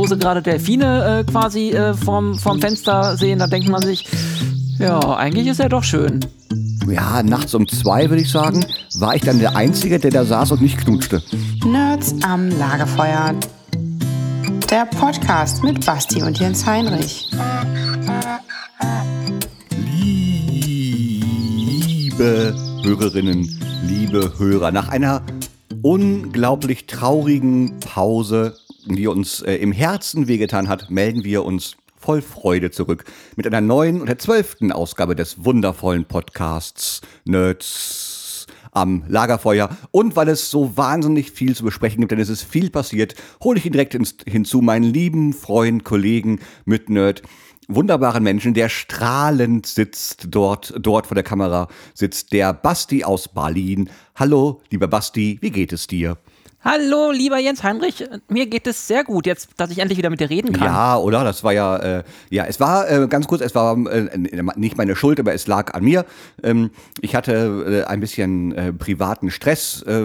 wo sie gerade Delfine äh, quasi äh, vom, vom Fenster sehen, da denkt man sich, ja, eigentlich ist er doch schön. Ja, nachts um zwei, würde ich sagen, war ich dann der Einzige, der da saß und nicht knutschte. Nerds am Lagerfeuer. Der Podcast mit Basti und Jens Heinrich. Liebe Hörerinnen, liebe Hörer, nach einer unglaublich traurigen Pause, die uns äh, im Herzen wehgetan hat, melden wir uns voll Freude zurück mit einer neuen und der zwölften Ausgabe des wundervollen Podcasts Nerds am Lagerfeuer. Und weil es so wahnsinnig viel zu besprechen gibt, denn es ist viel passiert, hole ich ihn direkt hinzu, meinen lieben Freund, Kollegen mit Nerd, wunderbaren Menschen, der strahlend sitzt dort, dort vor der Kamera sitzt, der Basti aus Berlin. Hallo, lieber Basti, wie geht es dir? Hallo, lieber Jens Heinrich, mir geht es sehr gut, jetzt, dass ich endlich wieder mit dir reden kann. Ja, oder? Das war ja, äh, ja, es war äh, ganz kurz, es war äh, nicht meine Schuld, aber es lag an mir. Ähm, ich hatte äh, ein bisschen äh, privaten Stress, äh,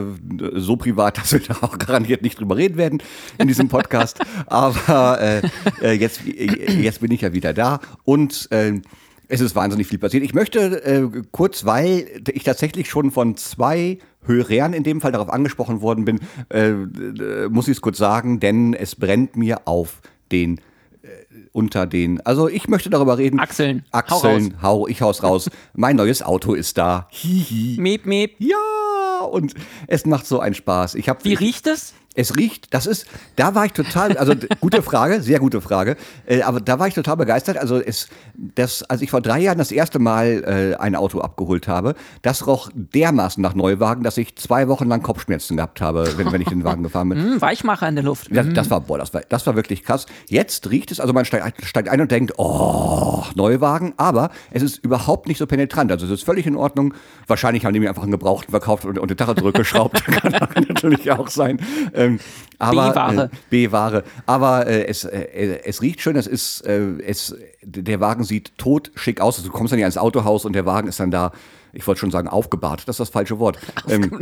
so privat, dass wir da auch garantiert nicht drüber reden werden in diesem Podcast. aber äh, äh, jetzt, äh, jetzt bin ich ja wieder da und äh, es ist wahnsinnig viel passiert. Ich möchte äh, kurz, weil ich tatsächlich schon von zwei Hörern in dem Fall darauf angesprochen worden bin, äh, äh, muss ich es kurz sagen, denn es brennt mir auf den äh, unter den. Also ich möchte darüber reden. Achseln. Achseln, hau, hau ich haus raus. mein neues Auto ist da. Hihi. Miep, miep. Ja, und es macht so einen Spaß. Ich hab, Wie riecht es? Es riecht, das ist, da war ich total, also gute Frage, sehr gute Frage, äh, aber da war ich total begeistert. Also es, das, als ich vor drei Jahren das erste Mal äh, ein Auto abgeholt habe, das roch dermaßen nach Neuwagen, dass ich zwei Wochen lang Kopfschmerzen gehabt habe, wenn, wenn ich den Wagen gefahren bin. Hm, Weichmacher in der Luft. Das, das war, boah, das war, das war wirklich krass. Jetzt riecht es, also man steigt, steigt ein und denkt, oh, Neuwagen, aber es ist überhaupt nicht so penetrant. Also es ist völlig in Ordnung. Wahrscheinlich haben die mir einfach einen Gebrauchten verkauft und, und die Tache zurückgeschraubt. Kann natürlich auch sein. Ähm, aber, B-Ware. Äh, B-Ware. Aber äh, es, äh, es riecht schön, es ist, äh, es, der Wagen sieht tot schick aus. Also du kommst dann ja ins Autohaus und der Wagen ist dann da, ich wollte schon sagen, aufgebahrt. Das ist das falsche Wort. Ähm,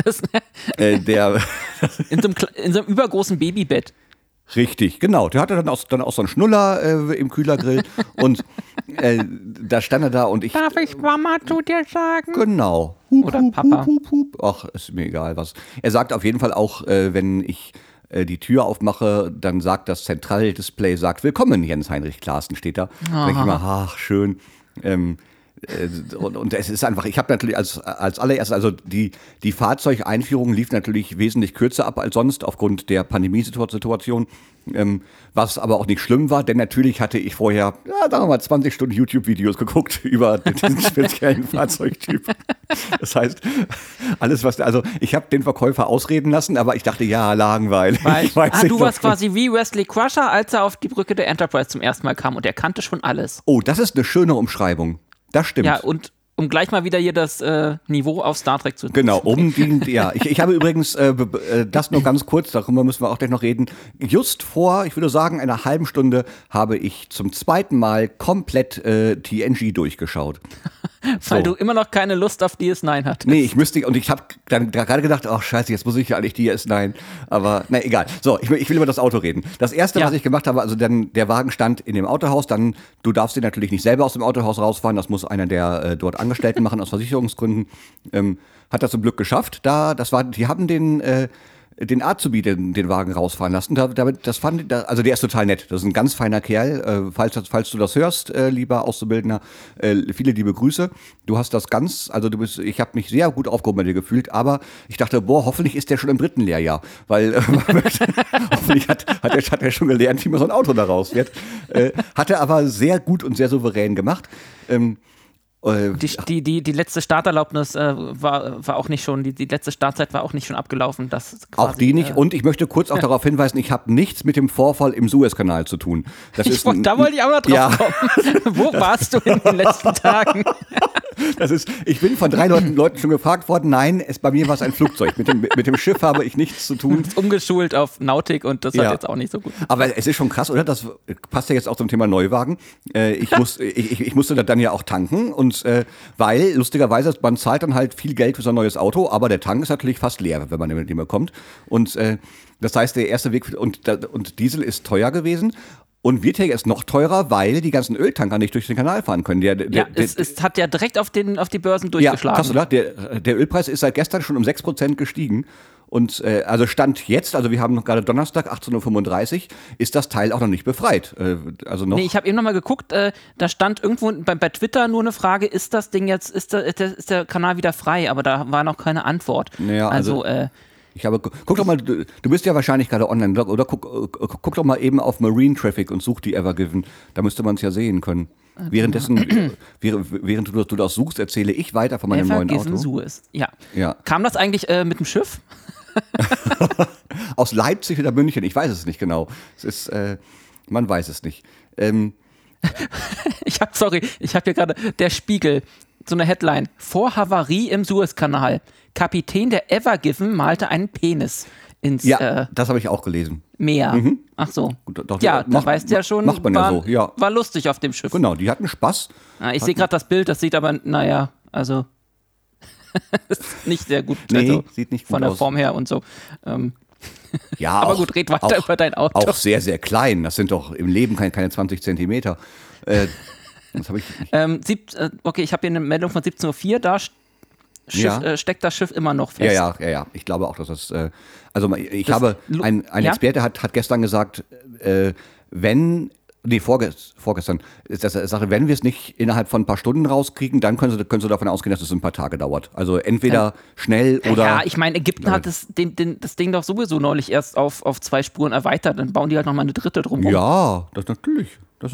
äh, der, in, so einem, in so einem übergroßen Babybett. Richtig, genau. Der hatte dann auch, dann auch so einen Schnuller äh, im Kühlergrill und äh, da stand er da und ich. Darf ich Mama zu dir sagen? Genau. Hup, Oder hup, Papa. Hup, hup, hup. Ach, ist mir egal was. Er sagt auf jeden Fall auch, äh, wenn ich äh, die Tür aufmache, dann sagt das Zentraldisplay, sagt Willkommen, Jens Heinrich Klaassen steht da. Da denke ich mir, ach, schön. Ähm, äh, und, und es ist einfach, ich habe natürlich als, als allererstes, also die, die Fahrzeugeinführung lief natürlich wesentlich kürzer ab als sonst aufgrund der Pandemiesituation, ähm, was aber auch nicht schlimm war, denn natürlich hatte ich vorher, ja, sagen wir mal, 20 Stunden YouTube-Videos geguckt über diesen speziellen Fahrzeugtyp. Das heißt, alles was, also ich habe den Verkäufer ausreden lassen, aber ich dachte, ja, langweilig. Weil, ah, du warst quasi wie Wesley Crusher, als er auf die Brücke der Enterprise zum ersten Mal kam und er kannte schon alles. Oh, das ist eine schöne Umschreibung. Das stimmt. Ja, und um gleich mal wieder hier das äh, Niveau auf Star Trek zu Genau, um die, ja. Ich, ich habe übrigens, äh, äh, das nur ganz kurz, darüber müssen wir auch gleich noch reden. Just vor, ich würde sagen, einer halben Stunde habe ich zum zweiten Mal komplett äh, TNG durchgeschaut. Weil so. du immer noch keine Lust auf DS9 hattest. Nee, ich müsste, und ich habe dann da gerade gedacht, ach scheiße, jetzt muss ich ja eigentlich DS9. Aber na egal. So, ich will, ich will über das Auto reden. Das erste, Ja. was ich gemacht habe, also dann, der Wagen stand in dem Autohaus, dann, du darfst den natürlich nicht selber aus dem Autohaus rausfahren, das muss einer der äh, dort Angestellten machen, aus Versicherungsgründen. Ähm, hat das zum Glück geschafft. Da, das war, die haben den, äh, den Azubi den, den Wagen rausfahren lassen. Da, damit, das fand, da, also der ist total nett. Das ist ein ganz feiner Kerl. Äh, falls, falls du das hörst, äh, lieber Auszubildender, äh, viele liebe Grüße. Du hast das ganz, also du bist, ich habe mich sehr gut aufgehoben bei dir gefühlt, aber ich dachte, boah, hoffentlich ist der schon im dritten Lehrjahr, weil äh, hoffentlich hat, hat, er, hat er schon gelernt, wie man so ein Auto da raus wird. Äh, hat er aber sehr gut und sehr souverän gemacht. Ähm, äh, Die, die, die, die letzte Starterlaubnis äh, war, war auch nicht schon, die, die letzte Startzeit war auch nicht schon abgelaufen. Das Auch quasi, die nicht. Äh, Und ich möchte kurz auch darauf hinweisen, ich habe nichts mit dem Vorfall im Suezkanal zu tun. Das ich ist ein- da wollte ich auch noch drauf Ja. kommen. Wo warst du in den letzten Tagen? Das ist, ich bin von drei Leuten, Leuten schon gefragt worden, nein, es, bei mir war es ein Flugzeug. Mit dem, mit dem Schiff habe ich nichts zu tun. Umgeschult auf Nautik und das Ja. hat jetzt auch nicht so gut. Aber es ist schon krass, oder? Das passt ja jetzt auch zum Thema Neuwagen. Äh, ich, muss, ich, ich, musste dann ja auch tanken und äh, weil, lustigerweise, man zahlt dann halt viel Geld für so ein neues Auto, aber der Tank ist natürlich fast leer, wenn man mit dem bekommt. Und äh, das heißt, der erste Weg und, und Diesel ist teuer gewesen. Und Virtec ist noch teurer, weil die ganzen Öltanker nicht durch den Kanal fahren können. Der, der, Ja, der, es, es hat ja direkt auf, den, auf die Börsen ja, durchgeschlagen. krass, oder? Der, der Ölpreis ist seit gestern schon um 6% gestiegen. Und äh, also Stand jetzt, also wir haben noch gerade Donnerstag, 18.35 Uhr, ist das Teil auch noch nicht befreit. Äh, also noch. Nee, ich habe eben nochmal geguckt, äh, da stand irgendwo bei, bei Twitter nur eine Frage, ist das Ding jetzt, ist der, ist der, ist der Kanal wieder frei? Aber da war noch keine Antwort. Naja, also- also, äh, Ich habe, guck doch mal, du, du bist ja wahrscheinlich gerade online, oder guck, äh, guck doch mal eben auf Marine Traffic und such die Evergiven. Da müsste man es ja sehen können. Währenddessen, äh, während, du, du das suchst, erzähle ich weiter von meinem neuen Auto. Suez. Ja. Ja. Kam das eigentlich äh, mit dem Schiff? Aus Leipzig oder München, ich weiß es nicht genau. Es ist, äh, man weiß es nicht. Ähm, Ich habe, sorry, ich habe hier gerade der Spiegel, so eine Headline. Vor Havarie im Suezkanal. Kapitän der Evergiven malte einen Penis ins ja, äh, das habe ich auch gelesen. Meer. Ach so. Gut, doch, ja, da weißt du ja schon, macht man ja war, so, ja. war lustig auf dem Schiff. Genau, die hatten Spaß. Ah, ich sehe gerade das Bild, das sieht aber, naja, also nicht sehr gut. Nee, also, sieht nicht gut Von der aus. Form her und so. Ähm, Ja, Aber auch, gut, red weiter auch, über dein Auto. Auch sehr, sehr klein. Das sind doch im Leben keine, keine 20 Zentimeter. Äh, das habe ich. ähm, sieb, äh, okay, ich habe hier eine Meldung von 17.04 Uhr, da Schiff, Ja. äh, steckt das Schiff immer noch Ja, fest. ja, ja, ja. Ich glaube auch, dass das. Äh, also ich Das- habe ein, ein Ja? Experte hat, hat gestern gesagt, äh, wenn nee, vorgest, vorgestern, ist das, er sagte, wenn wir es nicht innerhalb von ein paar Stunden rauskriegen, dann können Sie, können Sie davon ausgehen, dass es ein paar Tage dauert. Also entweder schnell oder. ja, ich meine, Ägypten hat das, den, den, das Ding doch sowieso neulich erst auf, auf zwei Spuren erweitert. Dann bauen die halt nochmal eine dritte drumherum. ja, das natürlich.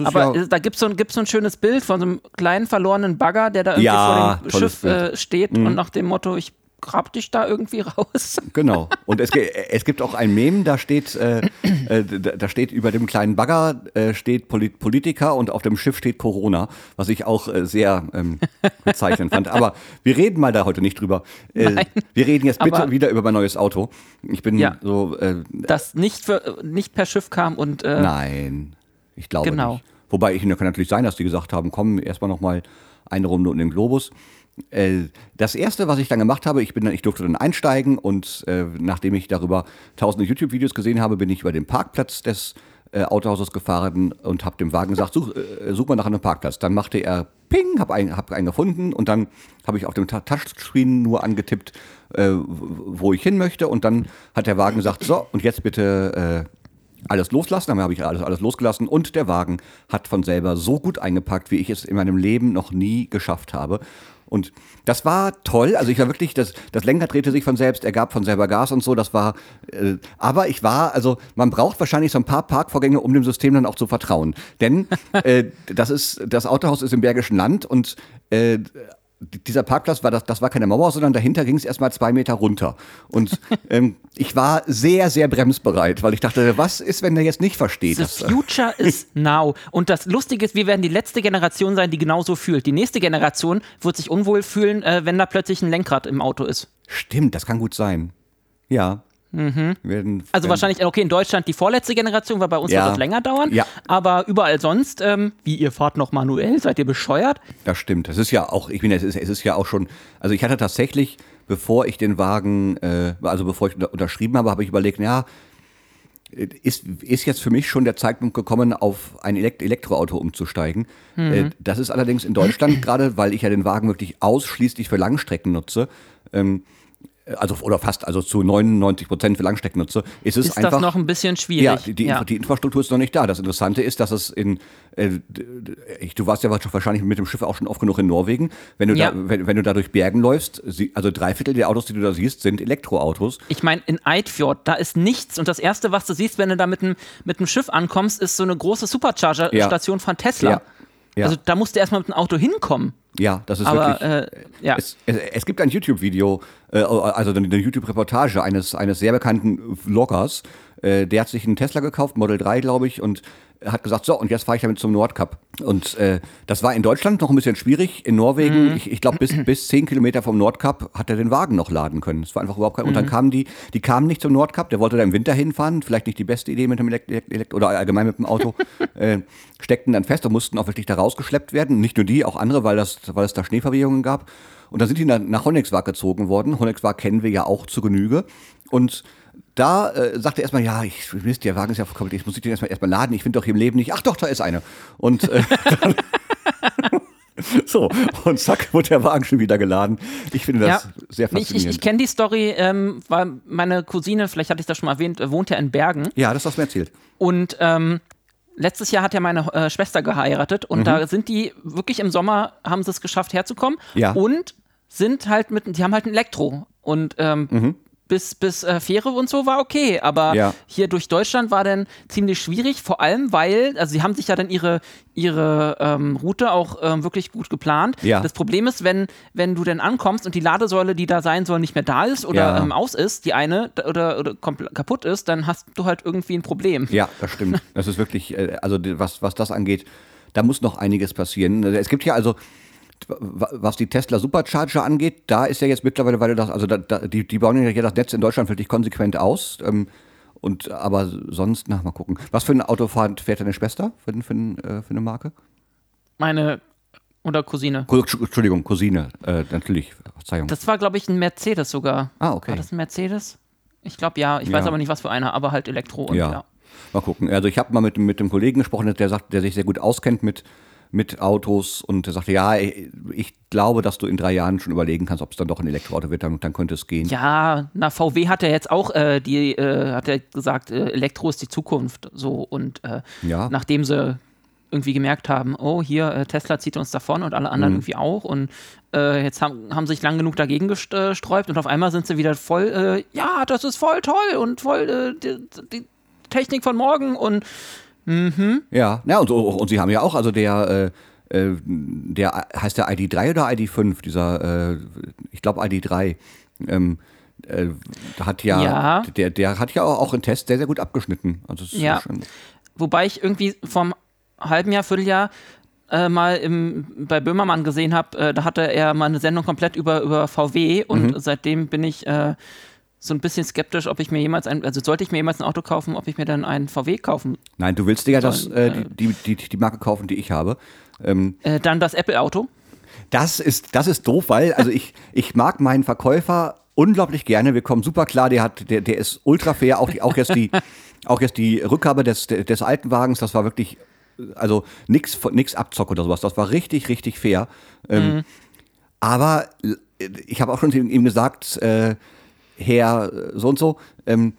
Aber ja, da gibt es so, ein- gibt's so ein schönes Bild von so einem kleinen verlorenen Bagger, der da irgendwie Ja, vor dem Schiff. Mhm. äh, steht und nach dem Motto, ich grab dich da irgendwie raus. Genau. Und es, es gibt auch ein Meme, da steht, äh, äh, da steht über dem kleinen Bagger äh, steht Polit Politiker und auf dem Schiff steht Corona, was ich auch äh, sehr ähm, bezeichnend fand. Aber wir reden mal da heute nicht drüber. Äh, Nein. wir reden jetzt bitte Aber- wieder über mein neues Auto. Ich bin Ja. so, äh, Das nicht, für, nicht per Schiff kam und äh, nein, ich glaube Genau. nicht. Wobei ich, kann natürlich sein, dass die gesagt haben, komm, erstmal noch mal eine Runde um den Globus. Äh, Das erste, was ich dann gemacht habe, ich bin dann, ich durfte dann einsteigen und äh, nachdem ich darüber tausende YouTube-Videos gesehen habe, bin ich über den Parkplatz des äh, Autohauses gefahren und habe dem Wagen gesagt, such, äh, such mal nach einem Parkplatz. Dann machte er Ping, habe einen, hab einen gefunden und dann habe ich auf dem Ta Touchscreen nur angetippt, äh, wo ich hin möchte und dann hat der Wagen gesagt, so und jetzt bitte alles loslassen, dann habe ich alles, alles losgelassen und der Wagen hat von selber so gut eingepackt, wie ich es in meinem Leben noch nie geschafft habe. Und das war toll. Also ich war wirklich, das, das Lenkrad drehte sich von selbst, er gab von selber Gas und so. Das war, äh, aber ich war, also man braucht wahrscheinlich so ein paar Parkvorgänge, um dem System dann auch zu vertrauen. Denn äh, das ist, das Autohaus ist im Bergischen Land und äh, dieser Parkplatz war das, das war keine Mauer, sondern dahinter ging es erstmal zwei Meter runter. Und ähm, ich war sehr, sehr bremsbereit, weil ich dachte, was ist, wenn der jetzt nicht versteht? The Das, äh, future is now. Und das Lustige ist, wir werden die letzte Generation sein, die genauso fühlt. Die nächste Generation wird sich unwohl fühlen, äh, wenn da plötzlich ein Lenkrad im Auto ist. stimmt, das kann gut sein. Ja. Wir Werden, Also wahrscheinlich, okay, in Deutschland die vorletzte Generation, weil bei uns Ja. wird das länger dauern. Ja. Aber überall sonst, ähm, wie ihr fahrt noch manuell, seid ihr bescheuert? Das stimmt. Das ist ja auch, ich meine, es ist, es ist ja auch schon, also ich hatte tatsächlich, bevor ich den Wagen, äh, also bevor ich unter, unterschrieben habe, habe ich überlegt, ja, ist, ist jetzt für mich schon der Zeitpunkt gekommen, auf ein Elekt Elektroauto umzusteigen. Äh, das ist allerdings in Deutschland gerade, weil ich ja den Wagen wirklich ausschließlich für Langstrecken nutze, ähm, also oder fast, also zu 99 Prozent für Langstrecken nutze, ist es Ist einfach das noch ein bisschen ja, schwierig? die, die, Infra- die Infrastruktur ist noch nicht da. Das Interessante ist, dass es in, äh, du warst ja wahrscheinlich mit dem Schiff auch schon oft genug in Norwegen. Wenn du, Ja. da, wenn, wenn du da durch Bergen läufst, also drei Viertel der Autos, die du da siehst, sind Elektroautos. Ich meine, in Eidfjord, da ist nichts. Und das Erste, was du siehst, wenn du da mit dem, mit dem Schiff ankommst, ist so eine große Supercharger-Station von Tesla. Ja. Ja. Also da musst du erstmal mit dem Auto hinkommen. Ja, das ist Aber wirklich. äh, ja, Es, es, es gibt ein YouTube-Video, äh, also eine, eine YouTube-Reportage eines, eines sehr bekannten Vloggers. Äh, der hat sich einen Tesla gekauft, Model 3, glaube ich, und hat gesagt, so, und jetzt fahre ich damit zum Nordkap. Und äh, das war in Deutschland noch ein bisschen schwierig. In Norwegen, ich, ich glaube, bis, bis 10 Kilometer vom Nordkap hat er den Wagen noch laden können. Das war einfach überhaupt kein. Und dann kamen die, die kamen nicht zum Nordkap, der wollte da im Winter hinfahren, vielleicht nicht die beste Idee mit dem Elekt Elekt oder allgemein mit dem Auto, äh, steckten dann fest und mussten auch wirklich da rausgeschleppt werden. Nicht nur die, auch andere, weil, das, weil es da Schneeverwehungen gab. Und dann sind die nach, nach Honnegswag gezogen worden. Honnegswag kennen wir ja auch zu Genüge. Und da äh, sagte er erstmal, ja, ich Mist, der Wagen ist ja verkauft, ich muss den erstmal erstmal laden, ich finde doch hier im Leben nicht. Ach doch, da ist eine. Und äh, dann, so, und zack, wurde der Wagen schon wieder geladen. Ich finde das Ja. sehr Nee, ich, ich, faszinierend. ich kenne die Story, ähm, weil meine Cousine, vielleicht hatte ich das schon mal erwähnt, äh, wohnt ja in Bergen. ja, das hast du mir erzählt. Und ähm, letztes Jahr hat ja meine äh, Schwester geheiratet und da sind die wirklich im Sommer, haben sie es geschafft herzukommen. Mhm. Ja. Und sind halt mit, die haben halt ein Elektro. Und ähm, bis, bis äh, Fähre und so war okay. Aber. Ja. hier durch Deutschland war dann ziemlich schwierig, vor allem weil, also sie haben sich ja dann ihre, ihre ähm, Route auch ähm, wirklich gut geplant. Ja. Das Problem ist, wenn, wenn du dann ankommst und die Ladesäule, die da sein soll, nicht mehr da ist oder Ja. ähm, aus ist, die eine oder, oder kaputt ist, dann hast du halt irgendwie ein Problem. Ja, das stimmt. Das ist wirklich, äh, also was, was das angeht, da muss noch einiges passieren. Es gibt ja also, was die Tesla Supercharger angeht, da ist ja jetzt mittlerweile, weil das, also da, da, die, die bauen ja das Netz in Deutschland wirklich konsequent aus. Ähm, und aber sonst, na, mal gucken. Was für ein Auto fährt, fährt deine Schwester für, für, äh, für eine Marke? Meine oder Cousine. Co- Entschuldigung, Cousine, äh, natürlich, Verzeihung. Das war, glaube ich, ein Mercedes sogar. Ah, okay. War das ein Mercedes? Ich glaube ja. Ich Ja. weiß aber nicht, was für einer, aber halt Elektro und ja. ja. Mal gucken. Also ich habe mal mit, mit dem Kollegen gesprochen, der sagt, der sich sehr gut auskennt mit, mit Autos und der sagte, ja, ich, ich glaube, dass du in drei Jahren schon überlegen kannst, ob es dann doch ein Elektroauto wird, dann, dann könnte es gehen. Ja, na, VW hat ja jetzt auch, äh, die, äh, hat ja gesagt, äh, Elektro ist die Zukunft. So, und äh, Ja. nachdem sie irgendwie gemerkt haben, oh, hier, äh, Tesla zieht uns davon und alle Mhm. anderen irgendwie auch. Und äh, jetzt haben, haben sich lang genug dagegen gest- gesträubt und auf einmal sind sie wieder voll, äh, ja, das ist voll toll und voll äh, die, die Technik von morgen und Ja, ja und, und sie haben ja auch, also der, äh, äh, der heißt der ID3 oder ID5, dieser, äh, ich glaube ID3, ähm, äh, hat ja, Ja. Der, der hat ja auch, in Tests sehr, sehr gut abgeschnitten. Also Ja. Wobei ich irgendwie vom halben Jahr, Vierteljahr äh, mal im, bei Böhmermann gesehen habe, äh, da hatte er mal eine Sendung komplett über, über VW und Mhm. seitdem bin ich äh, so ein bisschen skeptisch, ob ich mir jemals ein, also sollte ich mir jemals ein Auto kaufen, ob ich mir dann einen VW kaufen. nein, du willst dir ja das, Sollen, äh, die, die, die, die Marke kaufen, die ich habe. Ähm, Äh, dann das Apple-Auto. Das ist, das ist doof, weil, also ich, ich mag meinen Verkäufer unglaublich gerne. Wir kommen super klar. Der hat, der, der ist ultra fair. Auch, die, auch jetzt die, auch jetzt die Rückgabe des, des alten Wagens, das war wirklich, also nix, nix Abzock oder sowas. Das war richtig, richtig fair. Ähm, aber äh, ich habe auch schon ihm gesagt, äh, Herr so und so, ähm,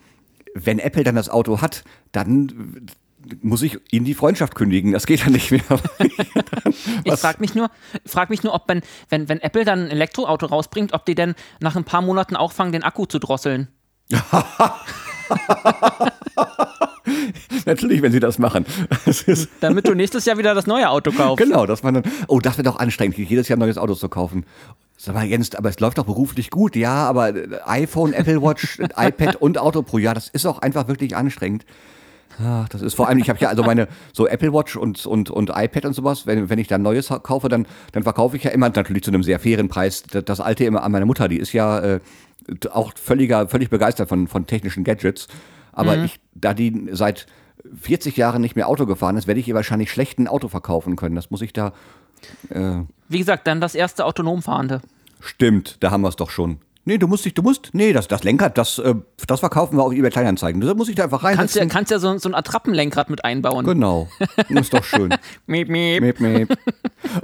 wenn Apple dann das Auto hat, dann muss ich Ihnen die Freundschaft kündigen. Das geht ja nicht mehr. Ich frage mich nur, frag mich nur, ob wenn, wenn, wenn Apple dann ein Elektroauto rausbringt, ob die denn nach ein paar Monaten auch fangen, den Akku zu drosseln. Natürlich, wenn Sie das machen. Das Damit du nächstes Jahr wieder das neue Auto kaufst. Genau, dass man dann, oh, das wird doch anstrengend, jedes Jahr ein neues Auto zu kaufen. Sag mal, Jens, aber es läuft doch beruflich gut, ja, aber äh, iPhone, Apple Watch, iPad und Auto pro Jahr, das ist auch einfach wirklich anstrengend. Ach, das ist vor allem, ich habe ja also meine so Apple Watch und, und, und iPad und sowas, wenn, wenn ich dann Neues kaufe, dann, dann verkaufe ich ja immer natürlich zu einem sehr fairen Preis das, alte immer an meine Mutter, die ist ja äh, auch völliger, völlig begeistert von, von technischen Gadgets. Aber ich, da die seit 40 Jahren nicht mehr Auto gefahren ist, werde ich ihr wahrscheinlich schlecht ein Auto verkaufen können. Das muss ich da. Äh, Wie gesagt, dann das erste autonom fahrende. stimmt, da haben wir es doch schon. Nee, du musst dich, du musst, nee, das, das Lenkrad, das, äh, das verkaufen wir auf eBay Kleinanzeigen. Da muss ich da einfach Kannst ja, kannst ja so, so ein Attrappenlenkrad mit einbauen. Genau, ist doch schön. Miep, miep. Miep, miep.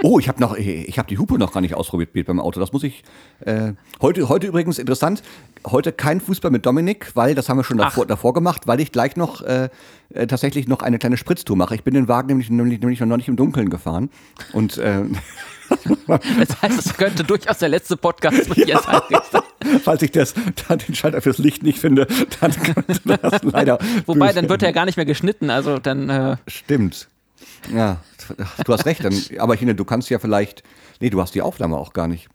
Oh, ich habe noch, ich habe die Hupe noch gar nicht ausprobiert beim Auto. Das muss ich. Äh, heute, heute übrigens interessant. Heute kein Fußball mit Dominik, weil das haben wir schon davor, davor gemacht, weil ich gleich noch äh, äh, tatsächlich noch eine kleine Spritztour mache. Ich bin den Wagen nämlich, nämlich, nämlich noch nicht im Dunkeln gefahren und äh, Das heißt, es könnte durchaus der letzte Podcast mit dir sein. falls ich das, dann den Schalter fürs Licht nicht finde, dann könnte das leider. Wobei, dann wird er ja gar nicht mehr geschnitten. Also dann, äh, Stimmt. Ja, du hast recht. Dann, aber ich finde, du kannst ja vielleicht Nee, du hast die Aufnahme auch gar nicht.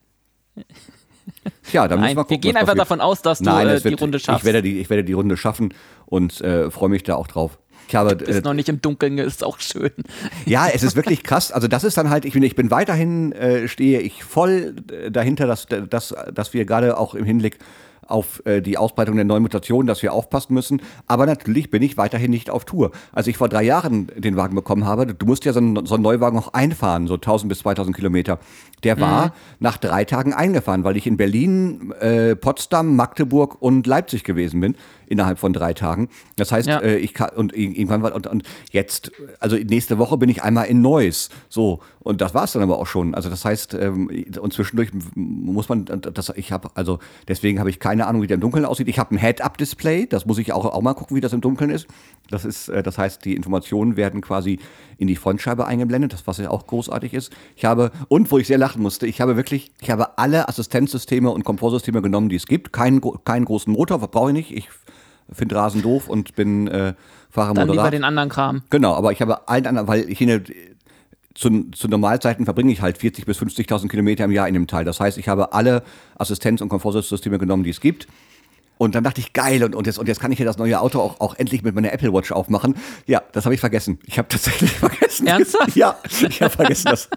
Tja, dann müssen Nein, wir gucken. wir gehen einfach davon aus, dass du Nein, äh, es wird, die Runde schaffst. Ich werde die, ich werde die Runde schaffen und äh, freue mich da auch drauf. Ich habe, bist äh, noch nicht im Dunkeln, ist auch schön. ja, es ist wirklich krass. Also das ist dann halt, ich bin, ich bin weiterhin, äh, stehe ich voll äh, dahinter, dass, dass, dass wir gerade auch im Hinblick auf äh, die Ausbreitung der neuen Mutationen, dass wir aufpassen müssen. Aber natürlich bin ich weiterhin nicht auf Tour. Als ich vor drei Jahren den Wagen bekommen habe, du musst ja so einen, so einen Neuwagen auch einfahren, so 1000 bis 2000 Kilometer. Der war nach drei Tagen eingefahren, weil ich in Berlin, äh, Potsdam, Magdeburg und Leipzig gewesen bin innerhalb von drei Tagen. Das heißt, Ja. äh, ich kann und ir- irgendwann und, und jetzt, also nächste Woche bin ich einmal in Neuss. So und das war es dann aber auch schon. Also das heißt, ähm, und zwischendurch muss man, das, ich habe also deswegen habe ich keine Ahnung, wie der im Dunkeln aussieht. Ich habe ein Head-Up-Display, das muss ich auch, auch mal gucken, wie das im Dunkeln ist. Das ist, äh, das heißt, die Informationen werden quasi in die Frontscheibe eingeblendet, das was ja auch großartig ist. Ich habe und wo ich sehr lachen musste, ich habe wirklich, ich habe alle Assistenzsysteme und Komfortsysteme genommen, die es gibt. Keinen, keinen großen Motor, brauche ich nicht. Ich finde Rasen doof und bin äh, fahre Dann lieber den anderen Kram. Genau, aber ich habe allen anderen, weil ich in der, zu, zu Normalzeiten verbringe ich halt 40.000 bis 50.000 Kilometer im Jahr in dem Teil. Das heißt, ich habe alle Assistenz- und Komfortsysteme genommen, die es gibt. Und dann dachte ich, geil, und, und, jetzt, und jetzt kann ich ja das neue Auto auch, auch endlich mit meiner Apple Watch aufmachen. Ja, das habe ich vergessen. Ich habe tatsächlich vergessen. Ernsthaft? Ja, ich habe vergessen. Das,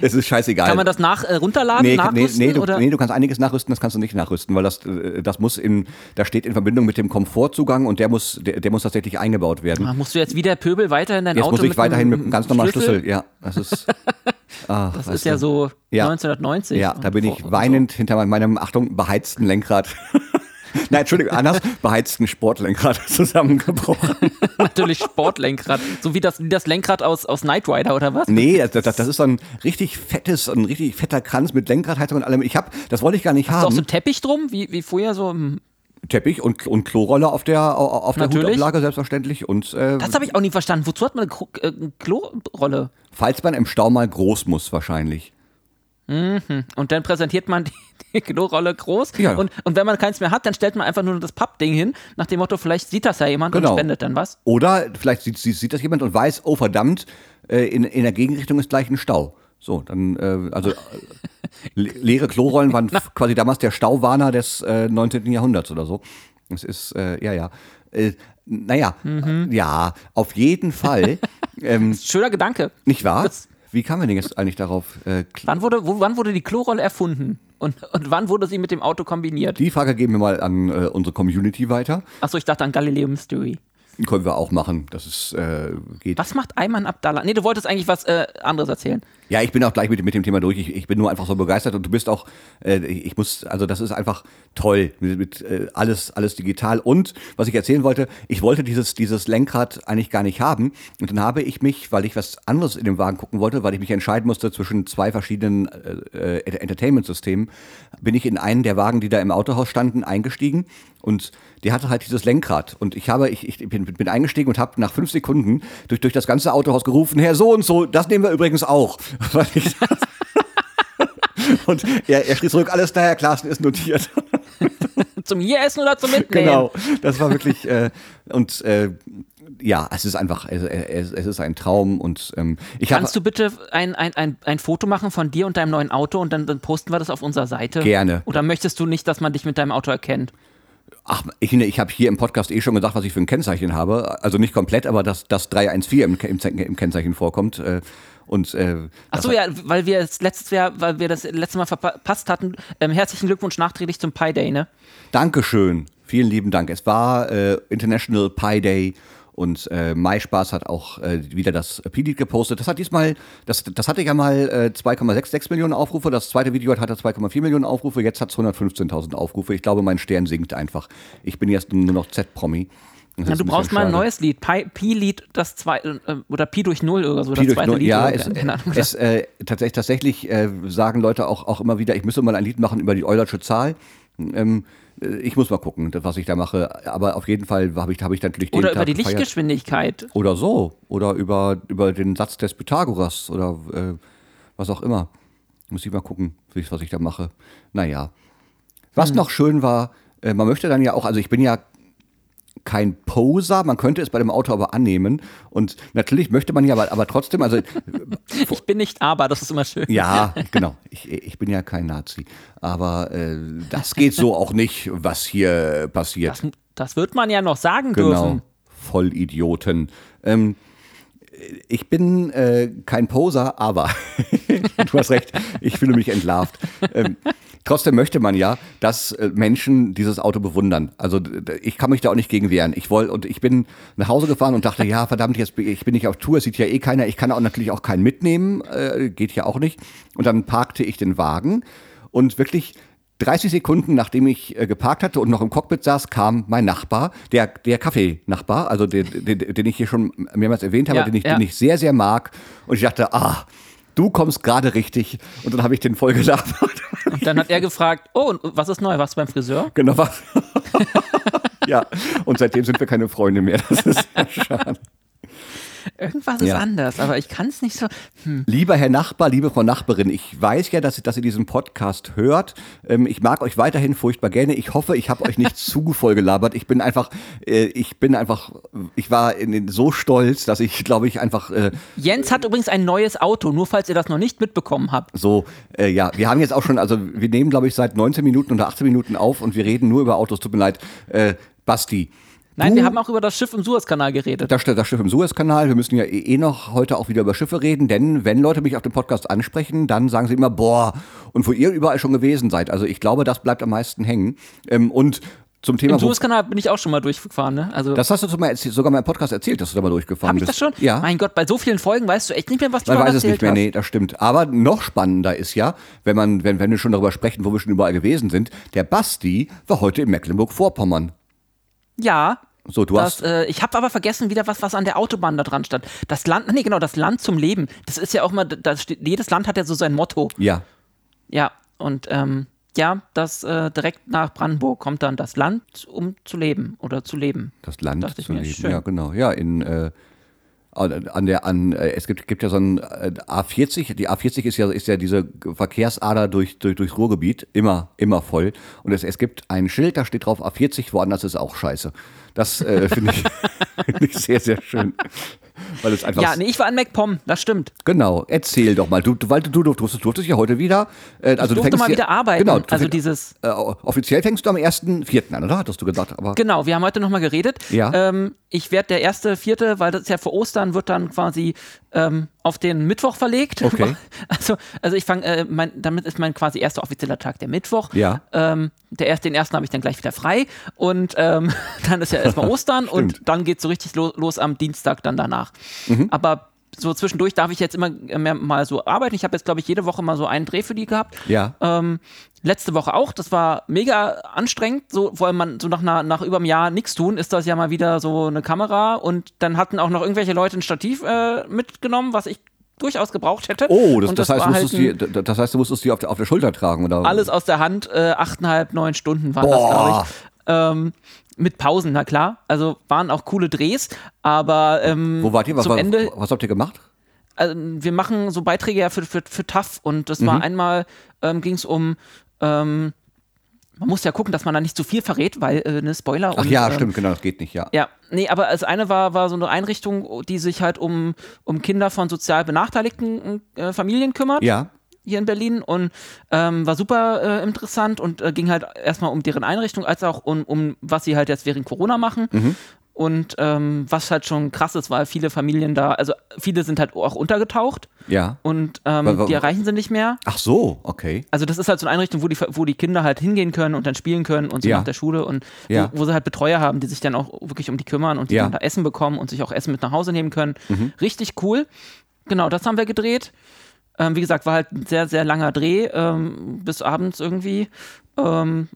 das ist scheißegal. Kann man das nach, äh, runterladen, Nee, nee, nachrüsten? nee, du, oder? nee, du kannst einiges nachrüsten, das kannst du nicht nachrüsten, weil das, äh, das muss in, da steht in Verbindung mit dem Komfortzugang und der muss, der, der muss tatsächlich eingebaut werden. Ah, Musst du jetzt wieder Pöbel weiterhin dein Jetzt Auto muss ich weiterhin mit einem ganz normalen Schlüssel. Ja, das ist. Ah, Das ist ja du. so Ja. 1990. Ja, da bin ich So. weinend hinter meinem, Achtung, beheizten Lenkrad. Nein, Entschuldigung, anders, beheizten Sportlenkrad zusammengebrochen. Natürlich Sportlenkrad. So wie das, wie das Lenkrad aus, aus Knight Rider oder was? Nee, das, das, das ist so ein richtig fettes, ein richtig fetter Kranz mit Lenkradheizung und allem. Ich hab, das wollte ich gar nicht Ist auch haben. so ein Teppich drum, wie, wie vorher so. hm. Teppich und, und Klorolle auf der, auf der. Hutablage selbstverständlich. Und äh, Das habe ich auch nie verstanden. Wozu hat man eine äh, eine Klorolle? falls man im Stau mal groß muss, wahrscheinlich. Und dann präsentiert man die, die Klorolle groß. Ja. Und, und wenn man keins mehr hat, dann stellt man einfach nur das Pappding hin, nach dem Motto, vielleicht sieht das ja jemand Genau. und spendet dann was. Oder vielleicht sieht, sieht, das jemand und weiß, oh verdammt, äh, in, in der Gegenrichtung ist gleich ein Stau. So, dann, äh, also le leere Klorollen waren quasi damals der Stauwarner des äh, 19. Jahrhunderts oder so. Es ist, äh, ja, ja. Äh, naja, Mhm. ja, auf jeden Fall. ähm, Schöner Gedanke. nicht wahr? Das- Wie kam man denn jetzt eigentlich darauf? Äh, Wann wurde, wo, wann wurde die Klorolle erfunden? Und, und wann wurde sie mit dem Auto kombiniert? die Frage geben wir mal an äh, unsere Community weiter. Achso, ich dachte an Galileo Mystery. Können wir auch machen. Das ist, äh, geht. Was macht Ayman Abdallah? Nee, du wolltest eigentlich was äh, anderes erzählen. Ja, ich bin auch gleich mit, mit dem Thema durch. Ich, ich bin nur einfach so begeistert und du bist auch, äh, ich muss, also das ist einfach toll mit, mit äh, alles, alles digital. Und was ich erzählen wollte, ich wollte dieses, dieses Lenkrad eigentlich gar nicht haben. Und dann habe ich mich, weil ich was anderes in dem Wagen gucken wollte, weil ich mich entscheiden musste zwischen zwei verschiedenen äh, äh, Entertainment-Systemen, bin ich in einen der Wagen, die da im Autohaus standen, eingestiegen. Und die hatte halt dieses Lenkrad. Und ich habe, ich, ich bin, bin eingestiegen und habe nach fünf Sekunden durch, durch das ganze Autohaus gerufen, Herr so und so, das nehmen wir übrigens auch. Und er, er schrie zurück, alles klar, Herr Klaassen ist notiert. Zum hier essen oder zum Mitnehmen? genau, das war wirklich, äh, und äh, ja, es ist einfach, es, es, es ist ein Traum und ähm, ich Kannst du bitte ein, ein, ein, ein Foto machen von dir und deinem neuen Auto und dann, dann posten wir das auf unserer Seite? Gerne. Oder möchtest du nicht, dass man dich mit deinem Auto erkennt? Ach, ich, ich habe hier im Podcast eh schon gesagt, was ich für ein Kennzeichen habe. Also nicht komplett, aber dass das 314 im, im, im Kennzeichen vorkommt. Äh, und äh, Ach so, ja, weil wir es letztes Jahr, weil wir das letzte Mal verpasst hatten. Ähm, herzlichen Glückwunsch nachträglich zum Pi Day, ne? Dankeschön. Vielen lieben Dank. Es war äh, International Pi Day und äh, MySpaß hat auch äh, wieder das P-Lied gepostet. Das hat diesmal, das, das hatte ja mal äh, 2,66 Millionen Aufrufe. Das zweite Video hat- hatte 2,4 Millionen Aufrufe. Jetzt hat es 115.000 Aufrufe. Ich glaube, mein Stern sinkt einfach. Ich bin jetzt nur noch Z-Promi. Ja, du brauchst mal ein neues Lied. Pi- Pi-Lied, das zweite, äh, oder Pi durch Null oder so, Pi das zweite Null. Lied. Ja, es, es äh, tatsächlich, tatsächlich äh, sagen Leute auch, auch immer wieder, ich müsse mal ein Lied machen über die Eulersche Zahl. Ähm, äh, ich muss mal gucken, was ich da mache. Aber auf jeden Fall habe ich, hab ich dann natürlich den oder Tag über die gefeiert. Lichtgeschwindigkeit. Oder so. Oder über, über den Satz des Pythagoras oder äh, was auch immer. Muss ich mal gucken, was ich da mache. Naja. Was Hm. noch schön war, äh, man möchte dann ja auch, also ich bin ja kein Poser, man könnte es bei dem Auto aber annehmen. Und natürlich möchte man ja aber, aber trotzdem, also Ich bin nicht aber, das ist immer schön. ja, genau, ich, ich bin ja kein Nazi. Aber äh, das geht so auch nicht, was hier passiert. Das, das wird man ja noch sagen Genau. dürfen. Vollidioten. Ähm, ich bin äh, kein Poser, aber du hast recht, ich fühle mich entlarvt. Ähm, trotzdem möchte man ja, dass äh, Menschen dieses Auto bewundern. Also ich kann mich da auch nicht gegen wehren. Ich wollte und ich bin nach Hause gefahren und dachte, ja verdammt, jetzt bin ich bin nicht auf Tour, es sieht ja eh keiner. Ich kann auch natürlich auch keinen mitnehmen, äh, geht ja auch nicht. Und dann parkte ich den Wagen und wirklich 30 Sekunden nachdem ich äh, geparkt hatte und noch im Cockpit saß, kam mein Nachbar, der, der Kaffeenachbar, also den, den, den ich hier schon mehrmals erwähnt habe, Ja, den, ich, ja. den ich sehr, sehr mag. Und ich dachte, ah, du kommst gerade richtig. Und dann habe ich den voll gelabert. Und dann hat er gefragt, oh, was ist neu? Warst du beim Friseur? genau was. ja, und seitdem sind wir keine Freunde mehr. Das ist sehr schade. Irgendwas ist Ja. anders, aber ich kann es nicht so. Hm. Lieber Herr Nachbar, liebe Frau Nachbarin, ich weiß ja, dass, dass ihr diesen Podcast hört. Ähm, ich mag euch weiterhin furchtbar gerne. Ich hoffe, ich habe euch nicht zu voll gelabert. Ich bin einfach, äh, ich bin einfach, ich war in, in, so stolz, dass ich, glaube ich, einfach äh, Jens hat übrigens ein neues Auto, nur falls ihr das noch nicht mitbekommen habt. so, äh, ja, wir haben jetzt auch schon, also wir nehmen, glaube ich, seit 19 Minuten oder 18 Minuten auf und wir reden nur über Autos. Tut mir leid. Äh, Basti. Nein, du- wir haben auch über das Schiff im Suezkanal geredet. Das, das Schiff im Suezkanal. Wir müssen ja eh eh noch heute auch wieder über Schiffe reden, denn wenn Leute mich auf dem Podcast ansprechen, dann sagen sie immer, boah, und wo ihr überall schon gewesen seid. Also ich glaube, das bleibt am meisten hängen. Ähm, und zum Thema, Im Suezkanal bin ich auch schon mal durchgefahren, ne? Also das hast du sogar mal erzählt- sogar mal im Podcast erzählt, dass du da mal durchgefahren ich bist. das schon? Ja. Mein Gott, bei so vielen Folgen weißt du echt nicht mehr, was du Man weiß es nicht mehr, hast. nee, das stimmt. Aber noch spannender ist ja, wenn man, wenn, wenn wir schon darüber sprechen, wo wir schon überall gewesen sind, der Basti war heute in Mecklenburg-Vorpommern. Ja. So, du Das, hast. äh, ich habe aber vergessen wieder was, was an der Autobahn da dran stand. Das Land, nee, genau, das Land zum Leben. Das ist ja auch mal, das steht, jedes Land hat ja so sein Motto. Ja, Ja, und ähm, ja, das äh, direkt nach Brandenburg kommt dann das Land, um zu leben oder zu leben. das Land Dachte ich zu mir, leben. schön. Ja, genau. Ja, in äh, an der an äh, es gibt gibt ja so ein äh, A40, die A40 ist ja ist ja diese Verkehrsader durch durch durchs Ruhrgebiet immer immer voll und es, es gibt ein Schild, da steht drauf A40, woanders ist auch scheiße. Das äh, finde ich, find ich sehr sehr schön, weil es einfach Ja, nee, ich war in MacPom, das stimmt. Genau, erzähl doch mal. Du, du, du, du durftest, durftest ja heute wieder. Äh, also du durfte fängst mal ja- wieder arbeiten. Genau, du Also dieses- Äh, offiziell fängst du am 1.4. an, oder? Hattest du gesagt. Aber Genau, wir haben heute nochmal geredet. Ja. Ähm, ich werde der erste, vierte, weil das ist ja vor Ostern, wird dann quasi ähm, auf den Mittwoch verlegt. Okay. Also, also ich fange, äh, mein, damit ist mein quasi erster offizieller Tag der Mittwoch. Ja. Ähm, der erste, den ersten habe ich dann gleich wieder frei. Und ähm, dann ist ja erstmal Ostern und dann geht so richtig lo los am Dienstag dann danach. Mhm. Aber so zwischendurch darf ich jetzt immer mehr mal so arbeiten. Ich habe jetzt, glaube ich, jede Woche mal so einen Dreh für die gehabt. Ja. Ähm, letzte Woche auch. Das war mega anstrengend. So, vor allem man so nach, einer, nach über einem Jahr nichts tun, ist das ja mal wieder so eine Kamera. Und dann hatten auch noch irgendwelche Leute ein Stativ äh, mitgenommen, was ich durchaus gebraucht hätte. Oh, das, Und das, heißt, halt die, das heißt, du musstest die auf der, auf der Schulter tragen, oder? alles aus der Hand, äh, achteinhalb, neun Stunden waren das, Boah. glaube ich. Ähm, mit Pausen, na klar. Also waren auch coole Drehs, aber ähm, Wo wart ihr? Was, zum war- Ende, was habt ihr gemacht? also, wir machen so Beiträge ja für, für, für TAF und das Mhm. war einmal, ähm, ging es um, ähm, man muss ja gucken, dass man da nicht zu viel verrät, weil, äh, ne, Spoiler. Ach und, ja, ähm, stimmt, genau, das geht nicht, ja. Ja, nee, aber das eine war, war so eine Einrichtung, die sich halt um, um Kinder von sozial benachteiligten äh, Familien kümmert Ja, hier in Berlin und ähm, war super äh, interessant und äh, ging halt erstmal um deren Einrichtung, als auch um, um was sie halt jetzt während Corona machen. Mhm. Und ähm, was halt schon krass ist, weil viele Familien da, also viele sind halt auch untergetaucht ja. und ähm, Wa- wa- die erreichen sie nicht mehr. Ach so, okay. Also das ist halt so eine Einrichtung, wo die, wo die Kinder halt hingehen können und dann spielen können und so Ja. nach der Schule und Ja. wo, wo sie halt Betreuer haben, die sich dann auch wirklich um die kümmern und die Ja. dann da Essen bekommen und sich auch Essen mit nach Hause nehmen können. Mhm. Richtig cool. Genau, das haben wir gedreht. Ähm, wie gesagt, war halt ein sehr, sehr langer Dreh, ähm, bis abends irgendwie. Ähm,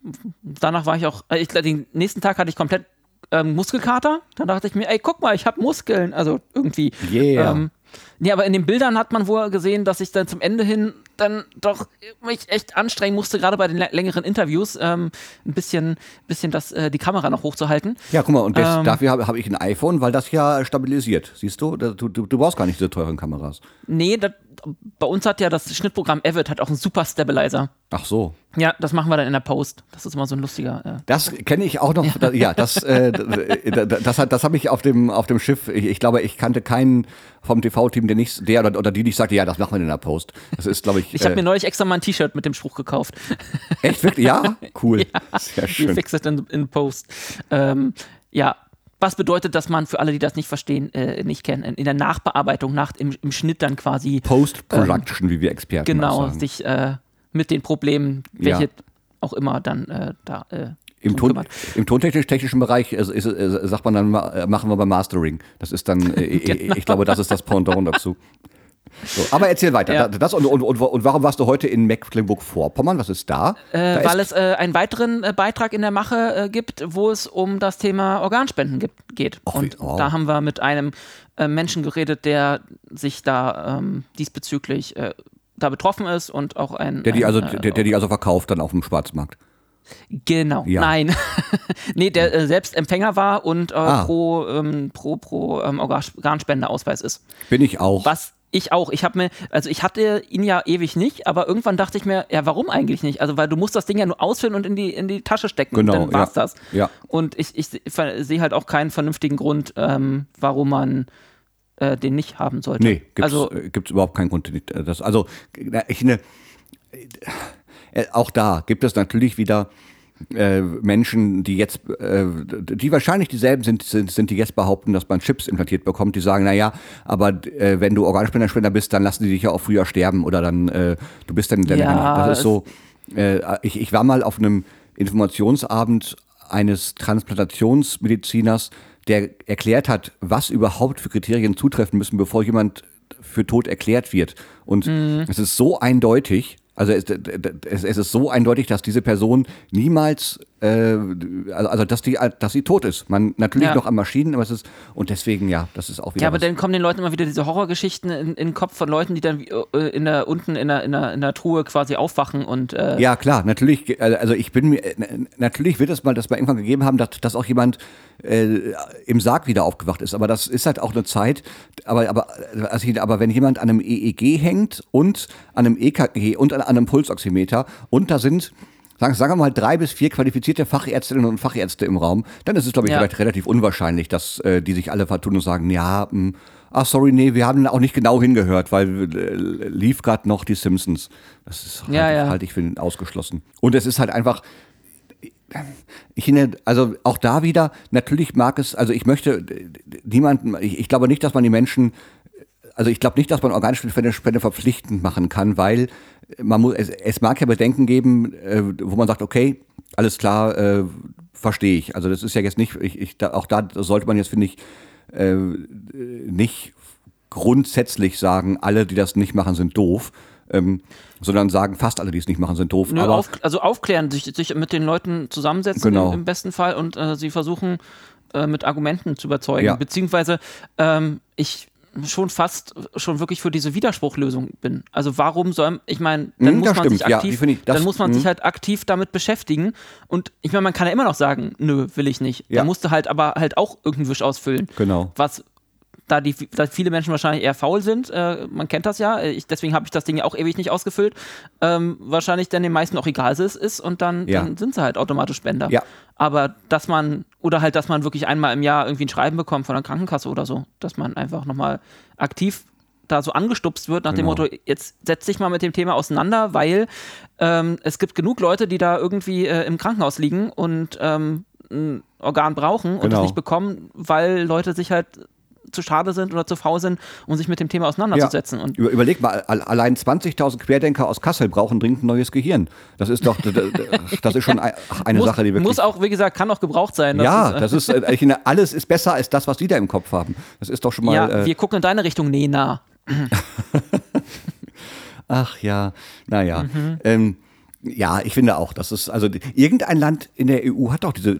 danach war ich auch, äh, ich, den nächsten Tag hatte ich komplett ähm, Muskelkater. Dann dachte ich mir, ey, guck mal, ich habe Muskeln. Also irgendwie. Yeah. Ähm, nee, aber in den Bildern hat man wohl gesehen, dass ich dann zum Ende hin dann doch mich echt anstrengen musste, gerade bei den lä- längeren Interviews, ähm, ein bisschen, bisschen das, äh, die Kamera noch hochzuhalten. Ja, guck mal, und Ähm. dafür habe hab ich ein iPhone, weil das ja stabilisiert. Siehst du? Du, du? du brauchst gar nicht diese teuren Kameras. Nee, das, bei uns hat ja das Schnittprogramm Avid hat auch einen super Stabilizer. Ach so. Ja, das machen wir dann in der Post. Das ist immer so ein lustiger. Äh. Das kenne ich auch noch. Ja, ja das, äh, das, das, das habe ich auf dem, auf dem Schiff. Ich, ich, glaube, ich kannte keinen vom TV-Team, der nicht, der oder, oder die nicht sagte, ja, das machen wir in der Post. Das ist, glaube ich. Ich habe äh, mir neulich extra mal ein T-Shirt mit dem Spruch gekauft. Echt wirklich? Ja, cool. ja, Sehr schön. You fix it in, in Post. Ähm, ja, was bedeutet, dass man für alle, die das nicht verstehen, äh, nicht kennen, in der Nachbearbeitung, nach, im, im Schnitt dann quasi. Post-Production, ähm, wie wir Experten Genau, sich äh, mit den Problemen, welche ja. auch immer dann äh, da. Äh, Im, Ton, Im tontechnisch-technischen Bereich ist, ist, ist, sagt man dann, äh, machen wir beim Mastering. Das ist dann, äh, genau. ich glaube, das ist das Pendant dazu. So, aber erzähl weiter. Ja. Das und, und, und, warum warst du heute in Mecklenburg-Vorpommern? Was ist da? Äh, da weil es äh, einen weiteren äh, Beitrag in der Mache äh, gibt, wo es um das Thema Organspenden gibt, geht. Och, und oh. da haben wir mit einem äh, Menschen geredet, der sich da ähm, diesbezüglich äh, da betroffen ist und auch ein. Der die, ein, also, der, der die also verkauft dann auf dem Schwarzmarkt. Genau, ja. nein. nee, der äh, selbst Empfänger war und äh, ah. pro, ähm, pro, pro ähm, Organspendeausweis ist. Bin ich auch. Was ich auch. Ich habe mir, also ich hatte ihn ja ewig nicht, aber irgendwann dachte ich mir, ja, warum eigentlich nicht? Also, weil du musst das Ding ja nur ausfüllen und in die, in die Tasche stecken. Genau, dann war's ja. das. Ja. Und ich, ich sehe halt auch keinen vernünftigen Grund, ähm, warum man äh, den nicht haben sollte. Nee, gibt's, also, äh, gibt's überhaupt keinen Grund. Das, also, ich ne, äh, auch da gibt es natürlich wieder äh, Menschen, die jetzt, äh, die wahrscheinlich dieselben sind, sind, sind, die jetzt behaupten, dass man Chips implantiert bekommt, die sagen, naja, aber äh, wenn du Organspenderspender bist, dann lassen die dich ja auch früher sterben oder dann, äh, du bist dann, dann ja, das ist so, äh, ich, ich war mal auf einem Informationsabend eines Transplantationsmediziners, der erklärt hat, was überhaupt für Kriterien zutreffen müssen, bevor jemand für tot erklärt wird. Und mhm. es ist so eindeutig, also es, es, ist so eindeutig, dass diese Person niemals, äh, also, dass die, dass sie tot ist. Man natürlich ja. noch an Maschinen, aber es ist und deswegen ja, das ist auch wieder. Ja, aber was. dann kommen den Leuten immer wieder diese Horrorgeschichten in, in, den Kopf von Leuten, die dann äh, in der unten in der, in der, in der Truhe quasi aufwachen und. Äh ja klar, natürlich. Also ich bin mir natürlich wird es mal, dass mal irgendwann gegeben haben, dass, dass auch jemand äh, im Sarg wieder aufgewacht ist. Aber das ist halt auch eine Zeit. Aber, aber, also, aber wenn jemand an einem EEG hängt und an einem EKG und an, einem Pulsoximeter und da sind sagen, sagen wir mal drei bis vier qualifizierte Fachärztinnen und Fachärzte im Raum, dann ist es, glaube ich, ja. vielleicht relativ unwahrscheinlich, dass äh, die sich alle vertun und sagen, ja, mh, hm, ach sorry, nee, wir haben auch nicht genau hingehört, weil äh, lief gerade noch die Simpsons. Das ist halt, ja, ja. halte ich für ausgeschlossen. Und es ist halt einfach, ich finde, also auch da wieder, natürlich mag es, also ich möchte niemanden, ich, ich glaube nicht, dass man die Menschen, also ich glaube nicht, dass man organische Spende verpflichtend machen kann, weil man muss, es, es mag ja Bedenken geben, äh, wo man sagt, okay, alles klar, äh, verstehe ich. Also das ist ja jetzt nicht, ich, ich, da, auch da sollte man jetzt, finde ich, äh, nicht grundsätzlich sagen, alle, die das nicht machen, sind doof ähm, sondern sagen, fast alle, die es nicht machen, sind doof. Nö, auf, also aufklären, sich, sich mit den Leuten zusammensetzen genau. im, im, besten Fall und äh, sie versuchen äh, mit Argumenten zu überzeugen. Ja. Beziehungsweise ähm, ich schon fast schon wirklich für diese Widerspruchlösung bin. Also warum soll ich meine, dann, muss man sich aktiv, ja, ich, das, dann muss man sich hm. halt aktiv damit beschäftigen und ich meine, man kann ja immer noch sagen, nö, will ich nicht. Ja. Da musst du halt aber halt auch irgendeinen Wisch ausfüllen. Genau. Was da, die, da viele Menschen wahrscheinlich eher faul sind, äh, man kennt das ja, ich, deswegen habe ich das Ding ja auch ewig nicht ausgefüllt, ähm, wahrscheinlich dann den meisten auch egal ist, ist und dann, ja. dann sind sie halt automatisch Spender. Ja. Aber dass man, oder halt, dass man wirklich einmal im Jahr irgendwie ein Schreiben bekommt von der Krankenkasse oder so, dass man einfach nochmal aktiv da so angestupst wird nach genau. dem Motto, jetzt setz dich mal mit dem Thema auseinander, weil ähm, es gibt genug Leute, die da irgendwie äh, im Krankenhaus liegen und ähm, ein Organ brauchen und genau. das nicht bekommen, weil Leute sich halt zu schade sind oder zu faul sind, um sich mit dem Thema auseinanderzusetzen. Ja. Und Überleg mal, allein 20.000 Querdenker aus Kassel brauchen dringend ein neues Gehirn. Das ist doch, das ist schon eine muss, Sache, die wirklich. Muss auch, wie gesagt, kann auch gebraucht sein. Das ja, ist, äh, das ist, äh, ich finde, alles ist besser als das, was die da im Kopf haben. Das ist doch schon mal. Ja, äh, wir gucken in deine Richtung, Nena. Ach ja, naja. Mhm. Ähm, ja, ich finde auch, dass es, also irgendein Land in der EU hat doch diese,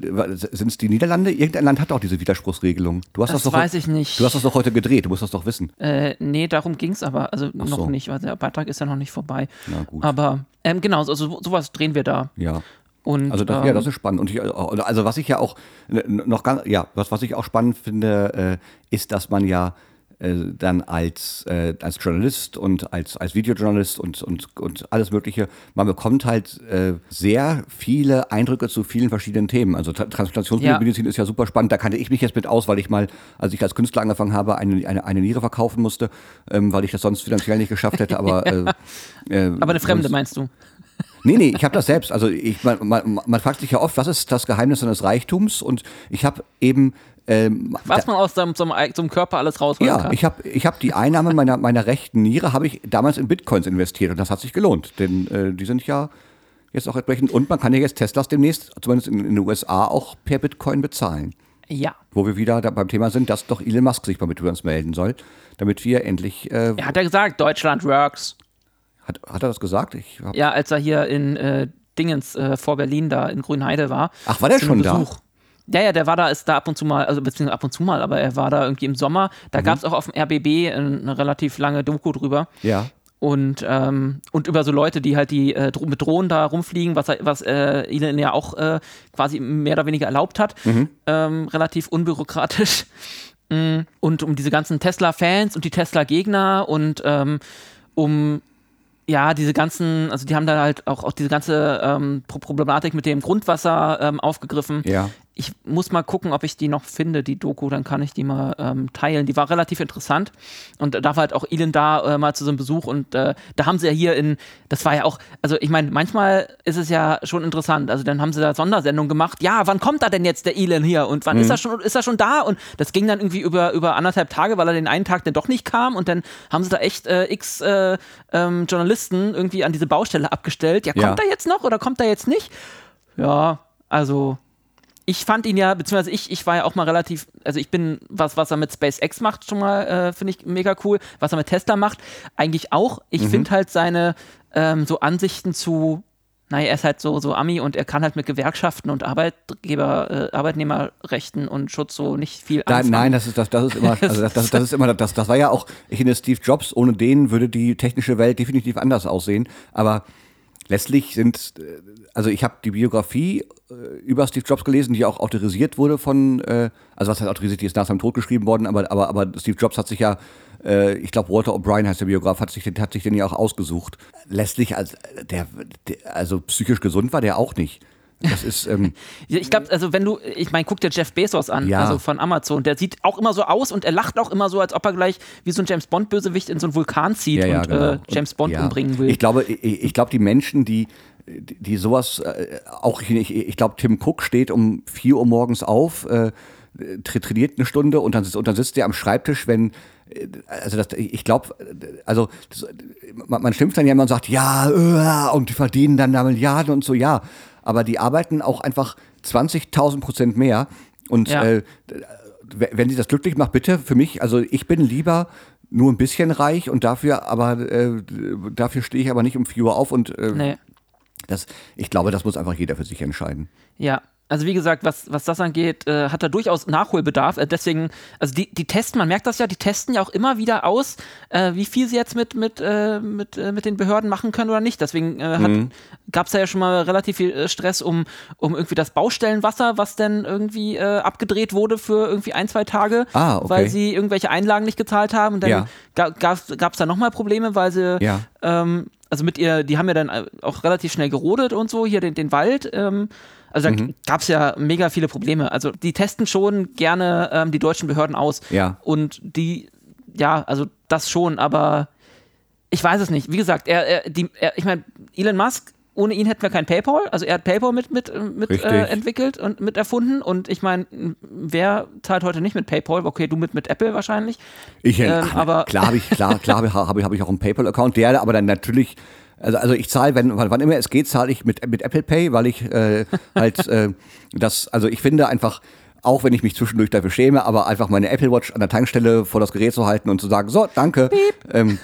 sind es die Niederlande? Irgendein Land hat auch diese Widerspruchsregelung. Du hast das, das doch, weiß ich nicht. Du hast das doch heute gedreht, du musst das doch wissen. Äh, nee, darum ging es aber, also Ach noch so. nicht, weil der Beitrag ist ja noch nicht vorbei. Na gut. Aber ähm, genau, also sowas drehen wir da. Ja. Und, also das, ähm, ja, das ist spannend. Und ich, also was ich ja auch noch ganz, ja, was, was ich auch spannend finde, äh, ist, dass man ja äh, dann als, äh, als Journalist und als, als Videojournalist und, und, und alles Mögliche. Man bekommt halt äh, sehr viele Eindrücke zu vielen verschiedenen Themen. Also Tra Transplantationsmedizin ja. ist ja super spannend. Da kannte ich mich jetzt mit aus, weil ich mal, als ich als Künstler angefangen habe, eine, eine, eine Niere verkaufen musste, ähm, weil ich das sonst finanziell nicht geschafft hätte. Aber, äh, äh, aber eine Fremde sonst, meinst du? Nee, nee, ich habe das selbst. Also ich, man, man, man fragt sich ja oft, was ist das Geheimnis seines Reichtums? Und ich habe eben ähm, Was man aus seinem, zum, zum Körper alles rausholen ja, kann. ich habe ich hab die Einnahme meiner, meiner rechten Niere habe ich damals in Bitcoins investiert und das hat sich gelohnt, denn äh, die sind ja jetzt auch entsprechend und man kann ja jetzt Teslas demnächst, zumindest in, in den USA, auch per Bitcoin bezahlen. Ja. Wo wir wieder beim Thema sind, dass doch Elon Musk sich mal mit uns melden soll, damit wir endlich. Äh, er hat ja gesagt, Deutschland works. Hat, hat er das gesagt? ja, als er hier in äh, Dingens äh, vor Berlin da in Grünheide war. Ach, war der schon Besuch. da? Ja, ja, der war da, ist da ab und zu mal, also beziehungsweise ab und zu mal, aber er war da irgendwie im Sommer. Da mhm. gab es auch auf dem RBB eine relativ lange Doku drüber. Ja. Und, ähm, und über so Leute, die halt die äh, mit Drohnen da rumfliegen, was, was äh, ihnen ja auch äh, quasi mehr oder weniger erlaubt hat. Mhm. Ähm, relativ unbürokratisch. Mm, und um diese ganzen Tesla-Fans und die Tesla-Gegner und ähm, um ja, diese ganzen, also die haben da halt auch, auch diese ganze ähm, Problematik mit dem Grundwasser ähm, aufgegriffen. Ja ich muss mal gucken, ob ich die noch finde, die Doku, dann kann ich die mal ähm, teilen. Die war relativ interessant. Und da war halt auch Elon da äh, mal zu so einem Besuch. Und äh, da haben sie ja hier in, das war ja auch, also ich meine, manchmal ist es ja schon interessant, also dann haben sie da Sondersendungen gemacht, ja, wann kommt da denn jetzt der Elon hier? Und wann mhm. ist er schon, ist er schon da? Und das ging dann irgendwie über, über anderthalb Tage, weil er den einen Tag dann doch nicht kam. Und dann haben sie da echt äh, x äh, ähm, Journalisten irgendwie an diese Baustelle abgestellt, ja, kommt ja. er jetzt noch oder kommt er jetzt nicht? Ja, also ich fand ihn ja, beziehungsweise ich, ich war ja auch mal relativ, also ich bin, was, was er mit SpaceX macht, schon mal, äh, finde ich mega cool. Was er mit Tesla macht, eigentlich auch. Ich mhm. finde halt seine ähm, so Ansichten zu, naja, er ist halt so, so Ami und er kann halt mit Gewerkschaften und Arbeitgeber, äh, Arbeitnehmerrechten und Schutz so nicht viel anfangen. Nein, nein, das ist, das, das ist immer, also das, das, das ist immer, das, das war ja auch, ich finde Steve Jobs, ohne den würde die technische Welt definitiv anders aussehen. Aber letztlich sind, äh, also ich habe die Biografie äh, über Steve Jobs gelesen, die auch autorisiert wurde von, äh, also was heißt autorisiert, die ist nach seinem Tod geschrieben worden, aber, aber, aber Steve Jobs hat sich ja, ich glaube Walter O'Brien heißt der Biograf, hat sich, hat sich den ja auch ausgesucht. Letztlich, als der, der also psychisch gesund war der auch nicht. Das ist. Ähm, ich glaube, also wenn du, ich meine, guck dir Jeff Bezos an, ja. also von Amazon. Der sieht auch immer so aus und er lacht auch immer so, als ob er gleich wie so ein James Bond Bösewicht in so einen Vulkan zieht ja, ja, und genau. äh, James Bond umbringen will. Ich glaube, ich, ich glaube, die Menschen, die die sowas, äh, auch ich, ich glaube, Tim Cook steht um 4 Uhr morgens auf, äh, trainiert eine Stunde und dann, und dann sitzt er am Schreibtisch, wenn äh, also das, ich glaube, also das, man, man schimpft dann ja immer und sagt, ja, und die verdienen dann da Milliarden und so, ja aber die arbeiten auch einfach 20.000 Prozent mehr. Und ja. äh, wenn sie das glücklich macht, bitte für mich, also ich bin lieber nur ein bisschen reich und dafür, aber äh, dafür stehe ich aber nicht um 4 Uhr auf und äh, nee. das, ich glaube, das muss einfach jeder für sich entscheiden. Ja, also wie gesagt, was, was das angeht, äh, hat er durchaus Nachholbedarf. Äh, deswegen, also die, die testen, man merkt das ja, die testen ja auch immer wieder aus, äh, wie viel sie jetzt mit, mit, äh, mit, äh, mit den Behörden machen können oder nicht. Deswegen äh, mhm. gab es ja schon mal relativ viel Stress um, um irgendwie das Baustellenwasser, was dann irgendwie abgedreht wurde für irgendwie ein, zwei Tage, ah, okay. weil sie irgendwelche Einlagen nicht gezahlt haben. Und dann ja. gab es da nochmal Probleme, weil sie ja. ähm, also mit ihr, die haben ja dann auch relativ schnell gerodet und so, hier den, den Wald. Ähm, also da mhm. gab es ja mega viele Probleme. Also die testen schon gerne ähm, die deutschen Behörden aus. Ja. Und die, ja, also das schon, aber ich weiß es nicht. Wie gesagt, er, er, die, er ich meine, Elon Musk, ohne ihn hätten wir kein PayPal. Also er hat PayPal mit, mit, mit äh, entwickelt und mit erfunden. Und ich meine, wer zahlt heute nicht mit PayPal? Okay, du mit, mit Apple wahrscheinlich. Ich, äh, ähm, aber klar habe ich, klar, klar habe ich, hab ich, hab ich auch einen PayPal-Account, der aber dann natürlich also, also ich zahle, wenn, wann immer es geht, zahle ich mit, mit Apple Pay, weil ich äh, halt äh, das, also ich finde einfach, auch wenn ich mich zwischendurch dafür schäme, aber einfach meine Apple Watch an der Tankstelle vor das Gerät zu halten und zu sagen, so, danke. Ähm,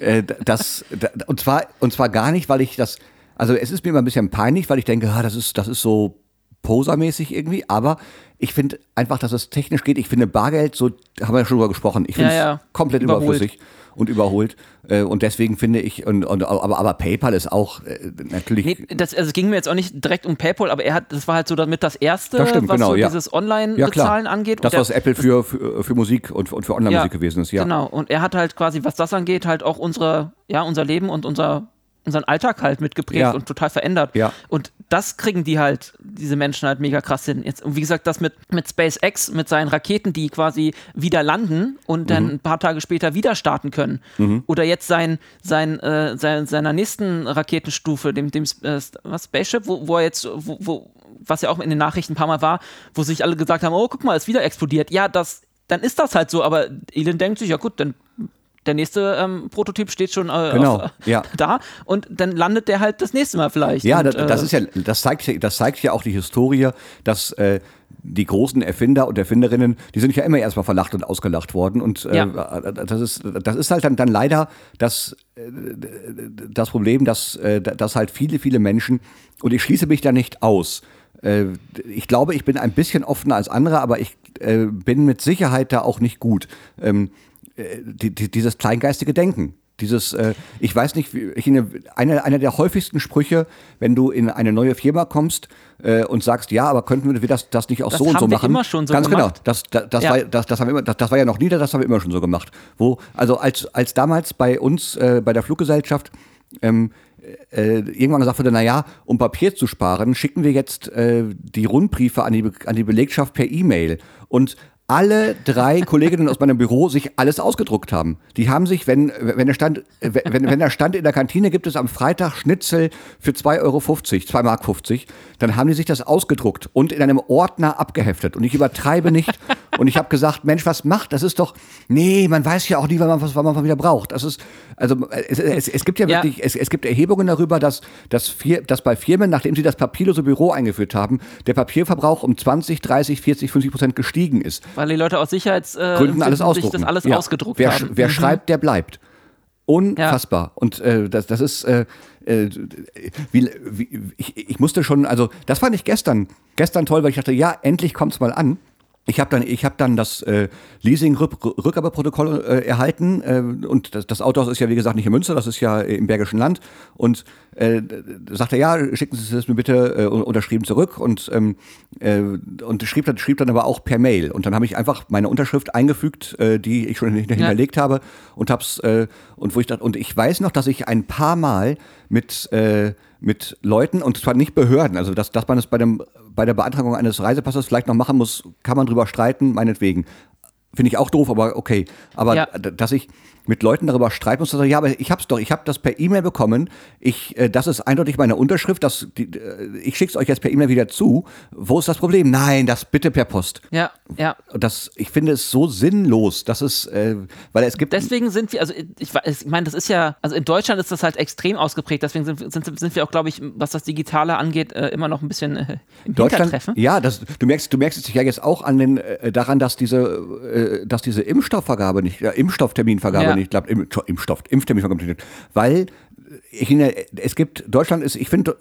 äh, das, und zwar, und zwar gar nicht, weil ich das, also es ist mir immer ein bisschen peinlich, weil ich denke, ah, das ist, das ist so posermäßig irgendwie, aber ich finde einfach, dass es technisch geht. Ich finde Bargeld, so haben wir ja schon drüber gesprochen, ich finde es ja, ja. komplett Überholt. überflüssig. Und überholt. Äh, und deswegen finde ich, und, und, aber, aber PayPal ist auch äh, natürlich. Nee, das, also es ging mir jetzt auch nicht direkt um PayPal, aber er hat, das war halt so damit das erste, Das stimmt, was genau, so ja. dieses ja, Online-Bezahlen klar. angeht. Das, Und was der- Apple für, für, für Musik und, und für Online-Musik gewesen ist, ja. Genau. Und er hat halt quasi, was das angeht, halt auch unsere, ja, unser Leben und unser, unseren Alltag halt mitgeprägt Ja. und total verändert. Ja. Und das kriegen die halt, diese Menschen halt mega krass hin. Jetzt, und wie gesagt, das mit, mit SpaceX, mit seinen Raketen, die quasi wieder landen und Mhm. dann ein paar Tage später wieder starten können. Oder jetzt sein, sein, äh, sein, seiner nächsten Raketenstufe, dem, dem äh, was, Spaceship, wo, wo er jetzt, wo, wo, was ja auch in den Nachrichten ein paar Mal war, wo sich alle gesagt haben, oh, guck mal, ist wieder explodiert. Ja, das, dann ist das halt so, aber Elon denkt sich, ja gut, dann der nächste ähm, Prototyp steht schon äh, Genau, auf, ja. da und dann landet der halt das nächste Mal vielleicht. Ja, und, das, das äh, ist ja, das zeigt, ja- das zeigt ja auch die Historie, dass äh, die großen Erfinder und Erfinderinnen, die sind ja immer erstmal verlacht und ausgelacht worden. Und äh, das ist, das ist halt dann, dann leider das, das Problem, dass, dass halt viele, viele Menschen, und ich schließe mich da nicht aus. Ich glaube, ich bin ein bisschen offener als andere, aber ich bin mit Sicherheit da auch nicht gut. Äh, die, die, dieses kleingeistige Denken. Dieses, äh, ich weiß nicht, ich, einer, einer der häufigsten Sprüche, wenn du in eine neue Firma kommst äh, und sagst, ja, aber könnten wir das, das nicht auch Das so und so haben wir machen? immer schon so Ganz gemacht. genau. Das, das, das, Ja. war, das, das, haben wir immer, das, das war ja noch nie, das haben wir immer schon so gemacht. Wo, also als, als damals bei uns, äh, bei der Fluggesellschaft, ähm, äh, irgendwann gesagt wurde, naja, um Papier zu sparen, schicken wir jetzt äh, die Rundbriefe an die, Be- an die Belegschaft per E-Mail. Und alle drei Kolleginnen aus meinem Büro sich alles ausgedruckt haben. Die haben sich, wenn, wenn der stand, wenn, wenn der stand in der Kantine gibt es am Freitag Schnitzel für 2,50 Euro, 2 Mark 50, dann haben die sich das ausgedruckt und in einem Ordner abgeheftet. Und ich übertreibe nicht. Und ich habe gesagt, Mensch, was macht? Das ist doch, nee, man weiß ja auch nie, wann man was, wann man wieder braucht. Das ist, also es, es, es gibt ja Ja. wirklich, es, es gibt Erhebungen darüber, dass, dass, Fir dass bei Firmen, nachdem sie das papierlose Büro eingeführt haben, der Papierverbrauch um 20, 30, 40, 50 Prozent gestiegen ist. Weil die Leute aus Sicherheitsgründen Gründen alles sich das alles Ja. ausgedruckt wer, haben. Wer Mhm. schreibt, der bleibt. Unfassbar. Und äh, das, das ist, äh, äh, wie, wie, ich, ich musste schon, also das fand ich gestern, gestern toll, weil ich dachte, ja, endlich kommt's mal an. Ich habe dann, ich hab dann das äh, Leasing-Rückgabeprotokoll äh, erhalten äh, und das, das Autohaus ist ja wie gesagt nicht in Münster, das ist ja im Bergischen Land. Und äh, sagte er, ja, schicken Sie es mir bitte äh, unterschrieben zurück. Und, ähm, äh, und schrieb, dann, schrieb dann aber auch per Mail. Und dann habe ich einfach meine Unterschrift eingefügt, äh, die ich schon hin- hinterlegt habe und hab's äh, und wo ich dachte, und ich weiß noch, dass ich ein paar Mal mit äh, mit Leuten und zwar nicht Behörden, also dass, dass man es bei dem bei der Beantragung eines Reisepasses vielleicht noch machen muss, kann man drüber streiten, meinetwegen. Finde ich auch doof, aber okay. Aber Ja. dass ich mit Leuten darüber streiten muss, dass ja, aber ich hab's doch, ich habe das per E-Mail bekommen. Ich, äh, das ist eindeutig meine Unterschrift. Das, die, äh, ich schick's euch jetzt per E-Mail wieder zu. Wo ist das Problem? Nein, das bitte per Post. Ja, ja. Das, ich finde es so sinnlos, dass es, äh, weil es gibt. Deswegen sind wir, also ich, ich meine, das ist ja, also in Deutschland ist das halt extrem ausgeprägt, deswegen sind, sind, sind wir auch, glaube ich, was das Digitale angeht, äh, immer noch ein bisschen äh, im Deutschland, ja, das, du merkst, du merkst es ja jetzt auch an den, äh, daran, dass diese, äh, dass diese Impfstoffvergabe nicht, äh, Impfstoffterminvergabe Ja. nicht klappt, Im, Impfstoff, Impfterminvergabe nicht, klappt. weil ich finde, es gibt, Deutschland ist, ich finde,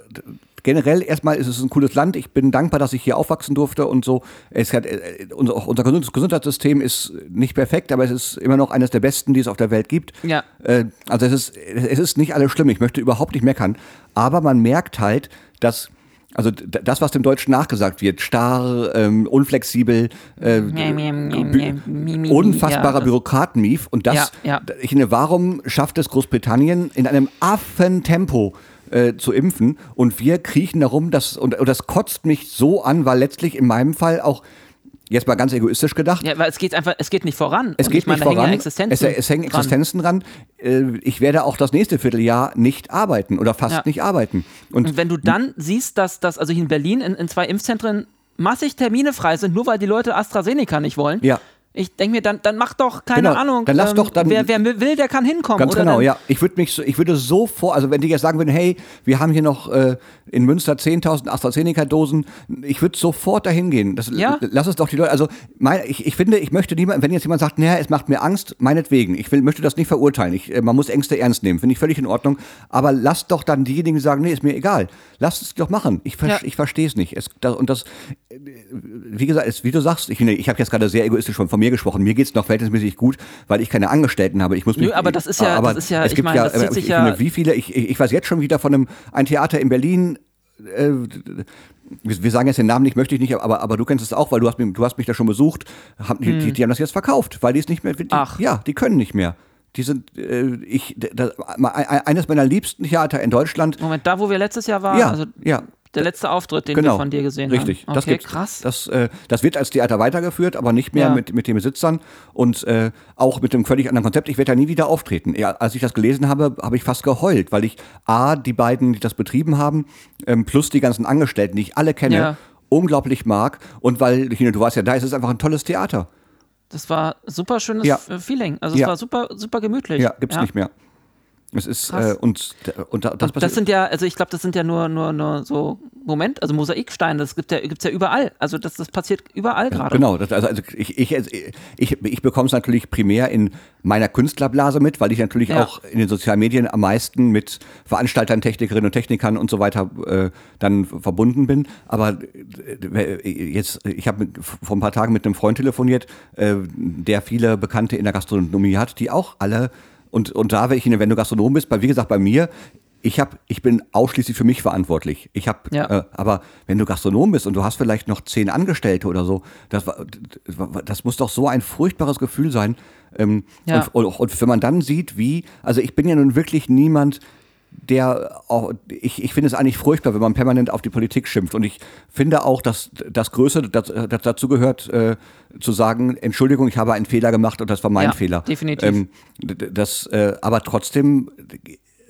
generell erstmal ist es ein cooles Land. Ich bin dankbar, dass ich hier aufwachsen durfte und so. Es hat, äh, unser, unser Gesund- Gesundheitssystem ist nicht perfekt, aber es ist immer noch eines der besten, die es auf der Welt gibt. Ja. Äh, also es ist, es ist nicht alles schlimm, ich möchte überhaupt nicht meckern, aber man merkt halt, dass also das, was dem Deutschen nachgesagt wird, starr, ähm, unflexibel, äh, unfassbarer ja, Bürokratenmief und das, Ja, ja. ich finde, warum schafft es Großbritannien in einem Affentempo äh, zu impfen? Und wir kriechen darum, das, und, und das kotzt mich so an, weil letztlich in meinem Fall auch, jetzt mal ganz egoistisch gedacht, Ja, weil es geht einfach, es geht nicht voran. es Und geht ich meine, nicht da hängen voran. Ja Existenzen es, es hängen dran. Existenzen dran. Äh, Ich werde auch das nächste Vierteljahr nicht arbeiten oder fast Ja. nicht arbeiten. Und Und wenn du dann siehst, dass, dass also hier in Berlin in, in zwei Impfzentren massig Termine frei sind, nur weil die Leute AstraZeneca nicht wollen. Ja. Ich denke mir, dann, dann mach doch, keine Genau, Ahnung. ähm, dann lass doch dann- wer, wer will, der kann hinkommen. Ganz genau, dann, ja. Ich würde mich, so, ich würde so vor, also wenn die jetzt sagen würden, hey, wir haben hier noch äh, in Münster 10.000 AstraZeneca-Dosen, ich würde sofort dahin gehen. Das, Ja. Lass es doch die Leute, also mein, ich, ich finde, ich möchte niemand, wenn jetzt jemand sagt, naja, es macht mir Angst, meinetwegen, ich will, möchte das nicht verurteilen. Ich, äh, man muss Ängste ernst nehmen, finde ich völlig in Ordnung. Aber lasst doch dann diejenigen, die sagen, nee, ist mir egal. Lasst es doch machen. Ich, ver Ja. ich verstehe es nicht. Es, da, und das, äh, wie gesagt, es, wie du sagst, ich, ich habe jetzt gerade sehr egoistisch von, von mir gesprochen. Mir geht's noch verhältnismäßig gut, weil ich keine Angestellten habe. Ich muss mich, Nö, aber das ist ja, aber das ist ja, es ich gibt meine, ja, das zieht äh, sich ich ja. finde, wie viele, ich, ich, ich weiß jetzt schon wieder von einem, ein Theater in Berlin, äh, wir sagen jetzt den Namen nicht, möchte ich nicht, aber, aber du kennst es auch, weil du hast, mich- du hast mich da schon besucht. Haben, die, die, die haben das jetzt verkauft, weil die es nicht mehr. Die, Hm. Ach. Ja, die können nicht mehr. Die sind, äh, ich, das, eines meiner liebsten Theater in Deutschland. Moment, da wo wir letztes Jahr waren, Ja, also ja. Der letzte Auftritt, den Genau. wir von dir gesehen Richtig. haben. Das Okay, gibt's. krass. Das, äh, das wird als Theater weitergeführt, aber nicht mehr Ja. mit, mit den Besitzern und äh, auch mit einem völlig anderen Konzept. Ich werde da nie wieder auftreten. Ja, als ich das gelesen habe, habe ich fast geheult, weil ich A, die beiden, die das betrieben haben, ähm, plus die ganzen Angestellten, die ich alle kenne, Ja. unglaublich mag und weil, du warst ja da, es ist einfach ein tolles Theater. Das war super schönes Feeling. Also es war super, super gemütlich. Ja, gibt's nicht mehr. Es ist, äh, und, und da- das, Das passiert- sind ja, also ich glaube, das sind ja nur, nur, nur so, Moment, also Mosaiksteine, das gibt ja, gibt's ja überall. Also das, das passiert überall gerade. Genau, das, also, also ich, ich, ich, ich bekomme es natürlich primär in meiner Künstlerblase mit, weil ich natürlich Ja. auch in den sozialen Medien am meisten mit Veranstaltern, Technikerinnen und Technikern und so weiter äh, dann verbunden bin. Aber äh, jetzt, ich habe vor ein paar Tagen mit einem Freund telefoniert, äh, der viele Bekannte in der Gastronomie hat, die auch alle und, und da, wenn, ich, wenn du Gastronom bist, bei, wie gesagt, bei mir, ich, hab, ich bin ausschließlich für mich verantwortlich. Ich habe, Ja. äh, aber wenn du Gastronom bist und du hast vielleicht noch zehn Angestellte oder so, das, das muss doch so ein furchtbares Gefühl sein. Ähm, Ja. und, und, und wenn man dann sieht, wie, also ich bin ja nun wirklich niemand, der auch, ich, ich finde es eigentlich furchtbar, wenn man permanent auf die Politik schimpft. Und ich finde auch, dass das Größte das, das dazu gehört, äh, zu sagen, Entschuldigung, ich habe einen Fehler gemacht und das war mein Ja, Fehler. definitiv. Ähm, das, äh, aber trotzdem,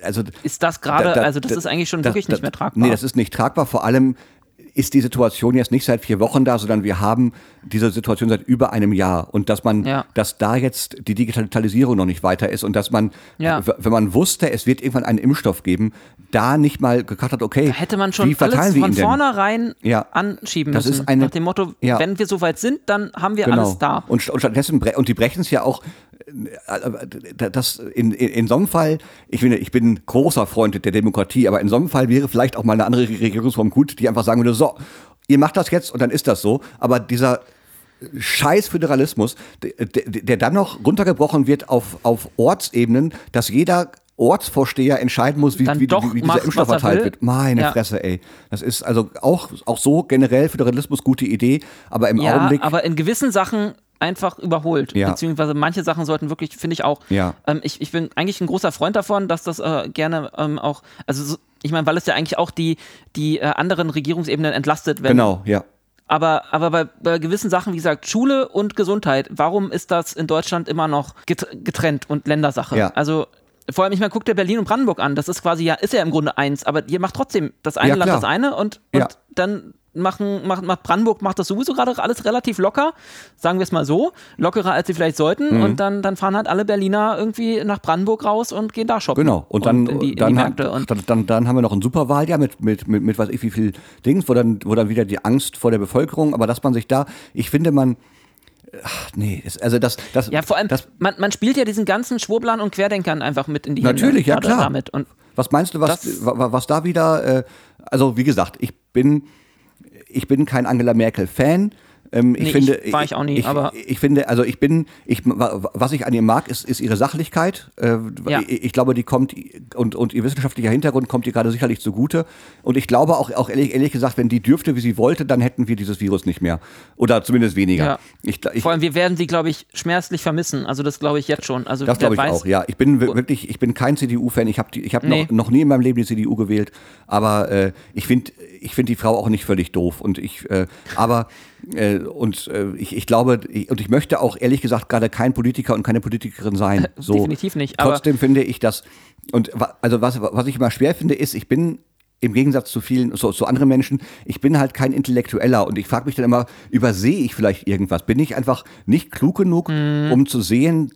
also Ist das gerade, da- da- also das da- ist eigentlich schon wirklich nicht mehr tragbar. Nee, das ist nicht tragbar. Vor allem ist die Situation jetzt nicht seit vier Wochen da, sondern wir haben diese Situation seit über einem Jahr. Und dass man, Ja. dass da jetzt die Digitalisierung noch nicht weiter ist und dass man, Ja. wenn man wusste, es wird irgendwann einen Impfstoff geben, da nicht mal gedacht hat, okay, da hätte man schon wie verteilen alles wir von vornherein Ja. anschieben Das müssen. ist eine- Nach dem Motto, wenn wir soweit sind, dann haben wir alles da. Und, und stattdessen und die brechen es ja auch. Äh, Das in, in, in so einem Fall, ich finde, ich bin großer Freund der Demokratie, aber in so einem Fall wäre vielleicht auch mal eine andere Regierungsform gut, die einfach sagen würde: So, ihr macht das jetzt und dann ist das so. Aber dieser Scheiß Föderalismus, der, der, dann noch runtergebrochen wird auf, auf Ortsebenen, dass jeder Ortsvorsteher entscheiden muss, wie, wie, wie, wie dieser Impfstoff er verteilt wird. Meine Ja. Fresse, ey. Das ist also auch, auch so generell Föderalismus gute Idee, aber im Ja, Augenblick. aber in gewissen Sachen einfach überholt. Ja. Beziehungsweise manche Sachen sollten wirklich, finde ich auch. Ja. Ähm, ich, ich bin eigentlich ein großer Freund davon, dass das äh, gerne ähm, auch, also so, ich meine, weil es ja eigentlich auch die, die äh, anderen Regierungsebenen entlastet, wenn, genau, ja. Aber, aber bei, bei gewissen Sachen, wie gesagt, Schule und Gesundheit, warum ist das in Deutschland immer noch get- getrennt und Ländersache? Ja. Also vor allem, ich meine, guck dir Berlin und Brandenburg an. Das ist quasi ja, ist ja im Grunde eins, aber ihr macht trotzdem das eine Ja, Land das eine und, und Ja. dann machen, macht, macht Brandenburg macht das sowieso gerade alles relativ locker, sagen wir es mal so, lockerer als sie vielleicht sollten. Mhm. Und dann, dann fahren halt alle Berliner irgendwie nach Brandenburg raus und gehen da shoppen. Genau. Und dann, in die, in dann. Und dann, dann, dann haben wir noch ein Superwahljahr mit, mit, mit, mit weiß ich wie viel Dings, wo dann, wo dann wieder die Angst vor der Bevölkerung, aber dass man sich da, ich finde man, ach nee, also das, das, ja, vor allem, das, man, man spielt ja diesen ganzen Schwurblern und Querdenkern einfach mit in die Natürlich, Hände. ja, klar. Damit. Und was meinst du, was, was da wieder, äh, also wie gesagt, ich bin, ich bin kein Angela Merkel Fan. Ähm, ich Nee, finde, ich- war ich auch nie, ich, aber- ich finde, also ich bin, ich, wa- was ich an ihr mag, ist, ist ihre Sachlichkeit. Äh, Ja. ich, ich glaube, die kommt und, und ihr wissenschaftlicher Hintergrund kommt ihr gerade sicherlich zugute. Und ich glaube auch, auch ehrlich, ehrlich gesagt, wenn die dürfte, wie sie wollte, dann hätten wir dieses Virus nicht mehr oder zumindest weniger. Ja. Ich, ich, Vor allem, wir werden sie, glaube ich, schmerzlich vermissen. Also das glaube ich jetzt schon. Also das glaube ich weiß, auch, ja. Ich bin wir- wirklich, ich bin kein CDU-Fan. Ich habe ich hab Nee. noch, noch nie in meinem Leben die CDU gewählt. Aber äh, ich finde ich find die Frau auch nicht völlig doof. Und ich, äh, aber äh, und äh, ich, ich glaube, ich, und ich möchte auch ehrlich gesagt gerade kein Politiker und keine Politikerin sein. So. Definitiv nicht, aber- Trotzdem finde ich das, und also was, was ich immer schwer finde, ist, ich bin im Gegensatz zu vielen, so, zu anderen Menschen, ich bin halt kein Intellektueller und ich frage mich dann immer, übersehe ich vielleicht irgendwas? Bin ich einfach nicht klug genug, Mhm. um zu sehen,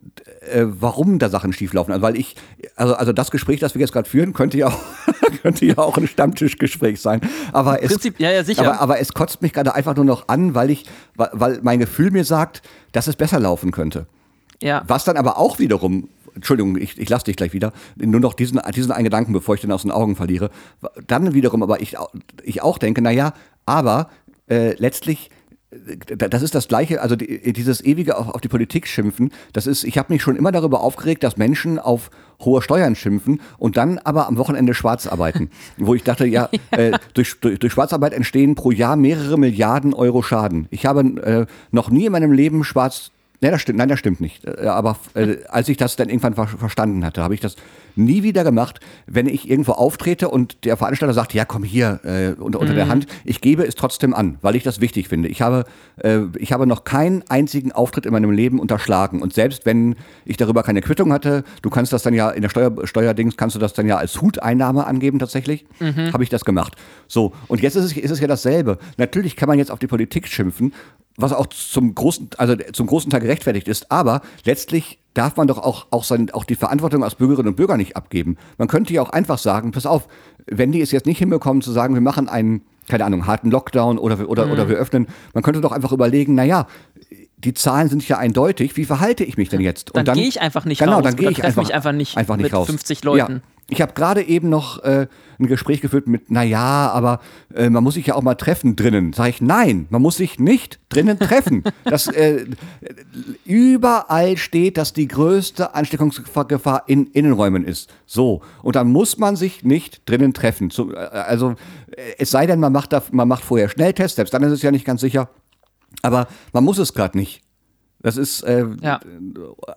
äh, warum da Sachen schieflaufen? Also weil ich, also, also das Gespräch, das wir jetzt gerade führen, könnte ja auch, könnte ja auch ein Stammtischgespräch sein. Aber es, Prinzip- ja, ja, sicher. Aber, aber es kotzt mich gerade einfach nur noch an, weil ich, weil- weil mein Gefühl mir sagt, dass es besser laufen könnte. ja. Was dann aber auch wiederum, Entschuldigung, ich, ich lasse dich gleich wieder, nur noch diesen, diesen einen Gedanken, bevor ich den aus den Augen verliere. Dann wiederum, aber ich, ich auch denke, naja, aber äh, letztlich das ist das Gleiche, also die, dieses ewige auf, die Politik schimpfen, das ist, ich habe mich schon immer darüber aufgeregt, dass Menschen auf hohe Steuern schimpfen und dann aber am Wochenende schwarz arbeiten. wo ich dachte, ja, äh, durch, durch, durch, Schwarzarbeit entstehen pro Jahr mehrere Milliarden Euro Schaden. Ich habe äh, noch nie in meinem Leben schwarz Nein, das stimmt, nein, das stimmt nicht. Äh, aber äh, als ich das dann irgendwann ver verstanden hatte, habe ich das nie wieder gemacht, wenn ich irgendwo auftrete und der Veranstalter sagt, ja, komm hier äh, unter, unter mhm. der Hand, ich gebe es trotzdem an, weil ich das wichtig finde. Ich habe, äh, ich habe noch keinen einzigen Auftritt in meinem Leben unterschlagen und selbst wenn ich darüber keine Quittung hatte, du kannst das dann ja in der Steuer, Steuerdings, kannst du das dann ja als Huteinnahme angeben tatsächlich, mhm. habe ich das gemacht. So, und jetzt ist es, ist es ja dasselbe. Natürlich kann man jetzt auf die Politik schimpfen was auch zum großen, also zum großen Teil gerechtfertigt ist. Aber letztlich darf man doch auch, auch, sein, auch die Verantwortung als Bürgerinnen und Bürger nicht abgeben. Man könnte ja auch einfach sagen, pass auf, wenn die es jetzt nicht hinbekommen zu sagen, wir machen einen, keine Ahnung, harten Lockdown oder, oder, mhm. oder wir öffnen, man könnte doch einfach überlegen, naja, die Zahlen sind ja eindeutig, wie verhalte ich mich denn jetzt? Und dann, dann gehe ich einfach nicht genau, raus. Dann gehe ich einfach, mich einfach nicht, einfach nicht mit raus. 50 Leuten. Ja. Ich habe gerade eben noch äh, ein Gespräch geführt mit, naja, aber äh, man muss sich ja auch mal treffen drinnen. Sag ich, nein, man muss sich nicht drinnen treffen. das, äh, überall steht, dass die größte Ansteckungsgefahr in Innenräumen ist. So. Und dann muss man sich nicht drinnen treffen. So, äh, also, äh, es sei denn, man macht, da, man macht vorher Schnelltests, selbst dann ist es ja nicht ganz sicher. Aber man muss es gerade nicht. Das ist äh, ja.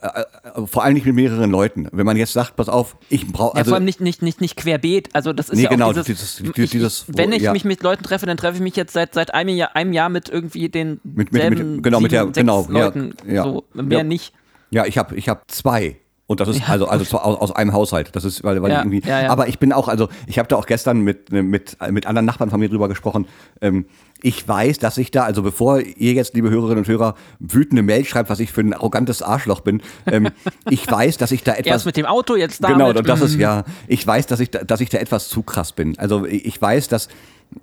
äh, äh, vor allem nicht mit mehreren Leuten. Wenn man jetzt sagt, pass auf, ich brauche. Also, ja, vor allem nicht, nicht, nicht, nicht querbeet. Also das ist nee, ja auch genau, dieses, dieses, ich, dieses Wenn ich ja. mich mit Leuten treffe, dann treffe ich mich jetzt seit, seit einem, Jahr, einem Jahr mit irgendwie den mit, mit, mit genau, sieben, mit der, genau, Leuten. Ja, so, mehr nicht. Ja, ich habe ich hab zwei und das ist ja, also, also aus, aus, einem Haushalt. Das ist, weil, weil ja, irgendwie. Ja, aber ich bin auch, also ich habe da auch gestern mit, mit, mit anderen Nachbarn von mir drüber gesprochen. Ähm, ich weiß, dass ich da, also bevor ihr jetzt, liebe Hörerinnen und Hörer, wütende Mail schreibt, was ich für ein arrogantes Arschloch bin, ähm, ich weiß, dass ich da etwas. Erst mit dem Auto, jetzt da. Genau, und das ist ja, ich weiß, dass ich da, dass ich da etwas zu krass bin. Also ich weiß, dass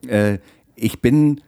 äh, ich bin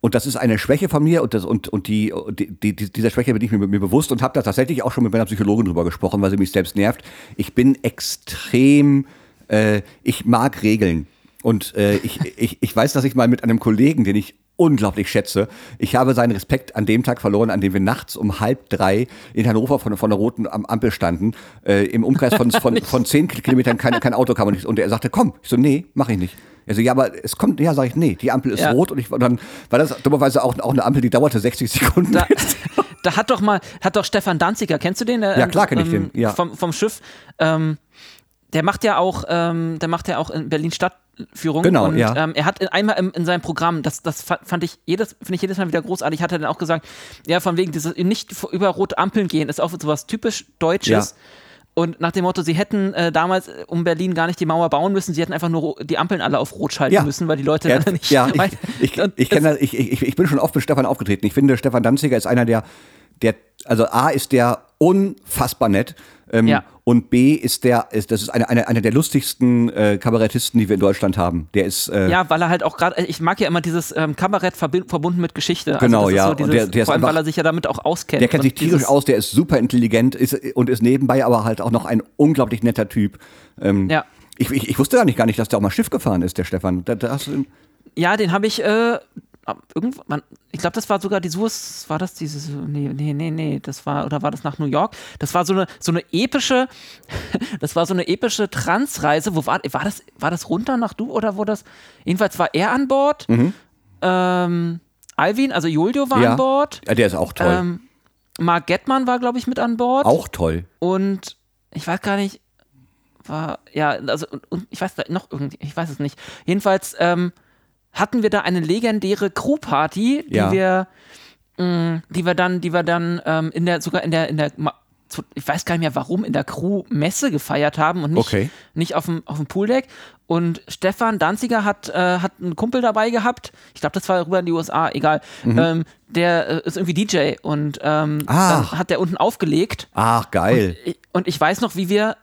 und das ist eine Schwäche von mir und, das, und, und die, die, die, dieser Schwäche bin ich mir, mir bewusst und habe da tatsächlich auch schon mit meiner Psychologin drüber gesprochen, weil sie mich selbst nervt. Ich bin extrem, äh, ich mag Regeln. Und äh, ich, ich, ich weiß, dass ich mal mit einem Kollegen, den ich unglaublich schätze. Ich habe seinen Respekt an dem Tag verloren, an dem wir nachts um halb drei in Hannover von, von der roten Ampel standen, äh, im Umkreis von, von, von zehn Kilometern kein, kein Auto kam und, ich, und er sagte, komm. Ich so, nee, mach ich nicht. Er so, ja, aber es kommt, ja, sag ich, nee, die Ampel ist ja. rot und ich und dann war das dummerweise auch, auch eine Ampel, die dauerte 60 Sekunden. Da, da hat doch mal, hat doch Stefan Danziger, kennst du den? Der, ja, klar kenne ich ähm, den, ja. Vom, vom Schiff, ähm, der macht ja auch, ähm, der macht ja auch in Berlin Stadtführung. Genau, und, ja. Ähm, er hat in, einmal in, in, seinem Programm, das, das fand ich jedes, finde ich jedes Mal wieder großartig, hat er dann auch gesagt, ja, von wegen dieses nicht über rote Ampeln gehen, ist auch sowas typisch Deutsches. Ja. Und nach dem Motto, sie hätten äh, damals um Berlin gar nicht die Mauer bauen müssen, sie hätten einfach nur die Ampeln alle auf Rot schalten ja. müssen, weil die Leute ja, dann nicht. Ja, ich, ich, ich, ich, ich, ich bin schon oft mit Stefan aufgetreten. Ich finde, Stefan Danziger ist einer der, der, also A ist der unfassbar nett. Ähm, ja. Und B ist der, ist, das ist eine, eine, eine der lustigsten äh, Kabarettisten, die wir in Deutschland haben. Der ist. Äh, ja, weil er halt auch gerade, ich mag ja immer dieses ähm, Kabarett verbunden mit Geschichte. Also genau, ja. So dieses, der, der vor allem, einfach, weil er sich ja damit auch auskennt. Der kennt sich tierisch aus, der ist super intelligent ist, und ist nebenbei aber halt auch noch ein unglaublich netter Typ. Ähm, ja. Ich, ich, ich, wusste gar nicht, gar nicht, dass der auch mal Schiff gefahren ist, der Stefan. Da, da ja, den habe ich äh, irgendwann, ich glaube, das war sogar die Suez, war das dieses, nee, nee, nee, nee, das war, oder war das nach New York? Das war so eine, so eine epische, das war so eine epische Transreise, wo war, war das, war das runter nach Du oder wo das, jedenfalls war er an Bord, mhm. ähm, Alvin, also Julio war ja. an Bord. Ja, der ist auch toll. Ähm, Mark Gettmann war, glaube ich, mit an Bord. Auch toll. Und ich weiß gar nicht, war, ja, also, und ich weiß noch irgendwie, ich weiß es nicht. Jedenfalls, ähm, hatten wir da eine legendäre Crewparty, die ja. wir, mh, mm, die wir dann, die wir dann ähm, in der, sogar in der, in der, ich weiß gar nicht mehr warum, in der Crew-Messe gefeiert haben und nicht, okay. nicht auf dem, auf dem Pooldeck. Und Stefan Danziger hat, äh, hat einen Kumpel dabei gehabt. Ich glaube, das war rüber in die USA, egal. Mhm. Ähm, der äh, ist irgendwie DJ und ähm, dann hat der unten aufgelegt. Ach, geil. Und, und ich weiß noch, wie wir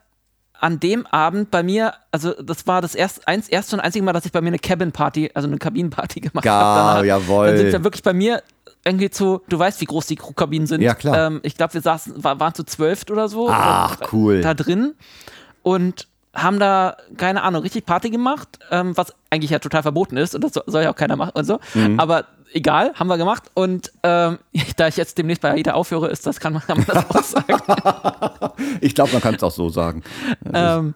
an dem Abend bei mir, also das war das erst, eins, erste und einzige Mal, dass ich bei mir eine Cabin Party, also eine Kabinenparty gemacht habe. Ja, jawohl. Dann sind wir wirklich bei mir irgendwie zu, du weißt, wie groß die Crewkabinen sind. Ja, klar. Ähm, ich glaube, wir saßen, war, waren zu zwölf oder so. Ach, oder, cool. Da drin und haben da, keine Ahnung, richtig Party gemacht, ähm, was eigentlich ja total verboten ist und das soll ja auch keiner machen und so. Mhm. Aber egal, haben wir gemacht. Und ähm, da ich jetzt demnächst bei AIDA aufhöre, ist das, kann man, kann man das auch sagen. Ich glaube, man kann es auch so sagen. ähm,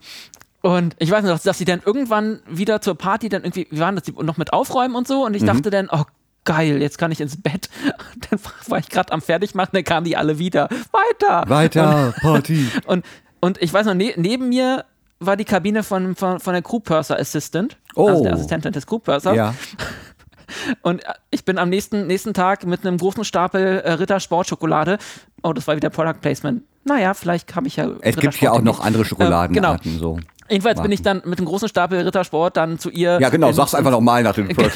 und ich weiß noch, dass sie dann irgendwann wieder zur Party dann irgendwie, wie waren das, die noch mit aufräumen und so. Und ich dachte dann, oh geil, jetzt kann ich ins Bett. Und dann war ich gerade am Fertigmachen, dann kamen die alle wieder. Weiter! Weiter, Party. Und, und ich weiß noch, ne, neben mir war die Kabine von, von, von der Crew Purser Assistant, also Oh. der Assistentin des Crew Purser. Ja. Und ich bin am nächsten, nächsten Tag mit einem großen Stapel äh, Ritter Sportschokolade. Oh, das war wieder Product Placement. Naja, vielleicht habe ich ja. Es Ritter gibt ja auch noch andere Schokoladenarten. genau. so. Jedenfalls bin ich dann mit einem großen Stapel Rittersport dann zu ihr. Ja, genau, sag's einfach nochmal nach dem Genau.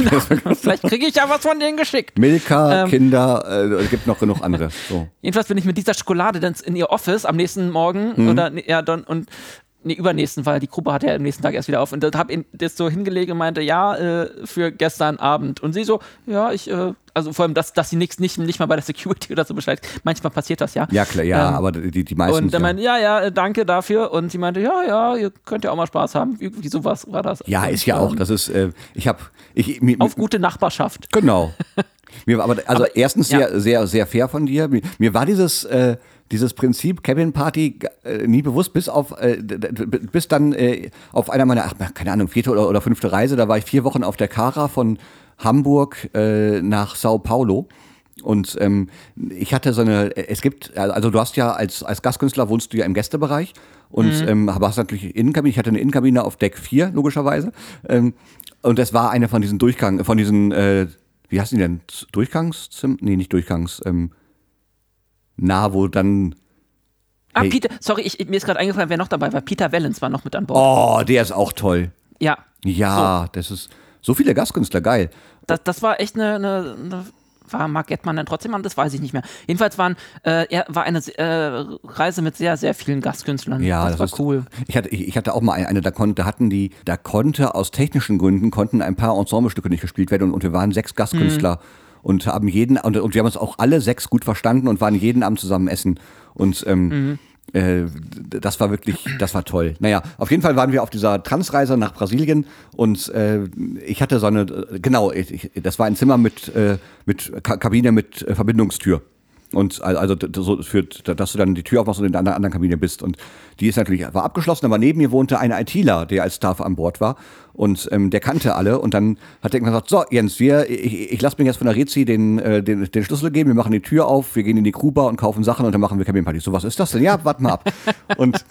Vielleicht kriege ich ja was von denen geschickt. Milka, Ähm. Kinder, äh, es gibt noch genug andere. So. Jedenfalls bin ich mit dieser Schokolade dann in ihr Office am nächsten Morgen Mhm. oder ja dann und nee, übernächsten, weil die Gruppe hatte ja am nächsten Tag erst wieder auf und habe ihn das so hingelegt und meinte, ja, äh, für gestern Abend. Und sie so, ja, ich, äh, also vor allem, dass, dass sie nix, nicht, nicht mal bei der Security oder so Bescheid. Manchmal passiert das ja. Ja, klar, ja, Ähm, aber die, die meisten. Und er meinte, ja, ja, äh, danke dafür. Und sie meinte, ja, ja, ihr könnt ja auch mal Spaß haben. Irgendwie sowas war das. ja, ist ja auch, ähm, das ist, äh, ich habe, ich, mir, Auf gute Nachbarschaft. Genau. Mir war aber, also Aber- erstens ja. sehr, sehr, sehr fair von dir. Mir, mir war dieses, äh, dieses Prinzip Cabin Party äh, nie bewusst, bis auf, äh, bis dann äh, auf einer meiner, ach, keine Ahnung, vierte oder, oder fünfte Reise, da war ich vier Wochen auf der Cara von Hamburg äh, nach Sao Paulo. Und ähm, ich hatte so eine, es gibt, also du hast ja als, als Gastkünstler wohnst du ja im Gästebereich und ähm, aber hast natürlich Innenkabine. Ich hatte eine Innenkabine auf Deck 4, logischerweise. Ähm, und das war eine von diesen Durchgang, von diesen, äh, wie heißen die denn? Durchgangszimmer? Nee, nicht Durchgangs, ähm, na, wo dann. Ah, Hey. Peter, sorry, ich, mir ist gerade eingefallen, wer noch dabei war. Peter Wellens war noch mit an Bord. Oh, der ist auch toll. Ja. Ja, das ist so viele Gastkünstler, geil. Das, das war echt eine, eine, eine war Mark Gettmann dann trotzdem an, das weiß ich nicht mehr. Jedenfalls waren, äh, er war eine äh, Reise mit sehr, sehr vielen Gastkünstlern. Ja, das, war ist, cool. Ich hatte, ich, hatte auch mal eine, eine, da konnte, hatten die, da konnte aus technischen Gründen konnten ein paar Ensemblestücke nicht gespielt werden und, und wir waren sechs Gastkünstler und haben jeden und, und wir haben uns auch alle sechs gut verstanden und waren jeden Abend zusammen essen und ähm, äh, das war wirklich, das war toll. Naja, auf jeden Fall waren wir auf dieser Transreise nach Brasilien und äh, ich hatte so eine, genau, ich, das war ein Zimmer mit, äh, mit Ka Kabine mit äh, Verbindungstür. Und al- also so führt, dass du dann die Tür aufmachst und in der anderen Kabine bist. Und die ist natürlich war abgeschlossen, aber neben mir wohnte ein ITler, der als Staff an Bord war. Und ähm, der kannte alle. Und dann hat er gesagt, so Jens, wir, ich, ich lasse mir jetzt von der Rezi den, äh, den, den Schlüssel geben, wir machen die Tür auf, wir gehen in die Crewbar und kaufen Sachen und dann machen wir Cabinparty. So, was ist das denn? Ja, warte mal ab. und,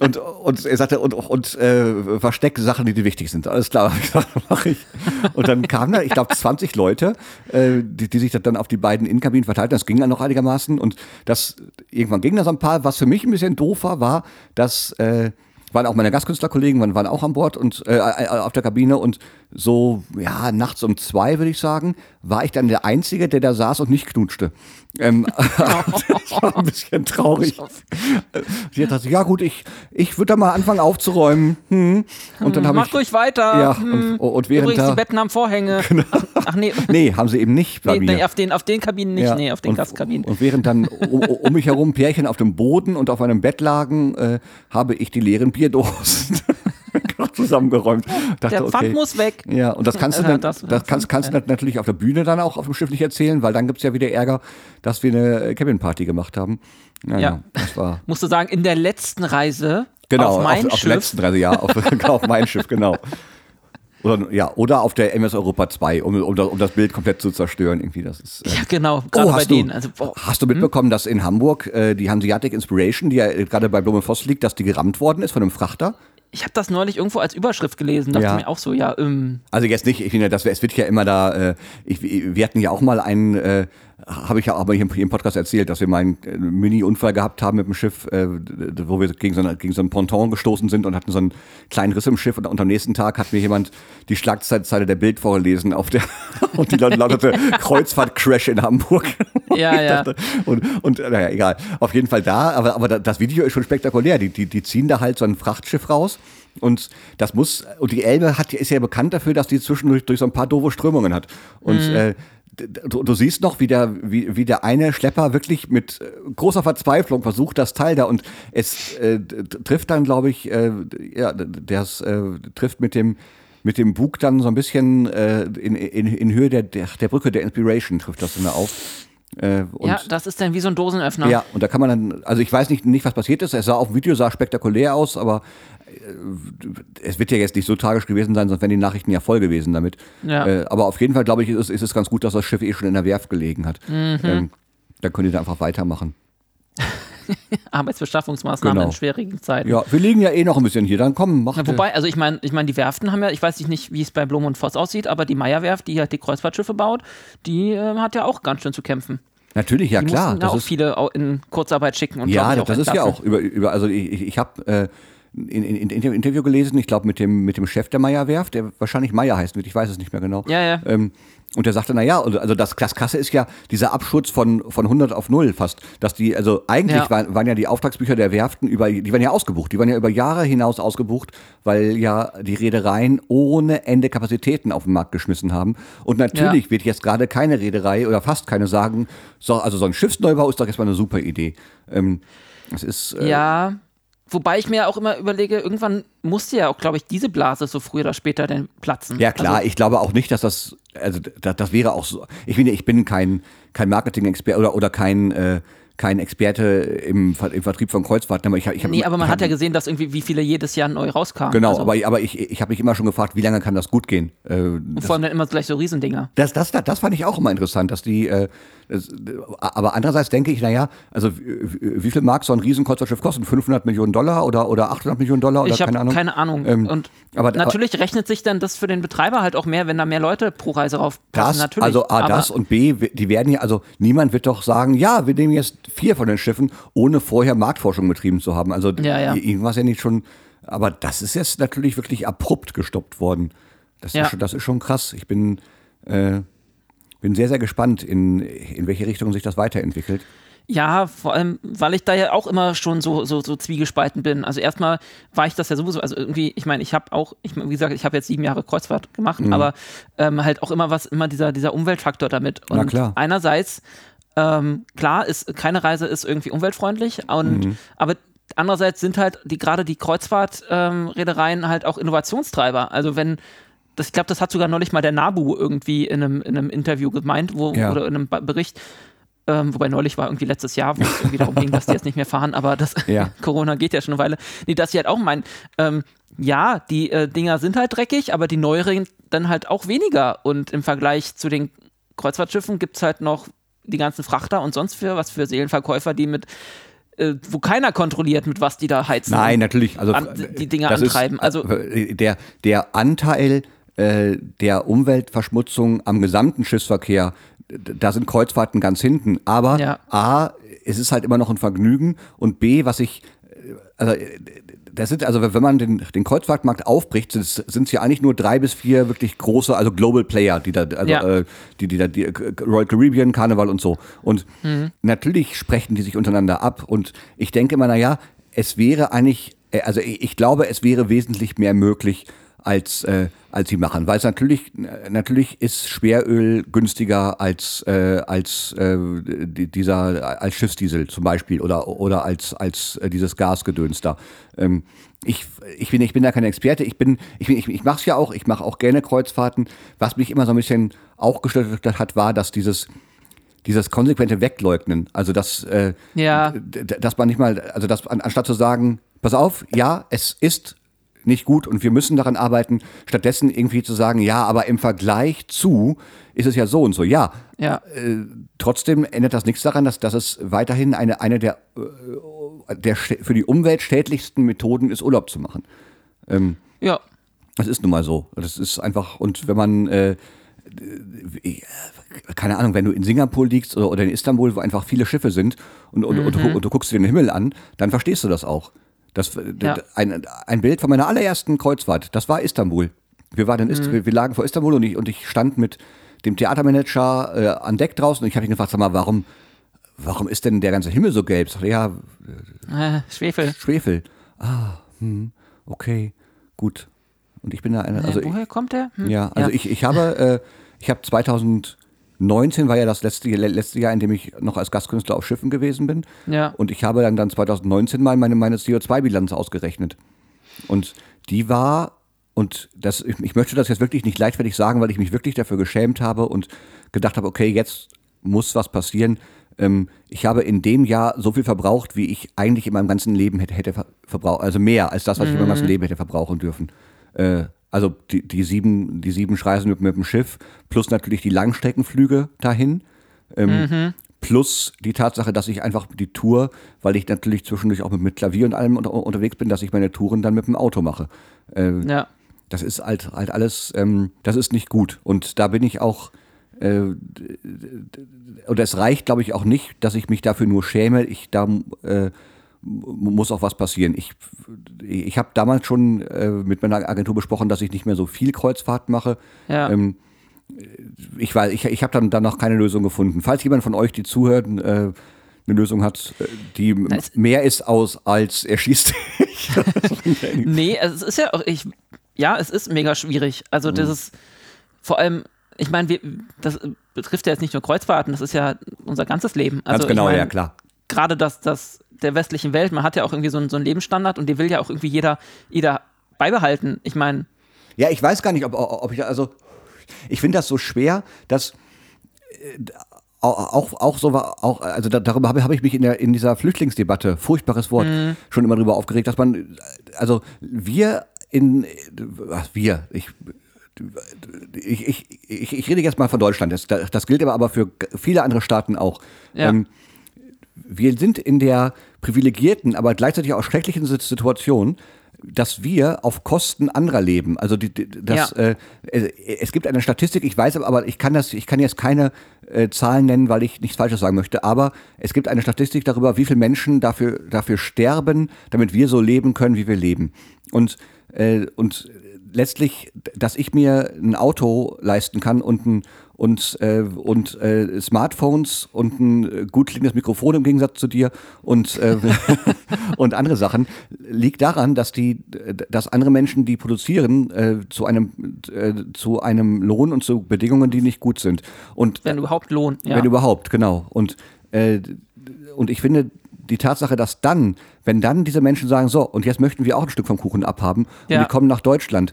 und, und er sagte, und, und äh, versteck Sachen, die dir wichtig sind. Alles klar, ich gesagt, mach ich. Und dann kamen da, ich glaube, 20 Leute, äh, die, die sich dann auf die beiden Innenkabinen verteilten. Das ging dann noch einigermaßen. Und das, irgendwann ging das ein paar. Was für mich ein bisschen doof war, war, dass äh, waren auch meine Gastkünstlerkollegen, waren, waren auch an Bord und äh, äh, auf der Kabine und so, ja, nachts um zwei, würde ich sagen, war ich dann der Einzige, der da saß und nicht knutschte. Ähm, das war ein bisschen traurig. Sie hat gesagt, ja gut, ich, ich würde da mal anfangen aufzuräumen. Hm. Und dann habe Mach ich, ruhig weiter. ja, Hm. und, und während Übrigens, die da, Betten haben Vorhänge. Ach nee. nee, haben sie eben nicht bei Nee, mir. nee, auf den, auf den Kabinen nicht, Ja, nee, auf den und, Gastkabinen. Und während dann um, um mich herum Pärchen auf dem Boden und auf einem Bett lagen, äh, habe ich die leeren Bierdosen zusammengeräumt. Dachte, Der Pfand okay. muss weg. Ja, und das kannst du Äh, dann, das- das, kannst, kannst du natürlich auf der Bühne dann auch auf dem Schiff nicht erzählen, weil dann gibt's ja wieder Ärger, dass wir eine Cabin-Party gemacht haben. Naja, Ja. das war Musst du sagen, in der letzten Reise genau auf mein auf, auf Schiff. der letzten Reise, ja, auf, genau, auf mein Schiff, genau. Oder, ja, oder auf der MS Europa 2, um, um, das- um das Bild komplett zu zerstören. Irgendwie, das ist, äh, ja, genau, gerade bei hast du, denen. Also, boah, hast du mitbekommen, dass in Hamburg äh, die Hanseatic Inspiration, die ja gerade bei Blumenfoss liegt, dass die gerammt worden ist von einem Frachter? Ich habe das neulich irgendwo als Überschrift gelesen, dachte Ja. mir auch so, ja, ähm, Also jetzt nicht, ich finde, das, es wird ja immer da, äh, ich, wir hatten ja auch mal einen, äh, habe ich ja aber hier im, hier im Podcast erzählt, dass wir mal einen äh, Mini-Unfall gehabt haben mit dem Schiff, äh, wo wir gegen so, eine, gegen so ein Ponton gestoßen sind und hatten so einen kleinen Riss im Schiff und, und am nächsten Tag hat mir jemand die Schlagzeile der Bild vorgelesen auf der und die lautete Kreuzfahrt-Crash in Hamburg. Ja, ja. Und, und naja, egal. Auf jeden Fall da, aber, aber das Video ist schon spektakulär. Die, die, die ziehen da halt so ein Frachtschiff raus. Und das muss, und die Elbe hat, ist ja bekannt dafür, dass die zwischendurch durch so ein paar doofe Strömungen hat. Und äh, d- d- du, du siehst noch, wie der, wie, wie der eine Schlepper wirklich mit äh, großer Verzweiflung versucht, das Teil da und es äh, trifft dann, glaube ich, äh, ja, d- der es, äh, trifft mit dem mit dem Bug dann so ein bisschen äh, in, in, in Höhe der, der, der Brücke der Inspiration trifft das dann auf. Äh, ja, das ist dann wie so ein Dosenöffner. Ja, und da kann man dann, also ich weiß nicht, nicht was passiert ist. Es sah auf dem Video sah spektakulär aus, aber es wird ja jetzt nicht so tragisch gewesen sein, sonst wären die Nachrichten ja voll gewesen damit. Ja. Äh, aber auf jeden Fall, glaube ich, ist, ist, es ganz gut, dass das Schiff eh schon in der Werft gelegen hat. Mhm. Ähm, dann könnt ihr da einfach weitermachen. Arbeitsbeschaffungsmaßnahmen genau. in schwierigen Zeiten. Ja, wir liegen ja eh noch ein bisschen hier, dann komm, mach ja, Wobei, also ich meine, ich meine, die Werften haben ja, ich weiß nicht, wie es bei Blum und Voss aussieht, aber die Meierwerft, die halt die Kreuzfahrtschiffe baut, die äh, hat ja auch ganz schön zu kämpfen. Natürlich, ja die klar. Das ja auch viele in Kurzarbeit schicken und Ja, das, das ist ja auch über, über also ich, ich habe äh, in, in, in, Interview gelesen, ich glaube mit dem, mit dem Chef der Meierwerft, der wahrscheinlich Meier heißt, ich weiß es nicht mehr genau. Ja, ja. Ähm, und der sagte, naja, also, also das, das Kasse ist ja dieser Abschutz von, von 100 auf 0 fast. Dass die, also eigentlich ja. Waren, waren ja die Auftragsbücher der Werften über, die waren ja ausgebucht. Die waren ja über Jahre hinaus ausgebucht, weil ja die Reedereien ohne Ende Kapazitäten auf den Markt geschmissen haben. Und natürlich ja. wird jetzt gerade keine Reederei oder fast keine sagen, so, also so ein Schiffsneubau ist doch erstmal eine super Idee. Ähm, es ist, äh, ja, Wobei ich mir auch immer überlege, irgendwann musste ja auch, glaube ich, diese Blase so früher oder später denn platzen. Ja, klar, also, ich glaube auch nicht, dass das, also das, das wäre auch so. Ich finde, ich bin kein, kein Marketing-Experte oder, oder kein äh, kein Experte im, im Vertrieb von Kreuzfahrten, aber ich, ich Nee, aber man hat ja gesehen, dass irgendwie wie viele jedes Jahr neu rauskamen. Genau, also, aber, aber ich, ich habe mich immer schon gefragt, wie lange kann das gut gehen? Äh, und vor allem dann immer gleich so Riesendinger. Das, das, das, das fand ich auch immer interessant, dass die, äh, das, aber andererseits denke ich, naja, also wie viel mag so ein Riesenkreuzfahrtschiff kosten? 500 Millionen Dollar oder, oder 800 Millionen Dollar oder ich keine Ahnung? keine Ahnung. Ähm, und aber, natürlich aber, rechnet sich dann das für den Betreiber halt auch mehr, wenn da mehr Leute pro Reise rauf das, natürlich. Also A, das und B, die werden ja, also niemand wird doch sagen, ja, wir nehmen jetzt vier von den Schiffen, ohne vorher Marktforschung betrieben zu haben. Also ja, ja. irgendwas ja nicht schon, aber das ist jetzt natürlich wirklich abrupt gestoppt worden. Das, ja. ist, schon, das ist schon krass. Ich bin, äh, bin sehr, sehr gespannt, in, in welche Richtung sich das weiterentwickelt. Ja, vor allem, weil ich da ja auch immer schon so, so, so zwiegespalten bin. Also erstmal war ich das ja sowieso, also irgendwie, ich meine, ich habe auch, ich, wie gesagt, ich habe jetzt sieben Jahre Kreuzfahrt gemacht, mhm. aber ähm, halt auch immer was, immer dieser, dieser Umweltfaktor damit. Und Na klar. einerseits, ähm, klar, ist, keine Reise ist irgendwie umweltfreundlich, und, mhm. aber andererseits sind halt die gerade die Kreuzfahrtreedereien ähm, halt auch Innovationstreiber. Also wenn das, ich glaube, das hat sogar neulich mal der Nabu irgendwie in einem, in einem Interview gemeint, wo, ja. oder in einem Bericht. Ähm, wobei neulich war irgendwie letztes Jahr, wo es irgendwie darum ging, dass die jetzt nicht mehr fahren, aber das ja. Corona geht ja schon eine Weile. Nee, dass sie halt auch meinen, ähm, ja, die äh, Dinger sind halt dreckig, aber die neueren dann halt auch weniger. Und im Vergleich zu den Kreuzfahrtschiffen gibt es halt noch die ganzen Frachter und sonst für was für Seelenverkäufer, die mit äh, wo keiner kontrolliert, mit was die da heizen. Nein, natürlich. Also an, die Dinge antreiben. Ist, also äh, der, der Anteil äh, der Umweltverschmutzung am gesamten Schiffsverkehr, da sind Kreuzfahrten ganz hinten. Aber ja. A, es ist halt immer noch ein Vergnügen und B, was ich, äh, also das sind, also wenn man den, den Kreuzfahrtmarkt aufbricht, sind es ja eigentlich nur drei bis vier wirklich große, also Global Player, die da, also ja. äh, die, die da, die Royal Caribbean, Karneval und so. Und mhm. natürlich sprechen die sich untereinander ab. Und ich denke immer, naja, es wäre eigentlich, also ich glaube, es wäre wesentlich mehr möglich, als, äh, als sie machen. Weil es natürlich, natürlich ist Schweröl günstiger als, äh, als äh, dieser, als Schiffsdiesel zum Beispiel oder, oder als, als äh, dieses Gasgedöns da. Ähm, ich, ich, bin, ich bin da kein Experte, ich bin, ich, bin, ich, ich mache es ja auch, ich mache auch gerne Kreuzfahrten. Was mich immer so ein bisschen auch gestört hat, war, dass dieses, dieses konsequente Wegleugnen, also dass, äh, ja. dass man nicht mal, also dass anstatt zu sagen, pass auf, ja, es ist nicht gut und wir müssen daran arbeiten, stattdessen irgendwie zu sagen, ja, aber im Vergleich zu ist es ja so und so. Ja, ja. Äh, trotzdem ändert das nichts daran, dass, dass es weiterhin eine, eine der, äh, der für die Umwelt schädlichsten Methoden ist, Urlaub zu machen. Ähm, ja. Das ist nun mal so. Das ist einfach, und wenn man, äh, keine Ahnung, wenn du in Singapur liegst oder, oder in Istanbul, wo einfach viele Schiffe sind und, und, mhm. und, und, du guckst dir den Himmel an, dann verstehst du das auch. Das, ja. ein, ein Bild von meiner allerersten Kreuzfahrt, das war Istanbul. Wir, waren in Ist mhm. wir lagen vor Istanbul und ich, und ich stand mit dem Theatermanager äh, an Deck draußen und ich habe ihn gefragt, sag mal, warum, warum ist denn der ganze Himmel so gelb? Ich sagte, ja, äh, Schwefel. Schwefel. Ah, hm, okay, gut. Und ich bin da eine, also äh, woher ich, kommt der? Hm? Ja, also ja. ich, ich habe, äh, ich habe 2000 19 war ja das letzte, letzte Jahr, in dem ich noch als Gastkünstler auf Schiffen gewesen bin. Ja. Und ich habe dann, dann 2019 mal meine, meine CO2-Bilanz ausgerechnet. Und die war und das, ich, ich möchte das jetzt wirklich nicht leichtfertig sagen, weil ich mich wirklich dafür geschämt habe und gedacht habe, okay, jetzt muss was passieren. Ähm, ich habe in dem Jahr so viel verbraucht, wie ich eigentlich in meinem ganzen Leben hätte, hätte ver- verbraucht, also mehr als das, was ich in meinem ganzen Leben hätte verbrauchen dürfen. Äh, also die, die sieben, die sieben Schreisen mit, mit dem Schiff, plus natürlich die Langstreckenflüge dahin. Ähm, Plus die Tatsache, dass ich einfach die Tour, weil ich natürlich zwischendurch auch mit, mit Klavier und allem unter, unterwegs bin, dass ich meine Touren dann mit dem Auto mache. Äh, Ja. das ist halt, halt alles, ähm, das ist nicht gut. Und da bin ich auch, äh, und es reicht, glaube ich, auch nicht, dass ich mich dafür nur schäme. Ich, da äh, muss auch was passieren. Ich, ich habe damals schon äh, mit meiner Agentur besprochen, dass ich nicht mehr so viel Kreuzfahrt mache. Ja. Ähm, ich weiß, ich, ich habe dann, dann noch keine Lösung gefunden. Falls jemand von euch, die zuhört, äh, eine Lösung hat, äh, die es- mehr ist aus als erschießt. Nee, also es ist ja auch, ich, ja, es ist mega schwierig. Also Mhm. das ist vor allem, ich meine, das betrifft ja jetzt nicht nur Kreuzfahrten, das ist ja unser ganzes Leben. Also Ganz genau, ich mein, ja klar. Gerade das, das der westlichen Welt, man hat ja auch irgendwie so einen, so einen Lebensstandard und den will ja auch irgendwie jeder, jeder beibehalten. Ich meine, Ja, ich weiß gar nicht, ob, ob ich, also, ich finde das so schwer, dass äh, auch, auch, so war, auch, also da, darüber habe, habe ich mich in, der, in dieser Flüchtlingsdebatte, furchtbares Wort, schon immer drüber aufgeregt, dass man, also wir in, was wir, ich, ich, ich, ich, ich rede jetzt mal von Deutschland, das, das gilt aber, aber für viele andere Staaten auch. Ja. Ähm, wir sind in der privilegierten, aber gleichzeitig auch schrecklichen Situation, dass wir auf Kosten anderer leben. Also die, die, das, Ja. äh, es gibt eine Statistik, ich weiß aber, aber ich kann das, ich kann jetzt keine äh, Zahlen nennen, weil ich nichts Falsches sagen möchte, aber es gibt eine Statistik darüber, wie viele Menschen dafür, dafür sterben, damit wir so leben können, wie wir leben. Und, äh, und letztlich, dass ich mir ein Auto leisten kann und ein und, äh, und äh, Smartphones und ein äh, gut klingendes Mikrofon im Gegensatz zu dir und, äh, und andere Sachen, liegt daran, dass die, dass andere Menschen, die produzieren, äh, zu einem äh, zu einem Lohn und zu Bedingungen, die nicht gut sind. Und wenn überhaupt Lohn. Ja. wenn überhaupt, genau. Und, äh, und ich finde die Tatsache, dass dann, wenn dann diese Menschen sagen, so, und jetzt möchten wir auch ein Stück vom Kuchen abhaben und Ja. die kommen nach Deutschland,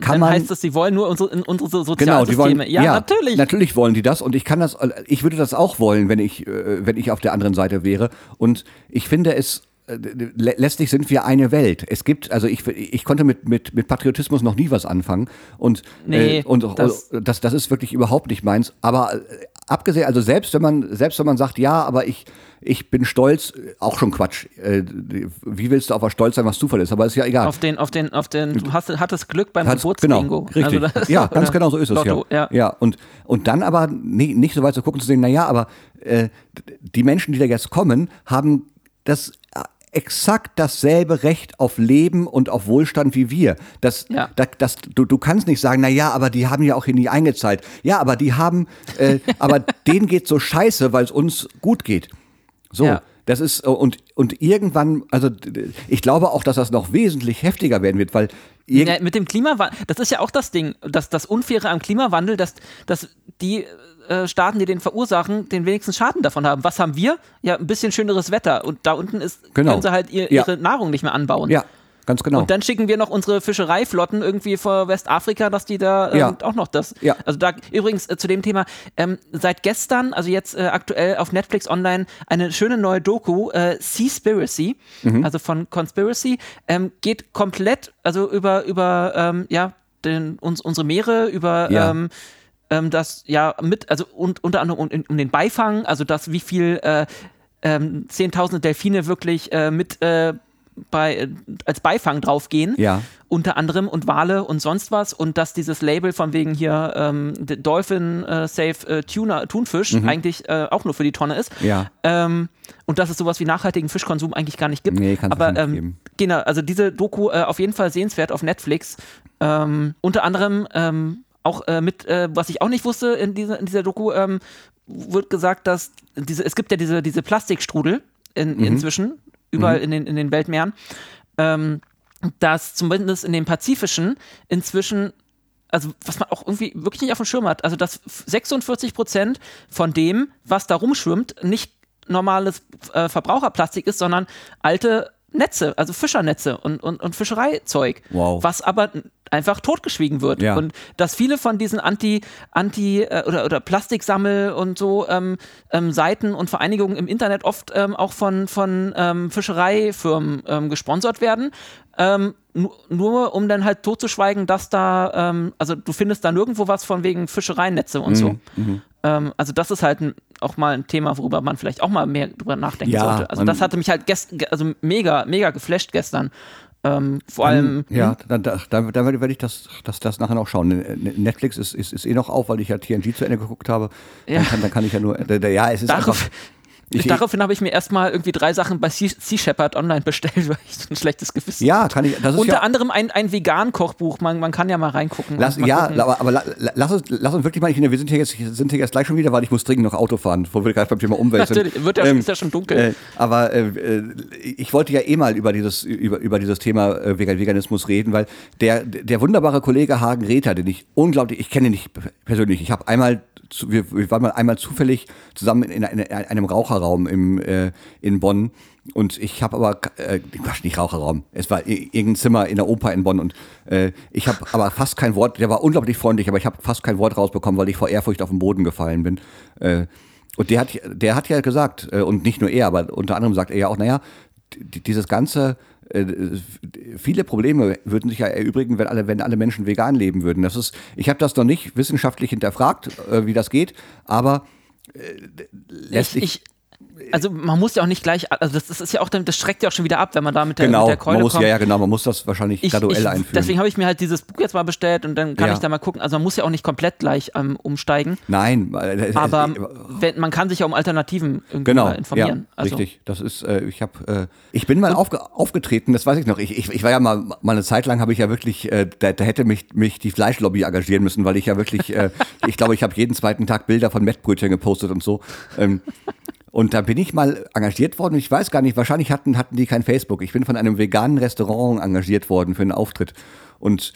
kann dann man. heißt es, sie wollen nur unsere, unsere so- Genau, Sozialsysteme. die wollen, ja, natürlich. Natürlich wollen die das und ich kann das, ich würde das auch wollen, wenn ich, äh, wenn ich auf der anderen Seite wäre. Und ich finde es, letztlich sind wir eine Welt. Es gibt, also ich, ich konnte mit, mit, mit Patriotismus noch nie was anfangen und, Nee, äh, und das- das, das, ist wirklich überhaupt nicht meins. Aber äh, abgesehen, also selbst wenn man, selbst wenn man sagt, ja, aber ich, ich bin stolz, äh, auch schon Quatsch. Äh, Wie willst du auf was stolz sein, was Zufall ist? Aber ist ja egal. Auf den, auf den, auf den, du hast, hattest Glück beim Geburtsbingo. Genau, richtig. Also das- ja, ganz genau so ist es. Lotto, ja. ja. und, und dann aber nie, nicht so weit zu gucken, zu sehen, naja, aber äh, die Menschen, die da jetzt kommen, haben das äh, exakt dasselbe Recht auf Leben und auf Wohlstand wie wir. Das, Ja. da, das, du, du kannst nicht sagen, na ja, aber die haben ja auch hier nie eingezahlt. Ja, aber die haben, äh, aber denen geht so scheiße, weil es uns gut geht. So. Ja. Das ist, äh, und, und irgendwann, also ich glaube auch, dass das noch wesentlich heftiger werden wird, weil Ja, mit dem Klimawandel, das ist ja auch das Ding, das, das Unfaire am Klimawandel, dass, dass die äh, Staaten, die den verursachen, den wenigsten Schaden davon haben. Was haben wir? Ja, ein bisschen schöneres Wetter und da unten ist, Genau. können sie halt ihr, Ja. ihre Nahrung nicht mehr anbauen. ja, ganz genau. Und dann schicken wir noch unsere Fischereiflotten irgendwie vor Westafrika, dass die da ähm, Ja. auch noch das. Ja. Also da übrigens äh, zu dem Thema, ähm, seit gestern, also jetzt äh, aktuell auf Netflix online, eine schöne neue Doku, äh, Seaspiracy, Mhm. also von Conspiracy, ähm, geht komplett, also über, über ähm, ja, den, uns, unsere Meere, über Ja. ähm, ähm, das ja mit, also und, unter anderem um, um den Beifang, also das, wie viel äh, ähm, Zehntausende Delfine wirklich äh, mit äh, bei, äh, als Beifang draufgehen. Ja. Unter anderem und Wale und sonst was. Und dass dieses Label von wegen hier ähm, Dolphin äh, Safe äh, Tuna, Thunfisch eigentlich äh, auch nur für die Tonne ist. Mhm. Ja. Ähm, und dass es sowas wie nachhaltigen Fischkonsum eigentlich gar nicht gibt. Nee, kann's Aber nicht ähm, geben. genau, also diese Doku äh, auf jeden Fall sehenswert auf Netflix. Ähm, unter anderem ähm, auch äh, mit, äh, was ich auch nicht wusste in dieser, in dieser Doku, ähm, wird gesagt, dass diese, es gibt ja diese, diese Plastikstrudel in, Mhm. inzwischen, überall in, den, in den Weltmeeren, ähm, dass zumindest in den Pazifischen inzwischen also was man auch irgendwie wirklich nicht auf dem Schirm hat, also dass 46 Prozent von dem, was da rumschwimmt, nicht normales äh, Verbraucherplastik ist, sondern alte Netze, also Fischernetze und, und, und Fischereizeug, Wow. was aber einfach totgeschwiegen wird. Ja. Und dass viele von diesen Anti, Anti äh, oder, oder Plastiksammel und so ähm, ähm, Seiten und Vereinigungen im Internet oft ähm, auch von, von ähm, Fischereifirmen ähm, gesponsert werden. Ähm, nu- nur um dann halt totzuschweigen, dass da, also du findest da nirgendwo was von wegen Fischereinetze und so. Ähm, also das ist halt ein, auch mal ein Thema, worüber man vielleicht auch mal mehr drüber nachdenken Ja, sollte. Also das hatte mich halt gest also mega, mega geflasht gestern. Ähm, vor allem, Ja, dann, da, da, da werde ich das, das, das nachher noch schauen. Ne- Netflix ist, ist, ist eh noch auf, weil ich ja TNG zu Ende geguckt habe. Ja. Dann, kann, dann kann ich ja nur. Da, ja, es ist Darauf, einfach. Ich, daraufhin habe ich mir erstmal irgendwie drei Sachen bei Sea, sea Shepherd online bestellt, weil ich ein schlechtes Gewissen ja, kann ich. Das ist Unter ja, anderem ein, ein Vegan-Kochbuch, man, man kann ja mal reingucken. Lass, mal ja, gucken. aber, aber la- la- lass, uns, lass uns wirklich mal der, wir sind hier, jetzt, sind hier jetzt gleich schon wieder, weil ich muss dringend noch Auto fahren, wo wir gerade beim Thema Umwelt Natürlich, sind. wird ja, Ähm, ist ja schon dunkel. Äh, aber äh, äh, ich wollte ja eh mal über dieses, über, über dieses Thema äh, Vegan- Veganismus reden, weil der, der wunderbare Kollege Hagen Rether, den ich unglaublich, ich kenne ihn nicht persönlich, ich habe einmal, wir, wir waren mal einmal zufällig zusammen in, in, in einem Raucherraum im, äh, in Bonn und ich habe aber, äh, nicht Raucherraum, es war irgendein Zimmer in der Oper in Bonn und äh, ich habe aber fast kein Wort, der war unglaublich freundlich, aber ich habe fast kein Wort rausbekommen, weil ich vor Ehrfurcht auf den Boden gefallen bin. Äh, und der hat, der hat ja gesagt, äh, und nicht nur er, aber unter anderem sagt er ja auch, naja, dieses ganze, äh, viele Probleme würden sich ja erübrigen, wenn alle, wenn alle Menschen vegan leben würden. Das ist, ich habe das noch nicht wissenschaftlich hinterfragt, äh, wie das geht, aber äh, lässt ich, ich, also man muss ja auch nicht gleich, also das, das ist ja auch, das schreckt ja auch schon wieder ab, wenn man da mit der, genau, mit der Keule man muss, kommt. ja, ja, genau, man muss das wahrscheinlich ich, graduell ich, einführen. Deswegen habe ich mir halt dieses Buch jetzt mal bestellt und dann kann Ja. ich da mal gucken. Also man muss ja auch nicht komplett gleich ähm, umsteigen, Nein, äh, aber äh, wenn, man kann sich ja um Alternativen irgendwie Genau, mal informieren. ja, also, richtig. Das ist, äh, ich habe, äh, ich bin mal aufge aufgetreten, das weiß ich noch. Ich, ich, ich war ja mal, mal eine Zeit lang habe ich ja wirklich, äh, da, da hätte mich, mich die Fleischlobby engagieren müssen, weil ich ja wirklich, äh, ich glaube, ich habe jeden zweiten Tag Bilder von Mettbrötchen gepostet und so. Ähm, und da bin ich mal engagiert worden. Ich weiß gar nicht, wahrscheinlich hatten, hatten die kein Facebook. Ich bin von einem veganen Restaurant engagiert worden für einen Auftritt. Und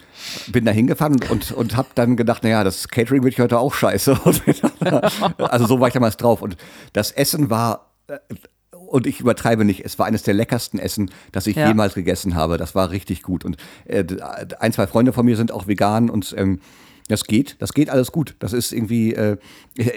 bin da hingefahren und, und, und habe dann gedacht, naja, das Catering wird heute auch scheiße. Also so war ich damals drauf. Und das Essen war, äh, und ich übertreibe nicht, es war eines der leckersten Essen, das ich Ja. jemals gegessen habe. Das war richtig gut. Und äh, ein, zwei Freunde von mir sind auch vegan und ähm, das geht, das geht alles gut. Das ist irgendwie, äh,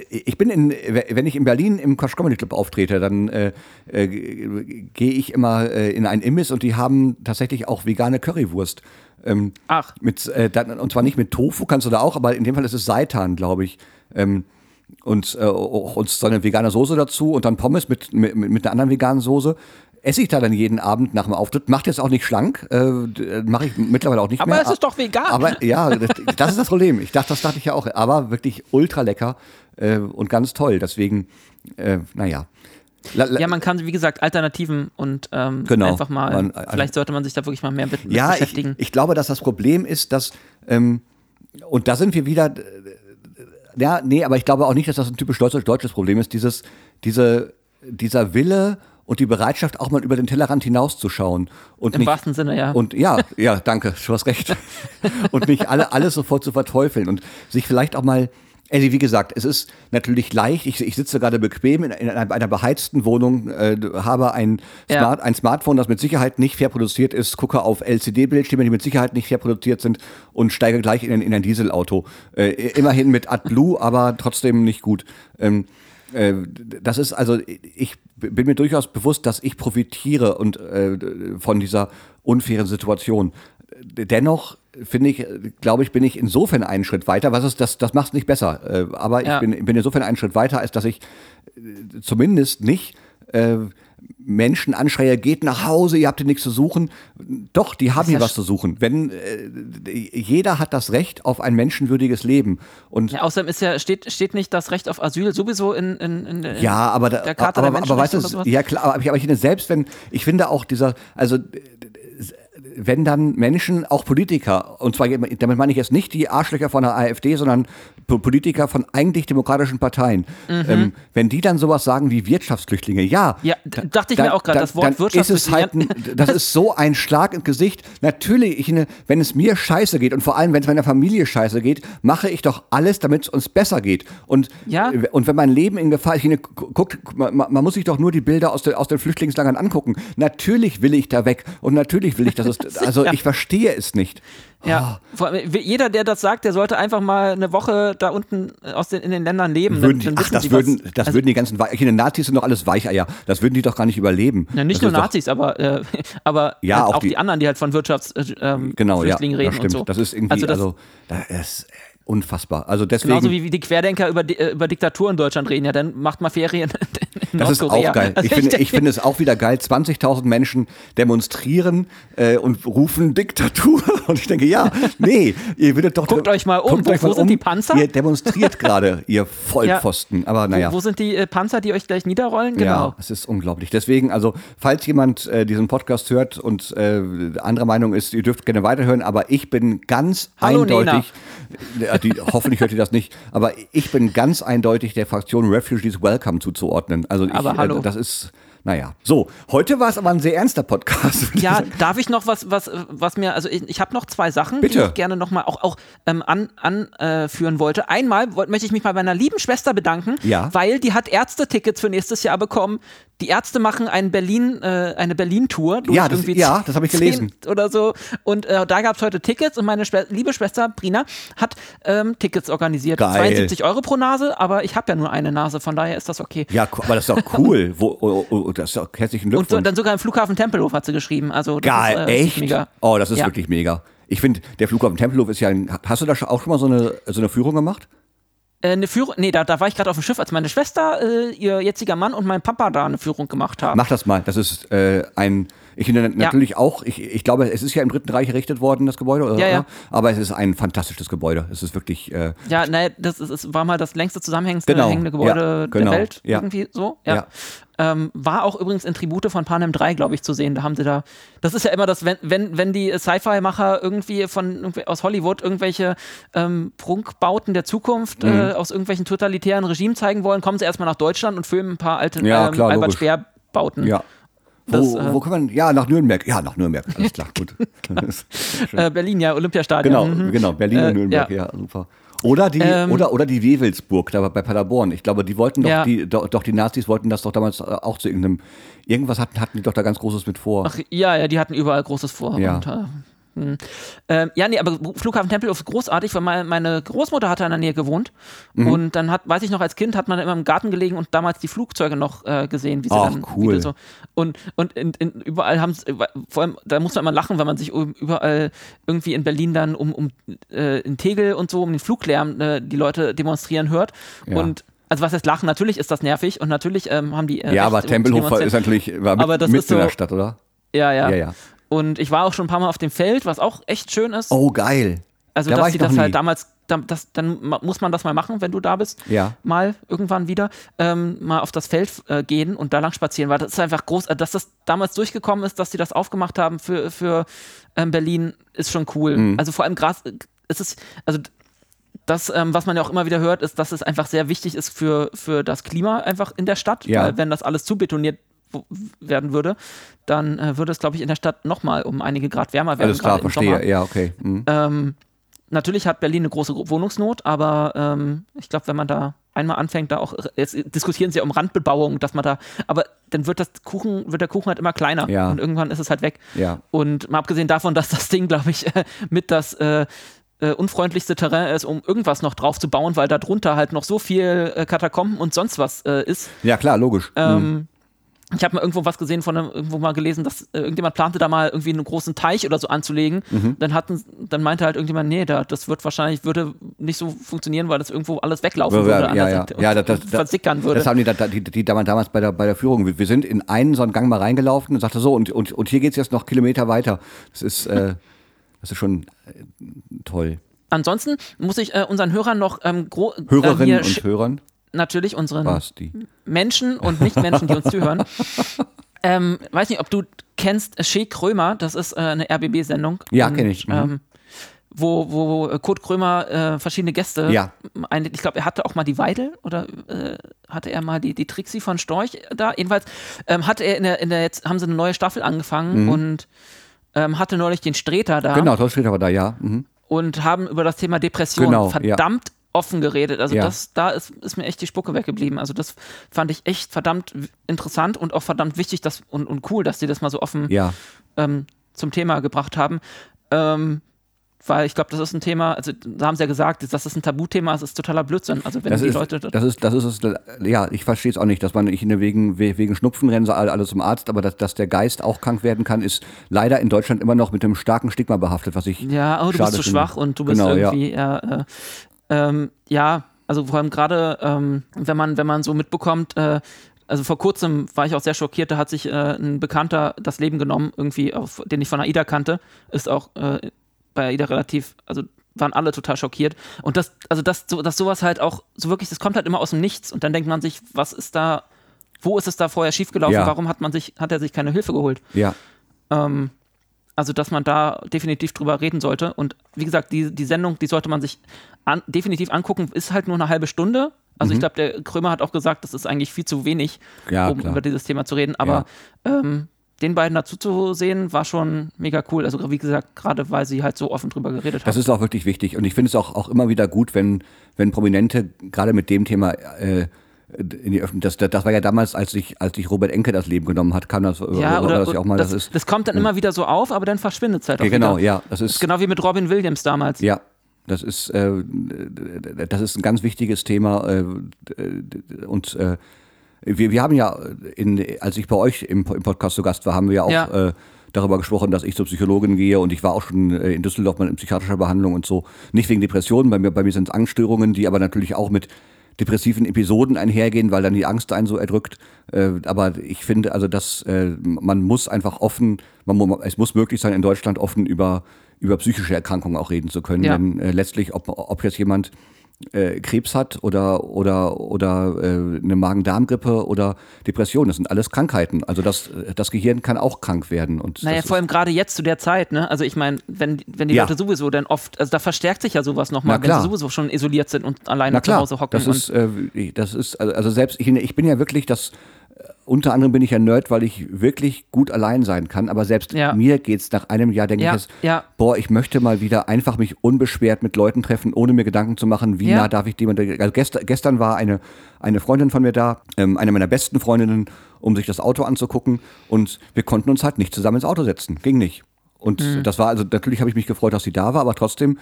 ich bin in, wenn ich in Berlin im Quatsch Comedy Club auftrete, dann äh, äh, gehe ich immer äh, in einen Imbiss und die haben tatsächlich auch vegane Currywurst. Ähm, Ach. mit, äh, dann, und zwar nicht mit Tofu, kannst du da auch, aber in dem Fall ist es Seitan, glaube ich. Ähm, und, äh, und so eine vegane Soße dazu und dann Pommes mit, mit, mit einer anderen veganen Soße. Esse ich da dann jeden Abend nach dem Auftritt. Macht jetzt auch nicht schlank, äh, mache ich mittlerweile auch nicht Aber mehr. es ist doch vegan. Aber ja, das, das ist das Problem. Ich dachte, das dachte ich ja auch. Aber wirklich ultra lecker äh, und ganz toll. Deswegen, äh, naja. La, la, Ja, man kann, wie gesagt, Alternativen und ähm, Genau. einfach mal, Man- also vielleicht sollte man sich da wirklich mal mehr mit, ja, ich, beschäftigen. ich glaube, dass das Problem ist, dass, ähm, und da sind wir wieder, äh, ja, nee, aber ich glaube auch nicht, dass das ein typisch deutsches, deutsches Problem ist, dieses, diese, dieser Wille und die Bereitschaft, auch mal über den Tellerrand hinauszuschauen. Und Im nicht, wahrsten Sinne, ja. Und ja, ja, danke, du hast recht. und nicht alle, alles sofort zu verteufeln und sich vielleicht auch mal, also wie gesagt, es ist natürlich leicht. Ich, ich sitze gerade bequem in, in einer, einer beheizten Wohnung, äh, habe ein, Ja. Smart, ein Smartphone, das mit Sicherheit nicht fair produziert ist, gucke auf LCD-Bildschirme, die mit Sicherheit nicht fair produziert sind und steige gleich in, ein- in ein Dieselauto. Äh, immerhin mit AdBlue, aber trotzdem nicht gut. Ähm, äh, das ist also, ich bin mir durchaus bewusst, dass ich profitiere und äh, von dieser unfairen Situation. Dennoch finde ich, glaube ich, bin ich insofern einen Schritt weiter. Was ist das? Das macht es nicht besser. Äh, aber Ja. ich bin, bin insofern einen Schritt weiter, als dass ich äh, zumindest nicht äh, Menschen anschreie, geht nach Hause, ihr habt hier nichts zu suchen. Doch, die haben hier was zu suchen. Wenn äh, jeder hat das Recht auf ein menschenwürdiges Leben. Und Ja, außerdem ist ja, steht, steht nicht das Recht auf Asyl sowieso in, in, in der Ja, aber, da, der Charta aber, der aber weißt Menschenrechte du, ja klar, aber ich, aber ich finde, selbst wenn, ich finde auch dieser, also wenn dann Menschen, auch Politiker, und zwar damit meine ich jetzt nicht die Arschlöcher von der AfD, sondern Politiker von eigentlich demokratischen Parteien, mhm. ähm, wenn die dann sowas sagen wie Wirtschaftsflüchtlinge, ja, ja dachte ich dann, mir auch gerade, das Wort dann ist es halt ein, das ist so ein Schlag ins Gesicht. Natürlich, ich, wenn es mir scheiße geht und vor allem, wenn es meiner Familie scheiße geht, mache ich doch alles, damit es uns besser geht. Und, ja. und wenn mein Leben in Gefahr ist, guckt, man, man, muss sich doch nur die Bilder aus, de, aus den Flüchtlingslagern angucken. Natürlich will ich da weg und natürlich will ich, dass es, also ich verstehe es nicht. Ja, oh. jeder, der das sagt, der sollte einfach mal eine Woche da unten aus den, in den Ländern leben. Würden die, ach, das, würden, das also, würden die ganzen die Nazis sind doch alles Weicheier. Das würden die doch gar nicht überleben. Ja, nicht das nur Nazis, doch, aber, äh, aber ja, halt auch, die, die, anderen, die halt von Wirtschaftsflüchtlingen ähm, genau, ja, reden das stimmt. und so. Das ist irgendwie, also, das, also das, unfassbar. Also deswegen, Genauso wie, wie die Querdenker über, äh, über Diktatur in Deutschland reden. Ja, dann macht mal Ferien Das ist auch geil. Ich, finde, ich finde es auch wieder geil. 20.000 Menschen demonstrieren äh, und rufen Diktatur. Und ich denke, ja, nee, ihr würdet doch... Guckt euch mal um. Wo, wo sind um. die Panzer? Ihr demonstriert gerade, ihr Vollpfosten. Ja. Aber naja. Wo, wo, sind die äh, Panzer, die euch gleich niederrollen? Genau. Ja, es ist unglaublich. Deswegen, also, falls jemand äh, diesen Podcast hört und äh, anderer Meinung ist, ihr dürft gerne weiterhören, aber ich bin ganz Hallo, eindeutig... Nena die, hoffentlich hört ihr das nicht, aber ich bin ganz eindeutig der Fraktion Refugees Welcome zuzuordnen. Also ich, aber hallo. Äh, das ist naja, so, heute war es aber ein sehr ernster Podcast. Ja, darf ich noch was, was, was mir, also ich, ich habe noch zwei Sachen, Bitte. die ich gerne nochmal auch, auch ähm, anführen äh, wollte. Einmal wollt, möchte ich mich bei meiner lieben Schwester bedanken, ja. weil die hat Ärztetickets für nächstes Jahr bekommen. Die Ärzte machen einen Berlin, äh, eine Berlin-Tour. Ja, das, ja, das habe ich gelesen. Oder so. Und äh, da gab es heute Tickets und meine Schwe liebe Schwester Brina hat ähm, Tickets organisiert. Geil. 72 Euro pro Nase, aber ich habe ja nur eine Nase, von daher ist das okay. Ja, aber das ist doch cool. Wo, oh, oh, oh, das ist doch herzlichen Glückwunsch. Und so, dann sogar im Flughafen Tempelhof hat sie geschrieben. Also Geil, ist, äh, echt? Mega. Oh, das ist ja. wirklich mega. Ich finde, der Flughafen Tempelhof ist ja ein. Hast du da auch schon mal so eine, so eine Führung gemacht? Äh, eine Führung, nee, da, da war ich gerade auf dem Schiff, als meine Schwester, äh, ihr jetziger Mann und mein Papa da eine Führung gemacht haben. Mach das mal. Das ist äh, ein ich finde natürlich ja. auch, ich, ich glaube, es ist ja im Dritten Reich errichtet worden, das Gebäude? Ja, ja. aber es ist ein fantastisches Gebäude. Es ist wirklich. Äh, ja, naja, das ist, es war mal das längste zusammenhängende genau. Gebäude genau. der Welt, irgendwie so. Ja. Ähm, war auch übrigens in Tribute von Panem 3, glaube ich, zu sehen. Da haben sie da. Das ist ja immer das, wenn, wenn, wenn die Sci-Fi-Macher irgendwie von irgendwie aus Hollywood irgendwelche ähm, Prunkbauten der Zukunft mhm. äh, aus irgendwelchen totalitären Regimen zeigen wollen, kommen sie erstmal nach Deutschland und filmen ein paar alte ja, ähm, klar, Albert Speer-Bauten. Ja. Das, wo, äh, wo kann man, ja, nach Nürnberg. Ja, nach Nürnberg. Alles klar, gut. äh, Berlin, ja, Olympiastadion. Genau, mhm. genau, Berlin und äh, Nürnberg, ja. ja, super. Oder die, ähm, oder, oder die Wewelsburg, da bei Paderborn. Ich glaube, die wollten doch, ja. die, doch, doch, die Nazis wollten das doch damals auch zu irgendeinem, irgendwas hatten, hatten die doch da ganz Großes mit vor. Ach, ja, ja, die hatten überall Großes vor. Ja. Und, äh, hm. Ähm, ja, nee, aber Flughafen Tempelhof ist großartig, weil meine, meine Großmutter hatte in der Nähe gewohnt. Mhm. Und dann hat, weiß ich noch, als Kind hat man immer im Garten gelegen und damals die Flugzeuge noch äh, gesehen, wie sie Ach, dann cool. so. Und, und in, in, überall haben äh, vor allem, da muss man immer lachen, wenn man sich überall irgendwie in Berlin dann um, um äh, in Tegel und so, um den Fluglärm äh, die Leute demonstrieren hört. Ja. Und also was heißt lachen? Natürlich ist das nervig und natürlich ähm, haben die. Äh, ja, aber Tempelhof ist natürlich war mit, aber das mitten ist so, in der Stadt, oder? Ja, ja. ja, ja. Und ich war auch schon ein paar Mal auf dem Feld, was auch echt schön ist. Oh, geil. Also, da dass sie das halt damals, das, dann muss man das mal machen, wenn du da bist. Ja. Mal irgendwann wieder, ähm, mal auf das Feld äh, gehen und da lang spazieren, weil das ist einfach groß, dass das damals durchgekommen ist, dass sie das aufgemacht haben für, für ähm, Berlin, ist schon cool. Mhm. Also vor allem Gras, ist es, also das, ähm, was man ja auch immer wieder hört, ist, dass es einfach sehr wichtig ist für, für das Klima einfach in der Stadt. Ja. Weil wenn das alles zu betoniert werden würde, dann äh, würde es, glaube ich, in der Stadt nochmal um einige Grad wärmer werden. Alles klar, verstehe. Ja, okay. Mhm. Ähm, natürlich hat Berlin eine große Wohnungsnot, aber ähm, ich glaube, wenn man da einmal anfängt, da auch, jetzt diskutieren sie ja um Randbebauung, dass man da, aber dann wird das Kuchen, wird der Kuchen halt immer kleiner ja. und irgendwann ist es halt weg. Ja. Und mal abgesehen davon, dass das Ding, glaube ich, mit das äh, äh, unfreundlichste Terrain ist, um irgendwas noch drauf zu bauen, weil da drunter halt noch so viel äh, Katakomben und sonst was äh, ist. Ja, klar, logisch. Ähm, mhm ich habe mal irgendwo was gesehen von einem, irgendwo mal gelesen, dass äh, irgendjemand plante da mal irgendwie einen großen Teich oder so anzulegen. Mhm. Dann hatten, dann meinte halt irgendjemand, nee, da, das wird wahrscheinlich würde nicht so funktionieren, weil das irgendwo alles weglaufen ja, würde, ja, ja. ja das, das, versickern würde. Das haben die, die, die, die damals bei der, bei der Führung. Wir sind in einen so einen Gang mal reingelaufen und sagte so, und, und, und hier geht's jetzt noch Kilometer weiter. Das ist, äh, das ist schon äh, toll. Ansonsten muss ich äh, unseren Hörern noch ähm, Hörerinnen und Hörern natürlich unseren Basti. Menschen und Nicht-Menschen, die uns zuhören. Ähm, weiß nicht, ob du kennst Shea Krömer, das ist äh, eine RBB-Sendung. Ja, Und, kenn ich. Mhm. Ähm, wo, wo Kurt Krömer äh, verschiedene Gäste, Ja. eine, ich glaube, er hatte auch mal die Weidel oder äh, hatte er mal die, die Trixie von Storch da. Jedenfalls ähm, hatte er in der, in der, jetzt haben sie eine neue Staffel angefangen und ähm, hatte neulich den Streter da Mhm. Genau, das steht aber da, ja. Mhm. und haben über das Thema Depression Genau, ja. Offen geredet. Also Ja. das, da ist, ist mir echt die Spucke weggeblieben. Also das fand ich echt verdammt interessant und auch verdammt wichtig dass, und, und cool, dass die das mal so offen Ja. ähm, zum Thema gebracht haben. Ähm, weil ich glaube, das ist ein Thema, also da haben sie ja gesagt, das ein Tabuthema ist, ist totaler Blödsinn. Also wenn Das die ist, Leute das ist, das ist es, ja, ich verstehe es auch nicht, dass man nicht wegen, wegen Schnupfen rennen, alle, alle zum Arzt, aber dass, dass der Geist auch krank werden kann, ist leider in Deutschland immer noch mit einem starken Stigma behaftet, was ich Ja, oh, du bist zu finde. schwach und du bist Genau, irgendwie, ja, äh, ähm, ja, also vor allem gerade, ähm, wenn man, wenn man so mitbekommt, äh, also vor kurzem war ich auch sehr schockiert, da hat sich äh, ein Bekannter das Leben genommen, irgendwie, auf, den ich von AIDA kannte, ist auch äh, bei AIDA relativ, also waren alle total schockiert. Und das, also das, so, dass sowas halt auch, so wirklich, das kommt halt immer aus dem Nichts. Und dann denkt man sich, was ist da, wo ist es da vorher schiefgelaufen? Ja. Warum hat man sich, hat er sich keine Hilfe geholt? Ja, Ähm, also, dass man da definitiv drüber reden sollte. Und wie gesagt, die, die Sendung, die sollte man sich an, definitiv angucken, ist halt nur eine halbe Stunde. Also, ich glaube, der Krömer hat auch gesagt, das ist eigentlich viel zu wenig, Mhm. Ja, um klar. über dieses Thema zu reden. Aber ähm, den beiden dazu zu sehen, war schon mega cool. Also, wie gesagt, gerade weil sie halt so offen drüber geredet das haben. ist auch wirklich wichtig und ich finde es auch, auch immer wieder gut, wenn, wenn Prominente gerade mit dem Thema äh, in die Öffentlichkeit, das, das, das war ja damals, als sich als sich Robert Enke das Leben genommen hat, kam das, Ja, war oder, das ja auch mal, das, das ist, das kommt dann immer wieder so auf, aber dann verschwindet es halt auch ja, genau, wieder. ja, das Das ist genau wie mit Robin Williams damals. Ja, das ist, äh, das ist ein ganz wichtiges Thema. Äh, und äh, wir, wir haben ja, in, als ich bei euch im, im Podcast zu Gast war, haben wir ja auch Ja. Äh, darüber gesprochen, dass ich zur Psychologin gehe und ich war auch schon äh, in Düsseldorf mal in psychiatrischer Behandlung und so. Nicht wegen Depressionen, bei mir, bei mir sind es Angststörungen, die aber natürlich auch mit depressiven Episoden einhergehen, weil dann die Angst einen so erdrückt. Äh, aber ich finde also, dass äh, man muss einfach offen, man, es muss möglich sein, in Deutschland offen über, über psychische Erkrankungen auch reden zu können. Ja. Denn äh, letztlich, ob, ob jetzt jemand äh, Krebs hat oder, oder, oder äh, eine Magen-Darm-Grippe oder Depression, das sind alles Krankheiten. Also das, das Gehirn kann auch krank werden. Und Naja, vor allem gerade jetzt zu der Zeit, ne? Also ich meine, wenn, wenn die Ja. Leute sowieso dann oft, also da verstärkt sich ja sowas nochmal, wenn sie sowieso schon isoliert sind und alleine zu Hause hocken. das ist, äh, das ist, also also selbst, ich, ich bin ja wirklich das, unter anderem bin ich ja Nerd, weil ich wirklich gut allein sein kann, aber selbst Ja. mir geht's nach einem Jahr, denke Ja, ich jetzt, ja. boah, ich möchte mal wieder einfach mich unbeschwert mit Leuten treffen, ohne mir Gedanken zu machen, wie nah darf ich jemand, also gestern, gestern war eine, eine Freundin von mir da, ähm, eine meiner besten Freundinnen, um sich das Auto anzugucken und wir konnten uns halt nicht zusammen ins Auto setzen, ging nicht. Und Mhm. das war also, natürlich habe ich mich gefreut, dass sie da war, aber trotzdem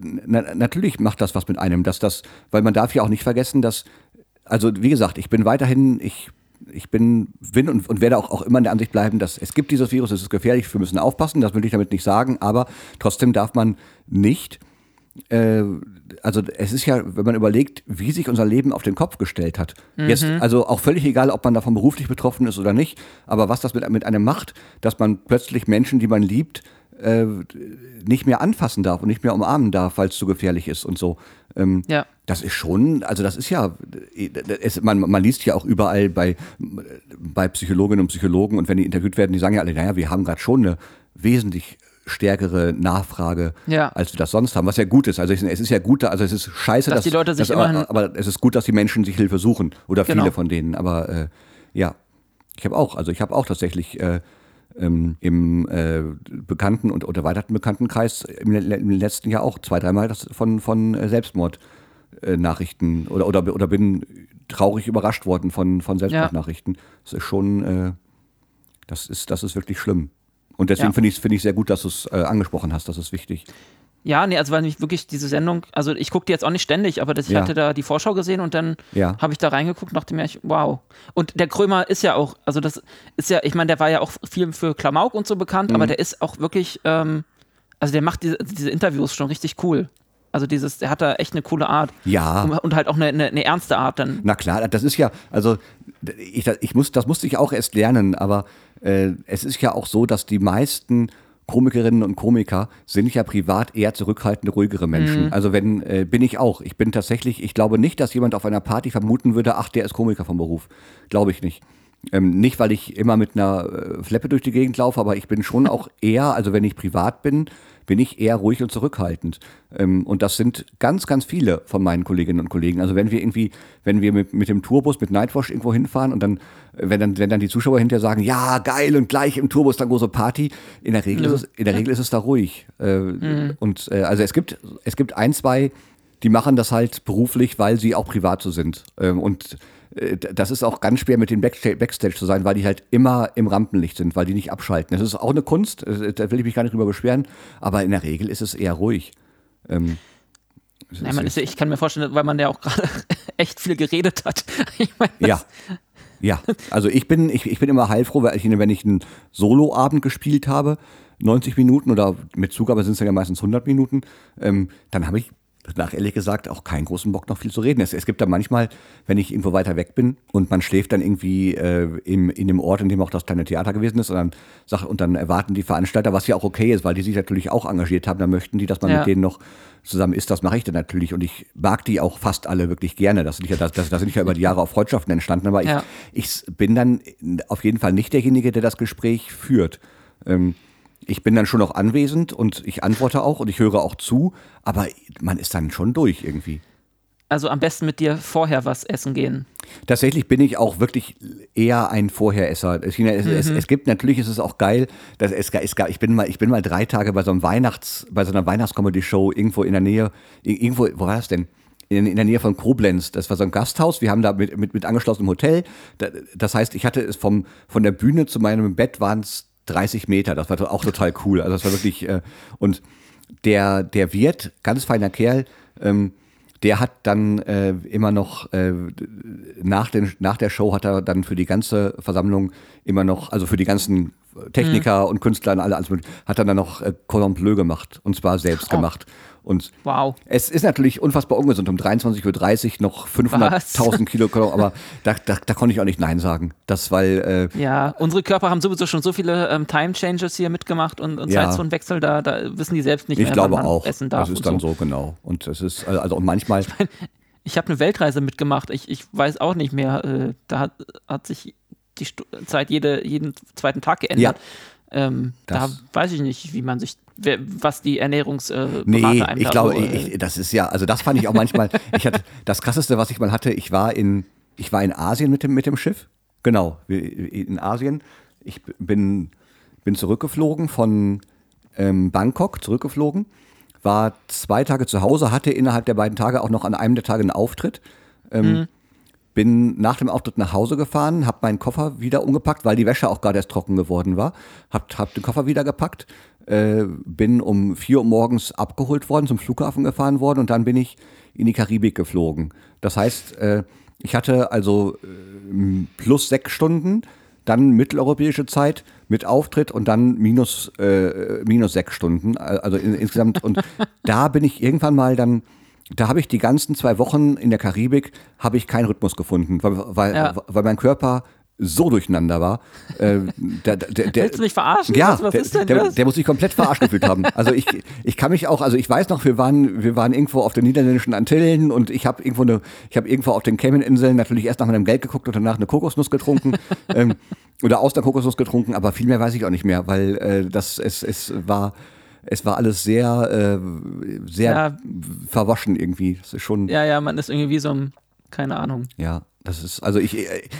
na, natürlich macht das was mit einem, dass das, weil man darf ja auch nicht vergessen, dass, also wie gesagt, ich bin weiterhin, ich, ich bin, bin und, und werde auch, auch immer in der Ansicht bleiben, dass es gibt dieses Virus, es ist gefährlich, wir müssen aufpassen, das will ich damit nicht sagen, aber trotzdem darf man nicht, äh, also es ist ja, wenn man überlegt, wie sich unser Leben auf den Kopf gestellt hat. Jetzt, also auch völlig egal, ob man davon beruflich betroffen ist oder nicht, aber was das mit, mit einem macht, dass man plötzlich Menschen, die man liebt, äh, nicht mehr anfassen darf und nicht mehr umarmen darf, weil es zu gefährlich ist und so. Ähm, Ja. Das ist schon, also das ist ja, es, man, man liest ja auch überall bei, bei Psychologinnen und Psychologen und wenn die interviewt werden, die sagen ja alle, naja, wir haben gerade schon eine wesentlich stärkere Nachfrage, Ja. als wir das sonst haben, was ja gut ist. Also es ist ja gut, also es ist scheiße, Dass die Leute sich dass, immerhin- aber, aber es ist gut, dass die Menschen sich Hilfe suchen oder Genau. viele von denen. Aber äh, ja, ich habe auch, also ich habe auch tatsächlich äh, ähm, im äh, bekannten und oder erweiterten Bekanntenkreis im, im letzten Jahr auch zwei, dreimal das von, von äh, Selbstmord äh, oder, oder, oder bin traurig überrascht worden von, von Selbstmordnachrichten. Das ist schon, äh, das ist, das ist wirklich schlimm. Und deswegen Ja. finde ich es finde ich sehr gut, dass du es äh, angesprochen hast, das ist wichtig. Ja, nee, also weil mich wirklich diese Sendung, also ich gucke die jetzt auch nicht ständig, aber das, ich Ja. hatte da die Vorschau gesehen und dann Ja. habe ich da reingeguckt und dachte mir, ich, wow. Und der Krömer ist ja auch, also das ist ja, ich meine, der war ja auch viel für Klamauk und so bekannt, Mhm. aber der ist auch wirklich, ähm, also der macht diese, diese Interviews schon richtig cool. Also dieses, der hat da echt eine coole Art. Ja. Und, halt auch eine, eine, eine ernste Art dann. Na klar, das ist ja, also ich, ich muss, das musste ich auch erst lernen, aber äh, es ist ja auch so, dass die meisten Komikerinnen und Komiker sind ja privat eher zurückhaltende, ruhigere Menschen. Also wenn, äh, bin ich auch. Ich bin tatsächlich, ich glaube nicht, dass jemand auf einer Party vermuten würde, ach, der ist Komiker vom Beruf. Glaube ich nicht. Ähm, nicht, weil ich immer mit einer äh, Fleppe durch die Gegend laufe, aber ich bin schon auch eher, also wenn ich privat bin, bin ich eher ruhig und zurückhaltend. Ähm, und das sind ganz, ganz viele von meinen Kolleginnen und Kollegen. Also wenn wir irgendwie, wenn wir mit, mit dem Tourbus, mit Nightwash irgendwo hinfahren und dann, wenn dann, wenn dann die Zuschauer hinterher sagen, ja, geil und gleich im Tourbus dann große Party, in der Regel, Ja. ist, es, in der Regel ist es da ruhig. Äh, Und äh, also es gibt, es gibt ein, zwei, die machen das halt beruflich, weil sie auch privat so sind. Ähm, und das ist auch ganz schwer mit den Backstage, Backstage zu sein, weil die halt immer im Rampenlicht sind, weil die nicht abschalten. Das ist auch eine Kunst, äh, da will ich mich gar nicht drüber beschweren, aber in der Regel ist es eher ruhig. Ähm, es Ja, ist- man ist, ja- ich kann mir vorstellen, weil man ja auch gerade echt viel geredet hat. Meine, Ja. Ja, also ich bin, ich, ich bin immer heilfroh, weil ich, wenn ich einen Soloabend gespielt habe, 90 Minuten oder mit Zugabe sind es ja meistens 100 Minuten, ähm, dann habe ich nach ehrlich gesagt auch keinen großen Bock noch viel zu reden. Es, es gibt da manchmal, wenn ich irgendwo weiter weg bin und man schläft dann irgendwie äh, im, in dem Ort, in dem auch das kleine Theater gewesen ist und dann, sag, und dann erwarten die Veranstalter, was ja auch okay ist, weil die sich natürlich auch engagiert haben, dann möchten die, dass man Ja. mit denen noch zusammen ist, das mache ich dann natürlich und ich mag die auch fast alle wirklich gerne. Das sind ja, das, das, das sind ja über die Jahre auch Freundschaften entstanden, aber ich, Ja. ich bin dann auf jeden Fall nicht derjenige, der das Gespräch führt. Ähm, ich bin dann schon auch anwesend und ich antworte auch und ich höre auch zu, aber man ist dann schon durch irgendwie. Also am besten mit dir vorher was essen gehen. Tatsächlich bin ich auch wirklich eher ein Vorheresser. Es, es, es, es gibt natürlich, ist es auch geil, dass es, es ich bin mal, ich bin mal drei Tage bei so einem Weihnachts, bei so einer Weihnachtscomedy-Show irgendwo in der Nähe, irgendwo, wo war das denn? In, in der Nähe von Koblenz. Das war so ein Gasthaus. Wir haben da mit, mit, mit angeschlossenem Hotel. Da- Das heißt, ich hatte es vom, von der Bühne zu meinem Bett waren es 30 Meter. Das war auch total cool. Also das war wirklich, äh, und der, der Wirt, ganz feiner Kerl, ähm, der hat dann äh, immer noch äh, nach, den, nach der Show hat er dann für die ganze Versammlung immer noch, also für die ganzen Techniker und Künstler und alle, alles hat er dann noch äh, Cordon Bleu gemacht und zwar selbst Oh. gemacht. Und Wow. es ist natürlich unfassbar ungesund, um 23.30 Uhr noch 500.000 Kilo Cordon, aber da, da, da konnte ich auch nicht Nein sagen. Das, weil, äh, Ja, unsere Körper haben sowieso schon so viele ähm, Time Changes hier mitgemacht und, und Ja. Zeitzonenwechsel, da, da wissen die selbst nicht ich mehr, glaube wann man auch, essen darf. das ist dann so. so, genau. Und es ist, also und manchmal, Ich habe eine Weltreise mitgemacht. Ich, ich weiß auch nicht mehr. Äh, da hat, hat sich die Stu Zeit jede, jeden zweiten Tag geändert. Ähm, da weiß ich nicht, wie man sich, was die Ernährungsberater Nee, einem ich glaube, äh, ich, ich- das ist ja, also das fand ich auch manchmal, ich hatte, das krasseste, was ich mal hatte, ich war in, ich war in Asien mit dem, mit dem Schiff. Genau, in Asien. Ich bin, bin zurückgeflogen von ähm, Bangkok, zurückgeflogen, war zwei Tage zu Hause, hatte innerhalb der beiden Tage auch noch an einem der Tage einen Auftritt. Ähm, Bin nach dem Auftritt nach Hause gefahren, habe meinen Koffer wieder umgepackt, weil die Wäsche auch gerade erst trocken geworden war. Hab, hab den Koffer wieder gepackt, äh, bin um 4 Uhr morgens abgeholt worden, zum Flughafen gefahren worden und dann bin ich in die Karibik geflogen. Das heißt, äh, ich hatte also äh, plus sechs Stunden, dann mitteleuropäische Zeit mit Auftritt und dann minus, äh, minus sechs Stunden, also in, insgesamt. Und da bin ich irgendwann mal dann, da habe ich die ganzen zwei Wochen in der Karibik, habe ich keinen Rhythmus gefunden, weil, weil, Ja. weil mein Körper so durcheinander war. Äh, der, der, der, Willst du mich verarschen? Ja, Was- was der, ist denn der, das? der muss sich komplett verarscht gefühlt haben. Also ich, ich kann mich auch, also ich weiß noch, wir waren, wir waren irgendwo auf den niederländischen Antillen und ich habe irgendwo eine, ich habe irgendwo auf den Cayman-Inseln natürlich erst nach meinem Geld geguckt und danach eine Kokosnuss getrunken ähm, oder aus der Kokosnuss getrunken, aber viel mehr weiß ich auch nicht mehr, weil äh, das es, es war es war alles sehr äh, sehr Ja. verwaschen irgendwie. Das ist schon ja, ja, man ist irgendwie wie so ein, keine Ahnung. ja, das ist, also ich,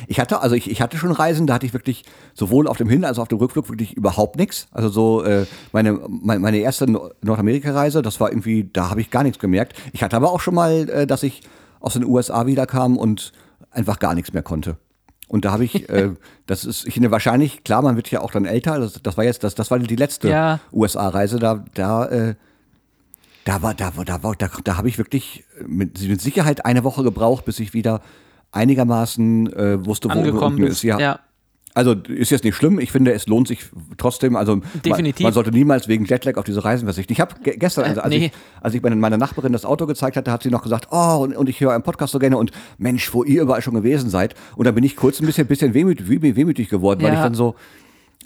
ich hatte, also ich, ich hatte schon Reisen, da hatte ich wirklich sowohl auf dem Hin- als auch auf dem Rückflug wirklich überhaupt nichts. Also so äh, meine, meine, meine erste No- Nordamerika-Reise, das war irgendwie, da habe ich gar nichts gemerkt. Ich hatte aber auch schon mal, äh, dass ich aus den USA wiederkam und einfach gar nichts mehr konnte. Und da habe ich, äh, das ist, ich finde wahrscheinlich, klar, man wird ja auch dann älter, das, das war jetzt, das, das war die letzte Ja. USA-Reise, da, da, äh, da war, da war, da war, da, da habe ich wirklich mit, mit Sicherheit eine Woche gebraucht, bis ich wieder einigermaßen äh, wusste, wo Angekommen ist. Ja. ja. Also ist jetzt nicht schlimm. Ich finde, es lohnt sich trotzdem. Also Definitiv. Man, man sollte niemals wegen Jetlag auf diese Reisen verzichten. Ich habe ge gestern, also, als, nee. ich, als ich meine, meiner Nachbarin das Auto gezeigt hatte, hat sie noch gesagt, oh, und, und ich höre einen Podcast so gerne und Mensch, wo ihr überall schon gewesen seid. Und dann bin ich kurz ein bisschen, bisschen wehmütig, weh- wehmütig geworden, weil Ja. ich dann so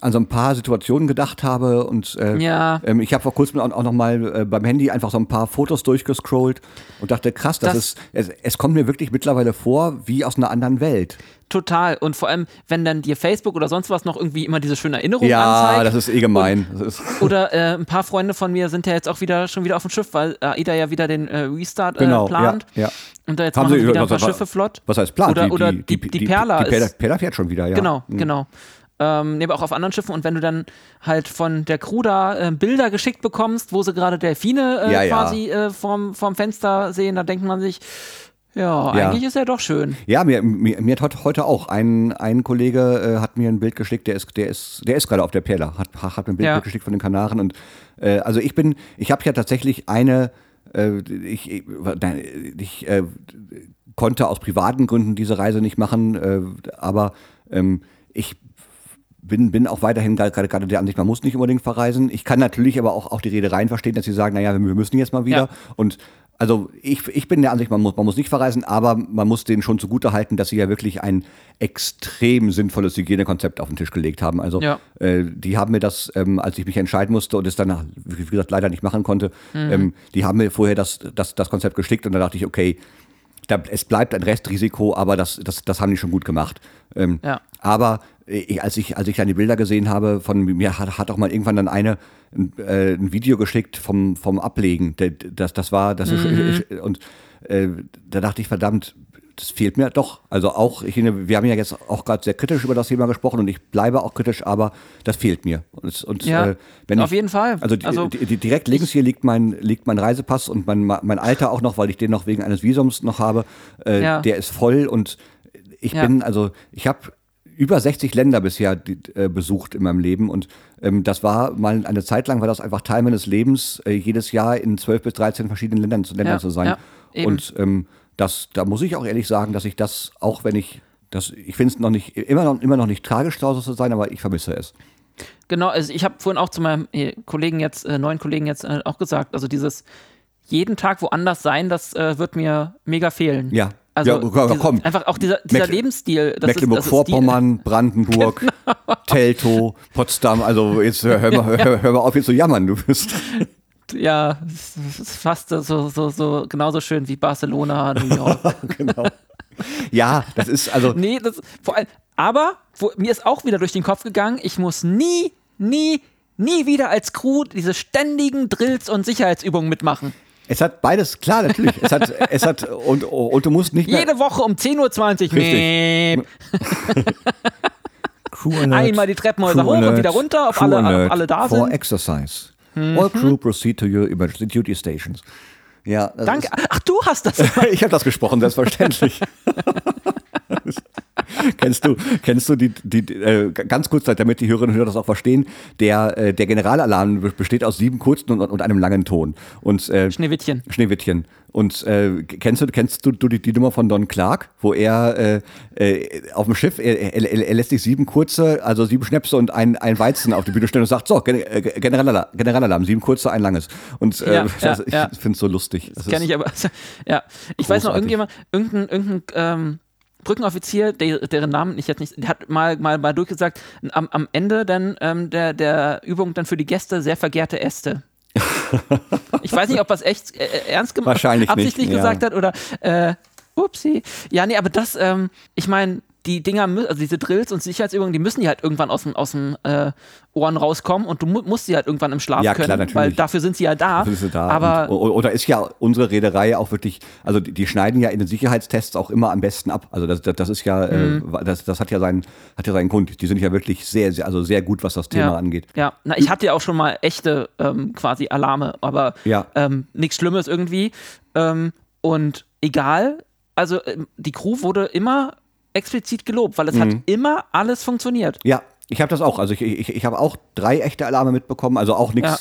an so ein paar Situationen gedacht habe und äh, Ja. ähm, ich habe vor kurzem auch, auch noch mal äh, beim Handy einfach so ein paar Fotos durchgescrollt und dachte, krass, das, Das- ist, es, es kommt mir wirklich mittlerweile vor wie aus einer anderen Welt. Total. Und vor allem, wenn dann dir Facebook oder sonst was noch irgendwie immer diese schönen Erinnerungen Ja, anzeigt. das ist eh gemein. Ist, Oder äh, ein paar Freunde von mir sind ja jetzt auch wieder schon wieder auf dem Schiff, weil AIDA ja wieder den äh, Restart äh, Genau, plant. ja, ja. Und da jetzt Haben machen sie- wieder ein paar was- Schiffe flott. was heißt Plan? Oder, oder die, die, Perla die Perla, ist. Perla fährt schon wieder, ja. Genau, Mhm. genau. Ähm, nee, aber auch auf anderen Schiffen. Und wenn du dann halt von der Crew da äh, Bilder geschickt bekommst, wo sie gerade Delfine äh, Ja, ja. quasi äh, vorm, vorm Fenster sehen, da denkt man sich, ja, Ja. eigentlich ist er doch schön. Ja, mir, mir, mir hat heut- heute auch ein, ein Kollege äh, hat mir ein Bild geschickt, der ist, der ist, der ist gerade auf der Perla, hat, hat mir ein Bild Ja. geschickt von den Kanaren und äh, also ich bin, ich habe ja tatsächlich eine, äh, ich, ich, ich äh, konnte aus privaten Gründen diese Reise nicht machen, äh, aber ähm, ich bin, bin auch weiterhin gerade gerade der Ansicht, man muss nicht unbedingt verreisen. Ich kann natürlich aber auch, auch die Reedereien verstehen, dass sie sagen, naja, wir müssen jetzt mal wieder. Ja. Und also ich, ich bin der Ansicht, man muss, man muss nicht verreisen, aber man muss denen schon zugute halten, dass sie ja wirklich ein extrem sinnvolles Hygienekonzept auf den Tisch gelegt haben. Also Ja. äh, die haben mir das, ähm, als ich mich entscheiden musste und es dann, wie gesagt, leider nicht machen konnte, Mhm. ähm, die haben mir vorher das, das, das Konzept geschickt und da dachte ich, okay, da, es bleibt ein Restrisiko, aber das, das, das haben die schon gut gemacht. Ähm, Ja. Aber äh, als, ich, als ich dann die Bilder gesehen habe, von mir hat, hat auch mal irgendwann dann eine ein, äh, ein Video geschickt vom, vom Ablegen. Das, das war, das ist, ich, und äh, da dachte ich, verdammt, das fehlt mir doch. Also auch, ich, wir haben ja jetzt auch gerade sehr kritisch über das Thema gesprochen und ich bleibe auch kritisch, aber das fehlt mir. Und, und Ja, äh, wenn auf ich, jeden Fall. Also, Also, die, die, direkt links hier liegt mein, liegt mein Reisepass und mein, mein Alter auch noch, weil ich den noch wegen eines Visums noch habe. Äh, Ja. Der ist voll und ich Ja. bin, also ich habe über 60 Länder bisher äh, besucht in meinem Leben und ähm, das war mal eine Zeit lang war das einfach Teil meines Lebens, äh, jedes Jahr in 12 bis 13 verschiedenen Ländern, zu- Ländern Ja, zu sein. ja, und ähm, das, da muss ich auch ehrlich sagen, dass ich das, auch wenn ich das, ich finde es noch nicht, immer noch, immer noch nicht tragisch, Hause zu sein, aber ich vermisse es. Genau, also ich habe vorhin auch zu meinem äh, Kollegen jetzt, äh, neuen Kollegen jetzt äh, auch gesagt, also dieses jeden Tag woanders sein, das äh, wird mir mega fehlen. Ja. Also Ja, komm, diese, komm. einfach auch dieser, dieser Mecklen- Lebensstil. Mecklenburg-Vorpommern, Brandenburg, Teltow, Potsdam, also jetzt hör, mal, hör, hör mal auf, jetzt zu jammern, du bist. Ja, es ist fast so, so, so genauso schön wie Barcelona, New York. genau. Ja, das ist also. nee, das vor allem, aber wo, mir ist auch wieder durch den Kopf gegangen, ich muss nie, nie, nie wieder als Crew diese ständigen Drills und Sicherheitsübungen mitmachen. Es hat beides, klar, natürlich. Es hat, es hat, und, und du musst nicht mehr. Jede Woche um 10.20 Uhr. Crew Alert, Einmal die Treppenhäuser hoch und wieder runter, ob alle- ob alle da for sind. Mhm. exercise. All crew proceed to your emergency duty stations. Ja, Danke. Ach, du hast das. Ist, ich habe das gesprochen, selbstverständlich. kennst du, kennst du die, die äh, ganz kurz, damit die Hörerinnen und Hörer das auch verstehen, der, äh, der Generalalarm be- besteht aus sieben kurzen und, und einem langen Ton. Und, äh, Schneewittchen. Schneewittchen. Und äh, kennst du, kennst du, du die, die Nummer von Don Clark, wo er äh, äh, auf dem Schiff, er, er, er lässt sich sieben kurze, also sieben Schnäpse und ein, ein Weizen auf die Bühne stellen und sagt, so, Gen äh, Generalalarm, Generalalarm, sieben kurze, ein langes. Und äh, Ja, das, ja, ich ja. finde es so lustig. Das Kenne ist- ich aber. Ja. Ich weiß noch, Großartig. irgendjemand, irgendein, irgendein ähm, Brückenoffizier, der, deren Namen ich jetzt nicht, der hat mal, mal, mal durchgesagt, am, am Ende dann ähm, der, der Übung dann für die Gäste sehr vergehrte Äste. ich weiß nicht, ob das echt äh, äh, ernst gemacht Wahrscheinlich nicht, absichtlich ja. gesagt hat oder äh, upsie. Ja, nee, aber das, ähm, ich meine, die Dinger, also diese Drills und Sicherheitsübungen, die müssen ja halt irgendwann aus dem, aus dem äh, Ohren rauskommen und du mu musst sie halt irgendwann im Schlaf Ja, klar, können, natürlich. weil dafür sind sie ja da. Dafür sind sie da. Aber und, oder ist ja unsere Reederei auch wirklich, also die, die schneiden ja in den Sicherheitstests auch immer am besten ab. Also das, das, das ist ja, Mhm. äh, das, das hat ja seinen, hat ja seinen Grund. Die sind ja wirklich sehr, sehr, also sehr gut, was das Thema ja. angeht. Ja, na, ich hatte ja auch schon mal echte ähm, quasi Alarme, aber Ja. ähm, nichts Schlimmes irgendwie. Ähm, und egal, also ähm, die Crew wurde immer explizit gelobt, weil es hat Mhm. immer alles funktioniert. Ja, ich habe das auch. Also ich, ich, ich habe auch drei echte Alarme mitbekommen. Also auch nichts, Ja.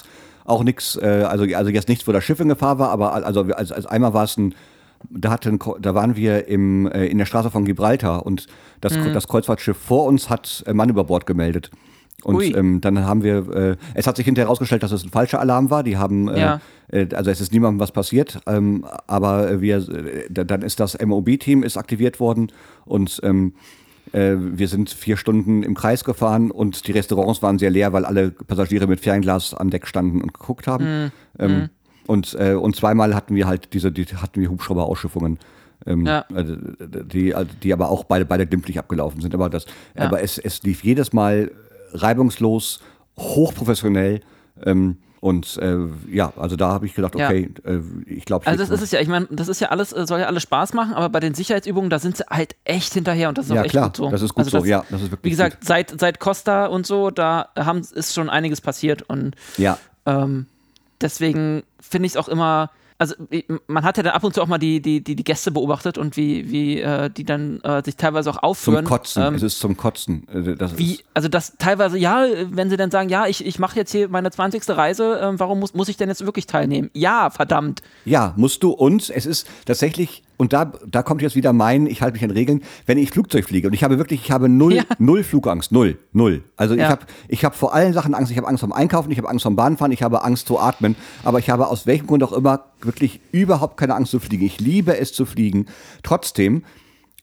auch nichts, äh, also, also jetzt nichts, wo das Schiff in Gefahr war, aber also als, als einmal war es ein, da, hatte ein, Ko- da waren wir im, äh, in der Straße von Gibraltar und das, Mhm. das Kreuzfahrtschiff vor uns hat äh, Mann über Bord gemeldet. Und ähm, dann haben wir, äh, es hat sich hinterher herausgestellt, dass es ein falscher Alarm war. Die haben, äh, Ja. äh, also es ist niemandem was passiert, ähm, aber wir, äh, da- dann ist das MOB-Team ist aktiviert worden und ähm, äh, wir sind vier Stunden im Kreis gefahren und die Restaurants waren sehr leer, weil alle Passagiere mit Fernglas an Deck standen und geguckt haben. Ähm, und, äh, und zweimal hatten wir halt diese, die, hatten wir Hubschrauberausschiffungen. Ähm, Ja. also, die, die aber auch beide, beide glimpflich abgelaufen sind. Aber, das, Ja. aber es, es lief jedes Mal reibungslos, hochprofessionell. Ähm, und äh, ja, also da habe ich gedacht, Ja. okay, äh, ich glaube, Also das ist es ja, ich meine, das ist ja alles, äh, soll ja alles Spaß machen, aber bei den Sicherheitsübungen, da sind sie halt echt hinterher und das ist Ja, auch echt klar, gut so. das ist gut also so, ja, das ist wirklich Wie gesagt, seit, seit Costa und so, da haben, ist schon einiges passiert und ja, ähm, deswegen finde ich es auch immer, also man hat ja dann ab und zu auch mal die, die, die, die Gäste beobachtet und wie, wie äh, die dann äh, sich teilweise auch zum aufführen. Kotzen. Ähm, es ist zum Kotzen. Äh, Das wie, ist, also das teilweise, ja, wenn sie dann sagen, ja, ich, ich mache jetzt hier meine 20. Reise, ähm, warum muss, muss ich denn jetzt wirklich teilnehmen? Ja, verdammt. ja, musst du uns. Es ist tatsächlich, und da, da kommt jetzt wieder mein, ich halte mich an Regeln, wenn ich Flugzeug fliege und ich habe wirklich, ich habe null, Ja. null Flugangst, null, null. Also ich Ja. habe ich habe vor allen Sachen Angst. Ich habe Angst vom Einkaufen, ich habe Angst vom Bahnfahren, ich habe Angst zu atmen, aber ich habe aus welchem Grund auch immer wirklich überhaupt keine Angst zu fliegen. Ich liebe es zu fliegen. Trotzdem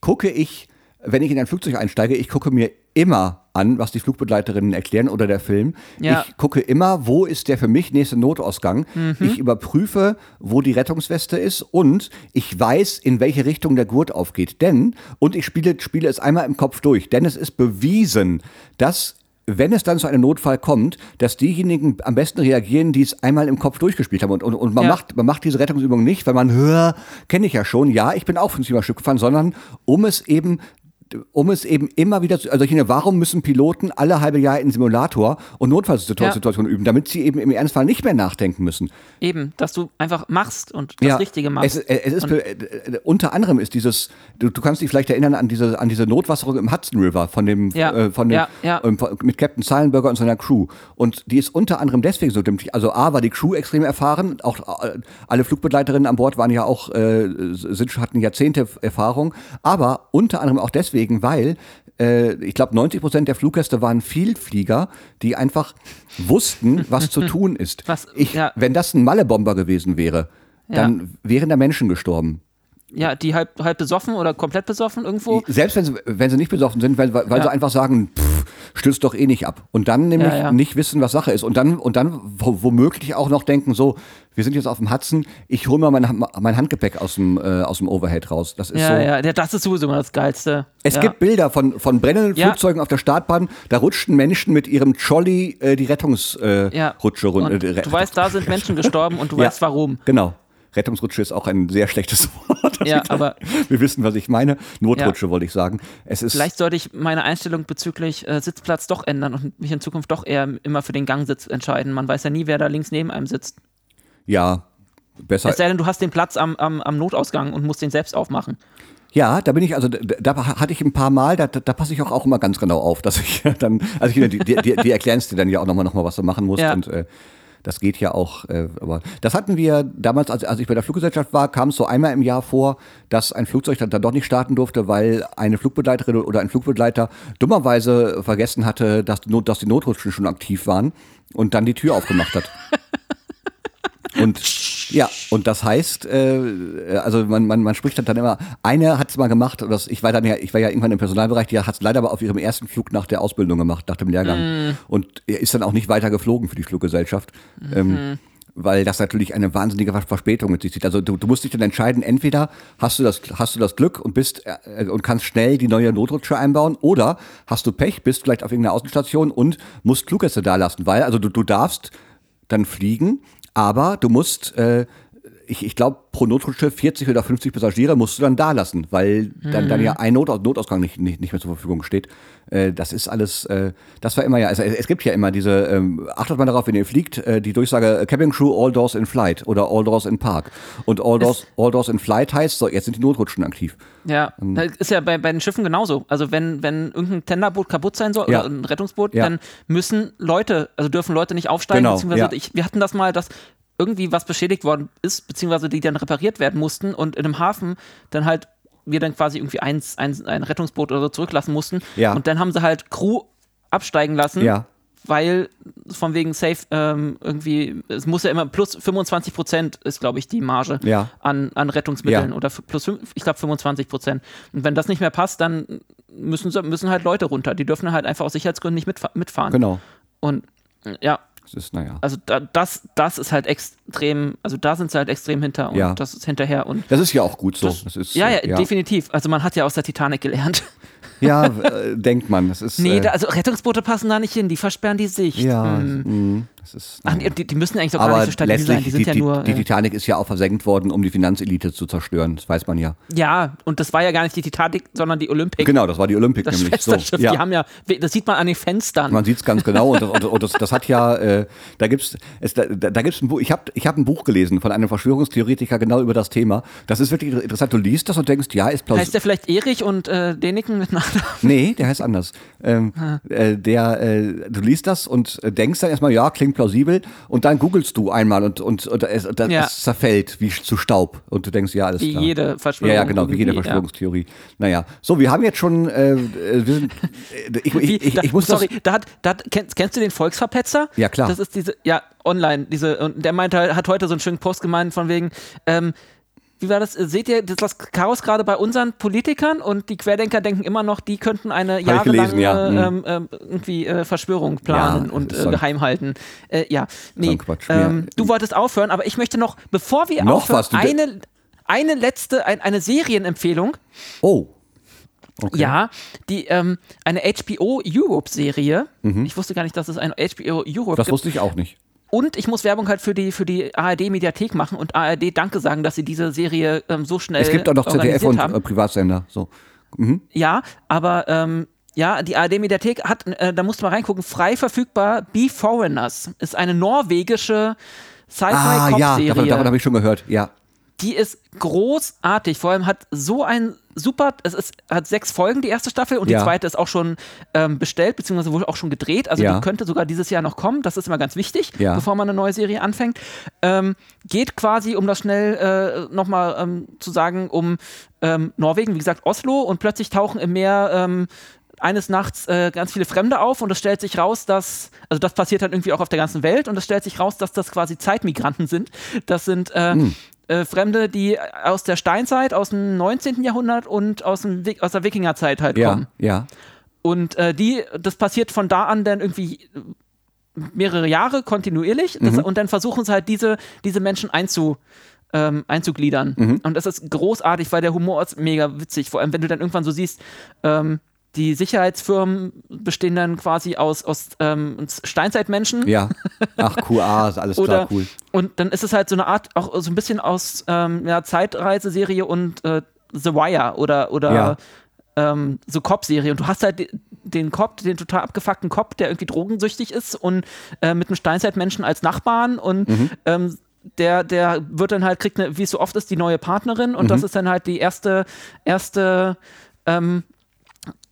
gucke ich, wenn ich in ein Flugzeug einsteige, ich gucke mir immer an, was die Flugbegleiterinnen erklären oder der Film. Ja. Ich gucke immer, wo ist der für mich nächste Notausgang. Ich überprüfe, wo die Rettungsweste ist und ich weiß, in welche Richtung der Gurt aufgeht. Denn, und ich spiele, spiele es einmal im Kopf durch, denn es ist bewiesen, dass wenn es dann zu einem Notfall kommt, dass diejenigen am besten reagieren, die es einmal im Kopf durchgespielt haben. Und, und, und man, Ja. macht, man macht diese Rettungsübung nicht, weil man, hör, kenne ich ja schon, ja, ich bin auch 50 Stück gefahren, sondern um es eben um es eben immer wieder zu, also ich meine, warum müssen Piloten alle halbe Jahr in Simulator und Notfallsituationen üben, damit sie eben im Ernstfall nicht mehr nachdenken müssen. Eben, dass du einfach machst und das Richtige machst. Es, es ist äh, äh, unter anderem ist dieses, du, du kannst dich vielleicht erinnern an diese an diese Notwasserung im Hudson River von dem Ja, äh, von dem ja, ja. ähm, mit Captain Silenberger und seiner Crew und die ist unter anderem deswegen so dämpflich. Also a war die Crew extrem erfahren, auch äh, alle Flugbegleiterinnen an Bord waren ja auch äh, hatten Jahrzehnte Erfahrung, aber unter anderem auch deswegen, weil äh, ich glaube 90 Prozent der Fluggäste waren Vielflieger, die einfach wussten, was zu tun ist. Was- ich, ja. Wenn das ein Malle-Bomber gewesen wäre, dann wären da Menschen gestorben. ja, die halb, halb besoffen oder komplett besoffen irgendwo. Selbst wenn sie, wenn sie nicht besoffen sind, weil, weil Ja. sie einfach sagen, pff, stürzt doch eh nicht ab. Und dann nämlich Ja, ja. nicht wissen, was Sache ist. Und dann, und dann wo- womöglich auch noch denken, so, wir sind jetzt auf dem Hudson, ich hole mal mein, mein Handgepäck aus dem, äh, aus dem Overhead raus. Das ist Ja, so. ja, ja, das ist sowieso immer das Geilste. Es ja. gibt Bilder von, von brennenden Ja. Flugzeugen auf der Startbahn, da rutschten Menschen mit ihrem Trolley äh, die Rettungsrutsche äh, ja. Runter. Äh, du weißt, da sind Menschen gestorben und du Ja. weißt warum. Genau. Rettungsrutsche ist auch ein sehr schlechtes Wort. Ja, aber- wir wissen, was ich meine. Notrutsche wollte ich sagen. Es ist Vielleicht sollte ich meine Einstellung bezüglich äh, Sitzplatz doch ändern und mich in Zukunft doch eher immer für den Gangsitz entscheiden. Man weiß ja nie, wer da links neben einem sitzt. Ja besser. Es sei denn, du hast den Platz am, am, am Notausgang und musst den selbst aufmachen. Ja, da bin ich, also da, da hatte ich ein paar Mal, da, da, da passe ich auch, auch immer ganz genau auf, dass ich dann, also ich, die, die, die, erklären es dir dann ja auch nochmal, noch mal, was du machen musst. Ja. Und äh, das geht ja auch, äh, aber das hatten wir damals, als, als ich bei der Fluggesellschaft war, kam es so einmal im Jahr vor, dass ein Flugzeug dann, dann doch nicht starten durfte, weil eine Flugbegleiterin oder ein Flugbegleiter dummerweise vergessen hatte, dass, dass die Notrutschen schon aktiv waren und dann die Tür aufgemacht hat. Und ja, und das heißt, äh, also man, man, man spricht dann immer, eine hat es mal gemacht, und das, ich war dann ja, ich war ja irgendwann im Personalbereich, die hat es leider aber auf ihrem ersten Flug nach der Ausbildung gemacht, nach dem Lehrgang. Und er ist dann auch nicht weiter geflogen für die Fluggesellschaft. Ähm, weil das natürlich eine wahnsinnige Verspätung mit sich zieht. Also du, du musst dich dann entscheiden, entweder hast du das, hast du das Glück und bist äh, und kannst schnell die neue Notrutsche einbauen, oder hast du Pech, bist vielleicht auf irgendeiner Außenstation und musst Fluggäste da lassen, weil also du, du darfst dann fliegen, aber du musst, äh, ich, ich glaube, pro Notrutsche 40 oder 50 Passagiere musst du dann da lassen, weil dann, dann ja ein Not Notausgang nicht, nicht, nicht mehr zur Verfügung steht. Äh, das ist alles, äh, das war immer ja, also es, es gibt ja immer diese, ähm, achtet mal darauf, wenn ihr fliegt, äh, die Durchsage äh, Cabin Crew All Doors in Flight oder All Doors in Park. Und All Doors, All Doors in Flight heißt, so, jetzt sind die Notrutschen aktiv. Ja, Ähm. das ist ja bei, bei den Schiffen genauso. Also wenn, wenn irgendein Tenderboot kaputt sein soll Ja. oder ein Rettungsboot, Ja. dann müssen Leute, also dürfen Leute nicht aufsteigen, Genau, beziehungsweise ja. ich, wir hatten das mal, dass irgendwie was beschädigt worden ist, beziehungsweise die dann repariert werden mussten und in einem Hafen dann halt wir dann quasi irgendwie eins, eins, ein Rettungsboot oder so zurücklassen mussten. Ja. Und dann haben sie halt Crew absteigen lassen. Ja. Weil von wegen Safe ähm, irgendwie, es muss ja immer plus 25 Prozent ist, glaube ich, die Marge Ja. an, an Rettungsmitteln oder plus, ich glaube, 25 Prozent. Und wenn das nicht mehr passt, dann müssen, müssen halt Leute runter. Die dürfen halt einfach aus Sicherheitsgründen nicht mitfa mitfahren. Genau. Und ja, Das ist, naja. Also da, das, das ist halt extrem, also da sind sie halt extrem hinter und Ja. das ist hinterher und Das ist ja auch gut so. das, Das ist, ja, ja, äh, ja. definitiv. Also man hat ja aus der Titanic gelernt. Ja, äh, denkt man. Das ist, Nee, äh, da, also Rettungsboote passen da nicht hin, die versperren die Sicht. ja, Hm. mh, das ist, Ach, naja. die, die müssen eigentlich doch gar Aber nicht so stabil sein, die sind die, ja die, nur. die äh, Titanic ist ja auch versenkt worden, um die Finanzelite zu zerstören. Das weiß man ja. ja, und das war ja gar nicht die Titanic, sondern die Olympic. Genau, das war die Olympic Das nämlich. So, ja. die haben ja, das sieht man an den Fenstern. Man sieht es ganz genau und das, und, und das, das hat ja, äh, da gibt's, es, da, da gibt's ein Buch. Ich habe, ich habe ein Buch gelesen von einem Verschwörungstheoretiker genau über das Thema. Das ist wirklich interessant. Du liest das und denkst, ja, ist plausibel. heißt der vielleicht Erich und äh, Deniken mit Nachnamen? Nee, der heißt anders. Ähm, äh, der, äh, du liest das und äh, denkst dann erstmal, ja, klingt plausibel, und dann googelst du einmal und, und, und es, dann Ja. zerfällt wie zu Staub. Und du denkst, ja, alles Wie klar. jede Verschwörung. Ja, ja, genau, wie jede irgendwie, ja. Verschwörungstheorie. Naja, so, wir haben jetzt schon, äh, äh, sind, äh, ich, Wie, ich, ich, da, ich muss sorry, das, da hat, da hat, kennst, kennst du den Volksverpetzer? Ja, klar. Das ist diese, ja, online, diese, und der meinte, hat heute so einen schönen Post gemeint von wegen, ähm, wie war das? Seht ihr das, das Chaos gerade bei unseren Politikern und die Querdenker denken immer noch, die könnten eine jahrelange ja. Mhm. ähm, ähm, irgendwie äh, Verschwörung planen Ja, und äh, geheim halten. Äh, ja, nee. Ähm. Du wolltest aufhören, aber ich möchte noch, bevor wir Noch aufhören, was? Eine, eine letzte, ein, eine Serienempfehlung. oh. Okay. Ja, die ähm, eine HBO Europe Serie. Ich wusste gar nicht, dass es eine HBO Europe Mhm. Das gibt. wusste ich auch nicht. Und ich muss Werbung halt für die für die ARD Mediathek machen und ARD Danke sagen, dass sie diese Serie ähm, so schnell Es gibt auch noch ZDF und äh, Privatsender. So. Ja, aber ähm, ja, die ARD Mediathek hat, äh, da musst du mal reingucken, frei verfügbar. Be Foreigners ist eine norwegische Ah, ja, Sci-Fi-Cop-Serie. davon, davon habe ich schon gehört. Ja. Die ist großartig. Vor allem hat so ein super, es ist, hat sechs Folgen, die erste Staffel, und Ja. die zweite ist auch schon ähm, bestellt, beziehungsweise wohl auch schon gedreht. Also Ja. die könnte sogar dieses Jahr noch kommen. Das ist immer ganz wichtig, Ja. bevor man eine neue Serie anfängt. Ähm, geht quasi, um das schnell äh, nochmal ähm, zu sagen, um ähm, Norwegen, wie gesagt, Oslo, und plötzlich tauchen im Meer ähm, eines Nachts äh, ganz viele Fremde auf und es stellt sich raus, dass, also das passiert dann irgendwie auch auf der ganzen Welt und es stellt sich raus, dass das quasi Zeitmigranten sind. Das sind äh, äh, Fremde, die aus der Steinzeit, aus dem 19. Jahrhundert und aus, dem, aus der Wikingerzeit halt Ja, kommen. ja. Und äh, die, das passiert von da an dann irgendwie mehrere Jahre kontinuierlich das, und dann versuchen sie halt diese, diese Menschen einzu, ähm, einzugliedern. Und das ist großartig, weil der Humor ist mega witzig. Vor allem, wenn du dann irgendwann so siehst, ähm, die Sicherheitsfirmen bestehen dann quasi aus, aus ähm, Steinzeitmenschen. Ja. Ach, QA, ist alles klar, cool. Und dann ist es halt so eine Art, auch so ein bisschen aus ähm, ja, Zeitreiseserie und äh, The Wire oder, oder Ja. ähm, so Cop-Serie. Und du hast halt de- den Cop, den total abgefuckten Cop, der irgendwie drogensüchtig ist und äh, mit einem Steinzeitmenschen als Nachbarn und Mhm. ähm, der, der wird dann halt, kriegt, eine, wie es so oft ist, die neue Partnerin und Mhm. das ist dann halt die erste, erste ähm,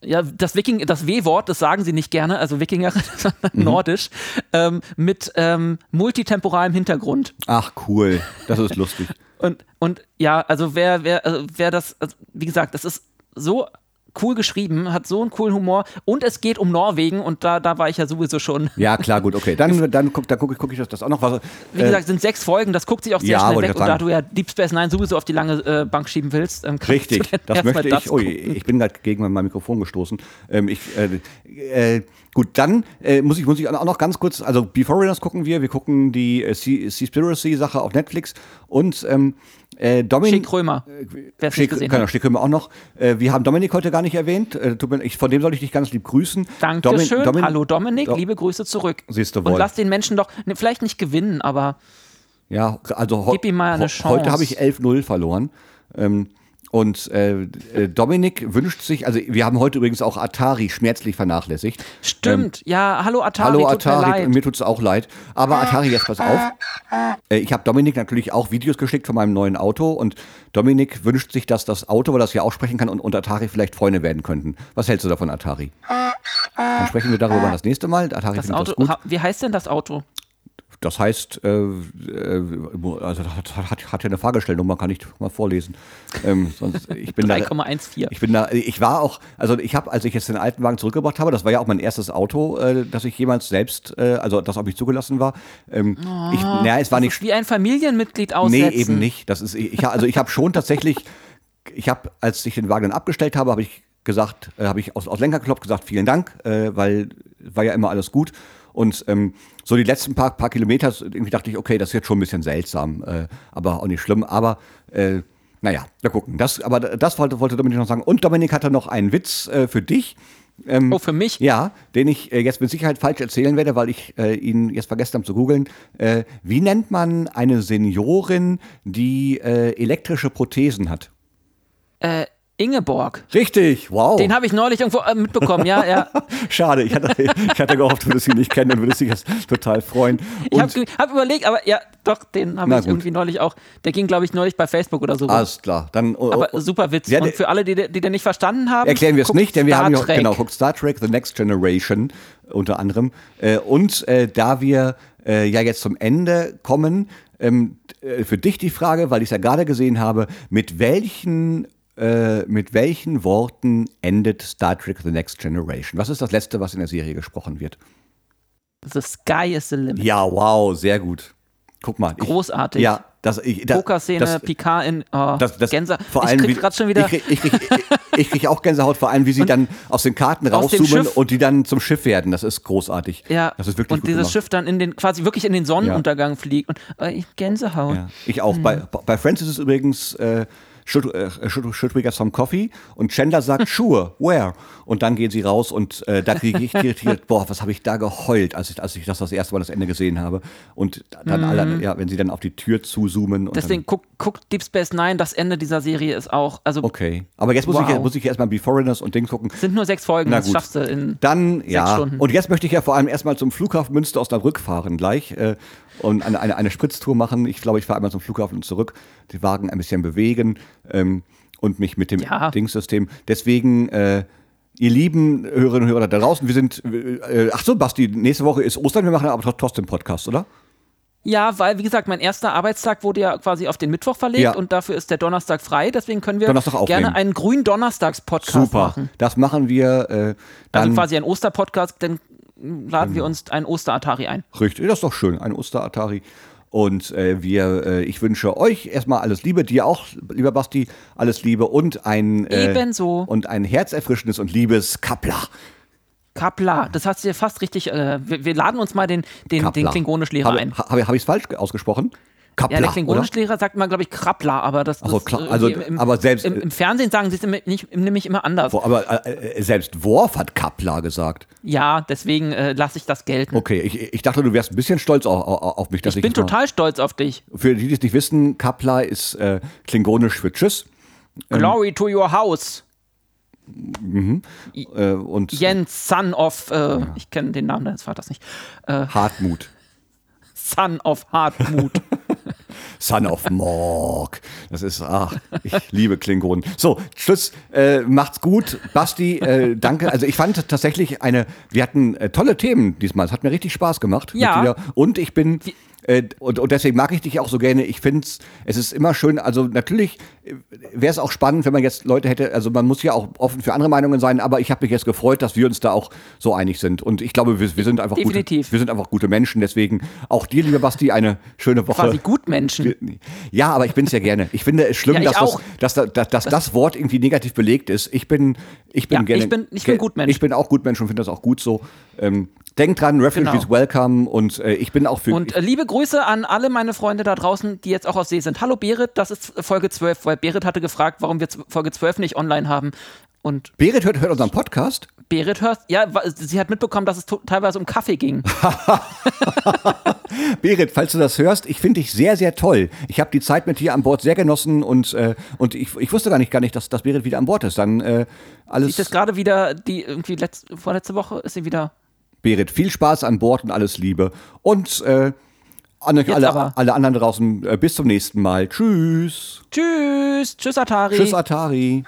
ja, das Wiking, das W-Wort, das sagen sie nicht gerne, also sondern Mhm. nordisch, ähm, mit ähm, multitemporalem Hintergrund. Ach, cool. Das ist lustig. Und, und ja, also wer, wer, also wer das, also wie gesagt, das ist so cool geschrieben, hat so einen coolen Humor und es geht um Norwegen und da, da war ich ja sowieso schon. Ja, klar, gut, okay. Dann, dann gucke dann guck, ich- guck ich das, auch noch. Was, Wie gesagt, sind sechs Folgen, das guckt sich auch sehr ja, schnell weg und da du ja Deep Space Nine sowieso auf die lange äh, Bank schieben willst, ähm, Richtig, das möchte ich. Ui, ich bin gerade gegen mein Mikrofon gestoßen. Ähm, ich, äh, äh, gut, dann äh, muss ich muss ich auch noch ganz kurz. Also Before Foreigners gucken wir. Wir gucken die äh, Sea- Seaspiracy-Sache auf Netflix und ähm, äh, Dominik. Schick Krömer, Schick, gesehen genau. Schick wir auch noch. Äh, wir haben Dominik heute gar nicht erwähnt. Äh, tut mir, ich, von dem soll ich dich ganz lieb grüßen. Domin- Dankeschön, Domin- hallo Dominik, Do- liebe Grüße zurück. Siehst du Und wohl. lass den Menschen doch, ne, vielleicht nicht gewinnen, aber Ja, also Gib ihm mal eine Chance. heute habe ich 11-0 verloren. Ähm, und äh, äh, Dominik wünscht sich, also wir haben heute übrigens auch Atari schmerzlich vernachlässigt. stimmt. ja, hallo Atari, Ähm, Hallo Atari, mir tut es auch leid. Aber Atari, jetzt pass auf. Äh, ich habe Dominik natürlich auch Videos geschickt von meinem neuen Auto und Dominik wünscht sich, dass das Auto, weil das ja aussprechen kann und, und Atari vielleicht Freunde werden könnten. Was hältst du davon, Atari? Dann sprechen wir darüber das nächste Mal. Atari das Auto, das gut. wie heißt denn das Auto? Das heißt, äh, äh, also hat, hat, ja eine Fahrgestellnummer, kann ich mal vorlesen. Ähm, sonst, ich bin da, 3,14. ich bin da, ich war auch, also ich habe, als ich jetzt den alten Wagen zurückgebracht habe, das war ja auch mein erstes Auto, äh, das ich jemals selbst, äh, also das auf mich zugelassen war. Ähm, ich, naja, es war nicht wie ein Familienmitglied Nee, aussetzen. eben nicht. Das ist, ich, also ich habe schon tatsächlich, ich habe, als ich den Wagen dann abgestellt habe, habe ich gesagt, äh, habe ich aus, aus Lenker geklopft, gesagt, vielen Dank, äh, weil war ja immer alles gut. Und ähm, so die letzten paar, paar Kilometer, irgendwie dachte ich, okay, das ist jetzt schon ein bisschen seltsam, äh, aber auch nicht schlimm. Aber äh, naja, wir gucken. Das, aber das wollte, wollte Dominik noch sagen. Und Dominik hatte noch einen Witz äh, für dich. Ähm, Oh, für mich? Ja, den ich äh, jetzt mit Sicherheit falsch erzählen werde, weil ich äh, ihn jetzt vergessen habe zu googeln. Äh, wie nennt man eine Seniorin, die äh, elektrische Prothesen hat? Ingeborg. Richtig, wow. Den habe ich neulich irgendwo äh, mitbekommen, ja, ja. Schade, ich hatte, ich hatte gehofft, du würdest ihn nicht kennen und würdest dich jetzt total freuen. Ich Und, habe hab überlegt, aber ja, doch, den habe ich gut. irgendwie neulich auch. Der ging, glaube ich, neulich bei Facebook oder so. alles klar, dann oh, aber oh, super Witz. Ja, Und für alle, die, die den nicht verstanden haben, Erklären wir es nicht, denn wir Star haben ja genau guckt Star Trek The Next Generation unter anderem äh, und äh, da wir äh, ja jetzt zum Ende kommen, ähm, äh, für dich die Frage, weil ich es ja gerade gesehen habe, mit welchen äh, mit welchen Worten endet Star Trek The Next Generation? Was ist das letzte, was in der Serie gesprochen wird? The Sky is the limit. Ja, wow, sehr gut. Guck mal. Ich, Großartig. Ja, das, ich, das, Pokerszene, Picard in oh, das, das, Gänse. vor allem ich krieg gerade schon wieder. Ich krieg, ich, krieg, ich, ich krieg auch Gänsehaut, vor allem wie sie dann aus den Karten rauszoomen und die dann zum Schiff werden. Das ist großartig. ja, das ist wirklich und dieses gemacht. Schiff dann in den, quasi wirklich in den Sonnenuntergang fliegt. Und ich- Gänsehaut. Ja, ich auch. Bei, bei Friends ist es übrigens äh, should, äh, should, should we get some coffee? Und Chandler sagt, sure, where? Und dann gehen sie raus und äh, da kriege ich irritiert, boah, was habe ich da geheult, als ich, als ich das das erste Mal das Ende gesehen habe. Und dann alle, ja, wenn sie dann auf die Tür zuzoomen. Und Mhm. Deswegen guckt guck Deep Space Nine, das Ende dieser Serie ist auch, also okay. Aber jetzt muss, ich, Wow. muss ich erstmal Be Foreigners und Ding gucken. es sind nur sechs Folgen, Na das schaffst du in. Dann, ja. Stunden. Und jetzt möchte ich ja vor allem erstmal zum Flughafen Münster Osnabrück fahren gleich äh, und eine, eine, eine Spritztour machen. Ich glaube, ich fahre einmal zum Flughafen und zurück, die Wagen ein bisschen bewegen ähm, und mich mit dem Ja. Dingssystem. Deswegen, äh, ihr lieben Hörerinnen und Hörer da draußen, wir sind, äh, ach so, Basti, nächste Woche ist Ostern, wir machen aber trotzdem Podcast, oder? Ja, weil, wie gesagt, mein erster Arbeitstag wurde ja quasi auf den Mittwoch verlegt Ja. und dafür ist der Donnerstag frei. Deswegen können wir gerne einen grünen Donnerstags-Podcast Super. machen. Das machen wir äh, Also quasi ein Osterpodcast, dann laden wir uns einen Oster-Atari ein. Richtig, das ist doch schön, ein Oster-Atari. Und äh, wir, äh, ich wünsche euch erstmal alles Liebe, dir auch, lieber Basti, alles Liebe und ein äh, Ebenso. und ein herzerfrischendes und liebes Kapla. Kapla, das hast du dir fast richtig. Äh, wir, wir laden uns mal den, den, den. Klingonischlehrer ein. ha- Habe hab ich es falsch ausgesprochen? Kapla, Ja, der oder? Klingonischlehrer sagt mal, glaube ich, Krappler, aber das so, ist, klar, äh, also, im, aber selbst- im, im Fernsehen sagen sie es nicht, nämlich immer anders. Aber äh, äh, selbst Worf hat Kapla gesagt. Ja, deswegen äh, lasse ich das gelten. Okay, ich, ich dachte, du wärst ein bisschen stolz auf, auf, mich, dass ich ich, bin mal- total stolz auf dich. Für die, die es nicht wissen, Kapla ist äh, klingonisch für Tschüss. Ähm. Glory to your house. Äh, und Jens, son of, äh, ich kenne den Namen deines Vaters nicht, Hartmut. son of Hartmut. Son of Morg. Das ist, ach, ich liebe Klingonen. So, Tschüss, äh, macht's gut. Basti, äh, danke. Also ich fand tatsächlich eine, wir hatten äh, tolle Themen diesmal. Es hat mir richtig Spaß gemacht. Ja. Und ich bin, äh, und, und deswegen mag ich dich auch so gerne. Ich finde es ist immer schön, also natürlich wäre es auch spannend, wenn man jetzt Leute hätte, also man muss ja auch offen für andere Meinungen sein, aber ich habe mich jetzt gefreut, dass wir uns da auch so einig sind. Und ich glaube, wir, wir sind einfach gute, Definitiv. wir sind einfach gute Menschen. Deswegen auch dir, lieber Basti, eine schöne Woche. Quasi Gutmenschen. Ja, aber ich bin es ja gerne. Ich finde es schlimm, Ja, dass, das, dass, da- dass, dass das Wort irgendwie negativ belegt ist. Ich bin, ich bin Ja, gerne. ich bin- ich bin ge- Gutmensch. Ich bin auch Gutmensch und finde das auch gut so. Ähm, denkt dran, Refugees Genau. welcome und äh, ich bin auch für. Und äh, liebe Grüße an alle meine Freunde da draußen, die jetzt auch auf See sind. Hallo Berit, das ist Folge 12, weil Berit hatte gefragt, warum wir Folge 12 nicht online haben. Und Berit hört, hört unseren Podcast. Berit hört, ja, sie hat mitbekommen, dass es teilweise um Kaffee ging. Berit, falls du das hörst, ich finde dich sehr, sehr toll. Ich habe die Zeit mit dir an Bord sehr genossen und, äh, und ich, ich wusste gar nicht, gar nicht, dass, dass Berit wieder an Bord ist. Dann äh, alles. Ist gerade wieder, die irgendwie letzte, vorletzte Woche ist sie wieder. Berit, viel Spaß an Bord und alles Liebe. Und äh, an alle, aber. alle anderen draußen, äh, bis zum nächsten Mal. Tschüss. Tschüss, tschüss Atari. Tschüss, Atari.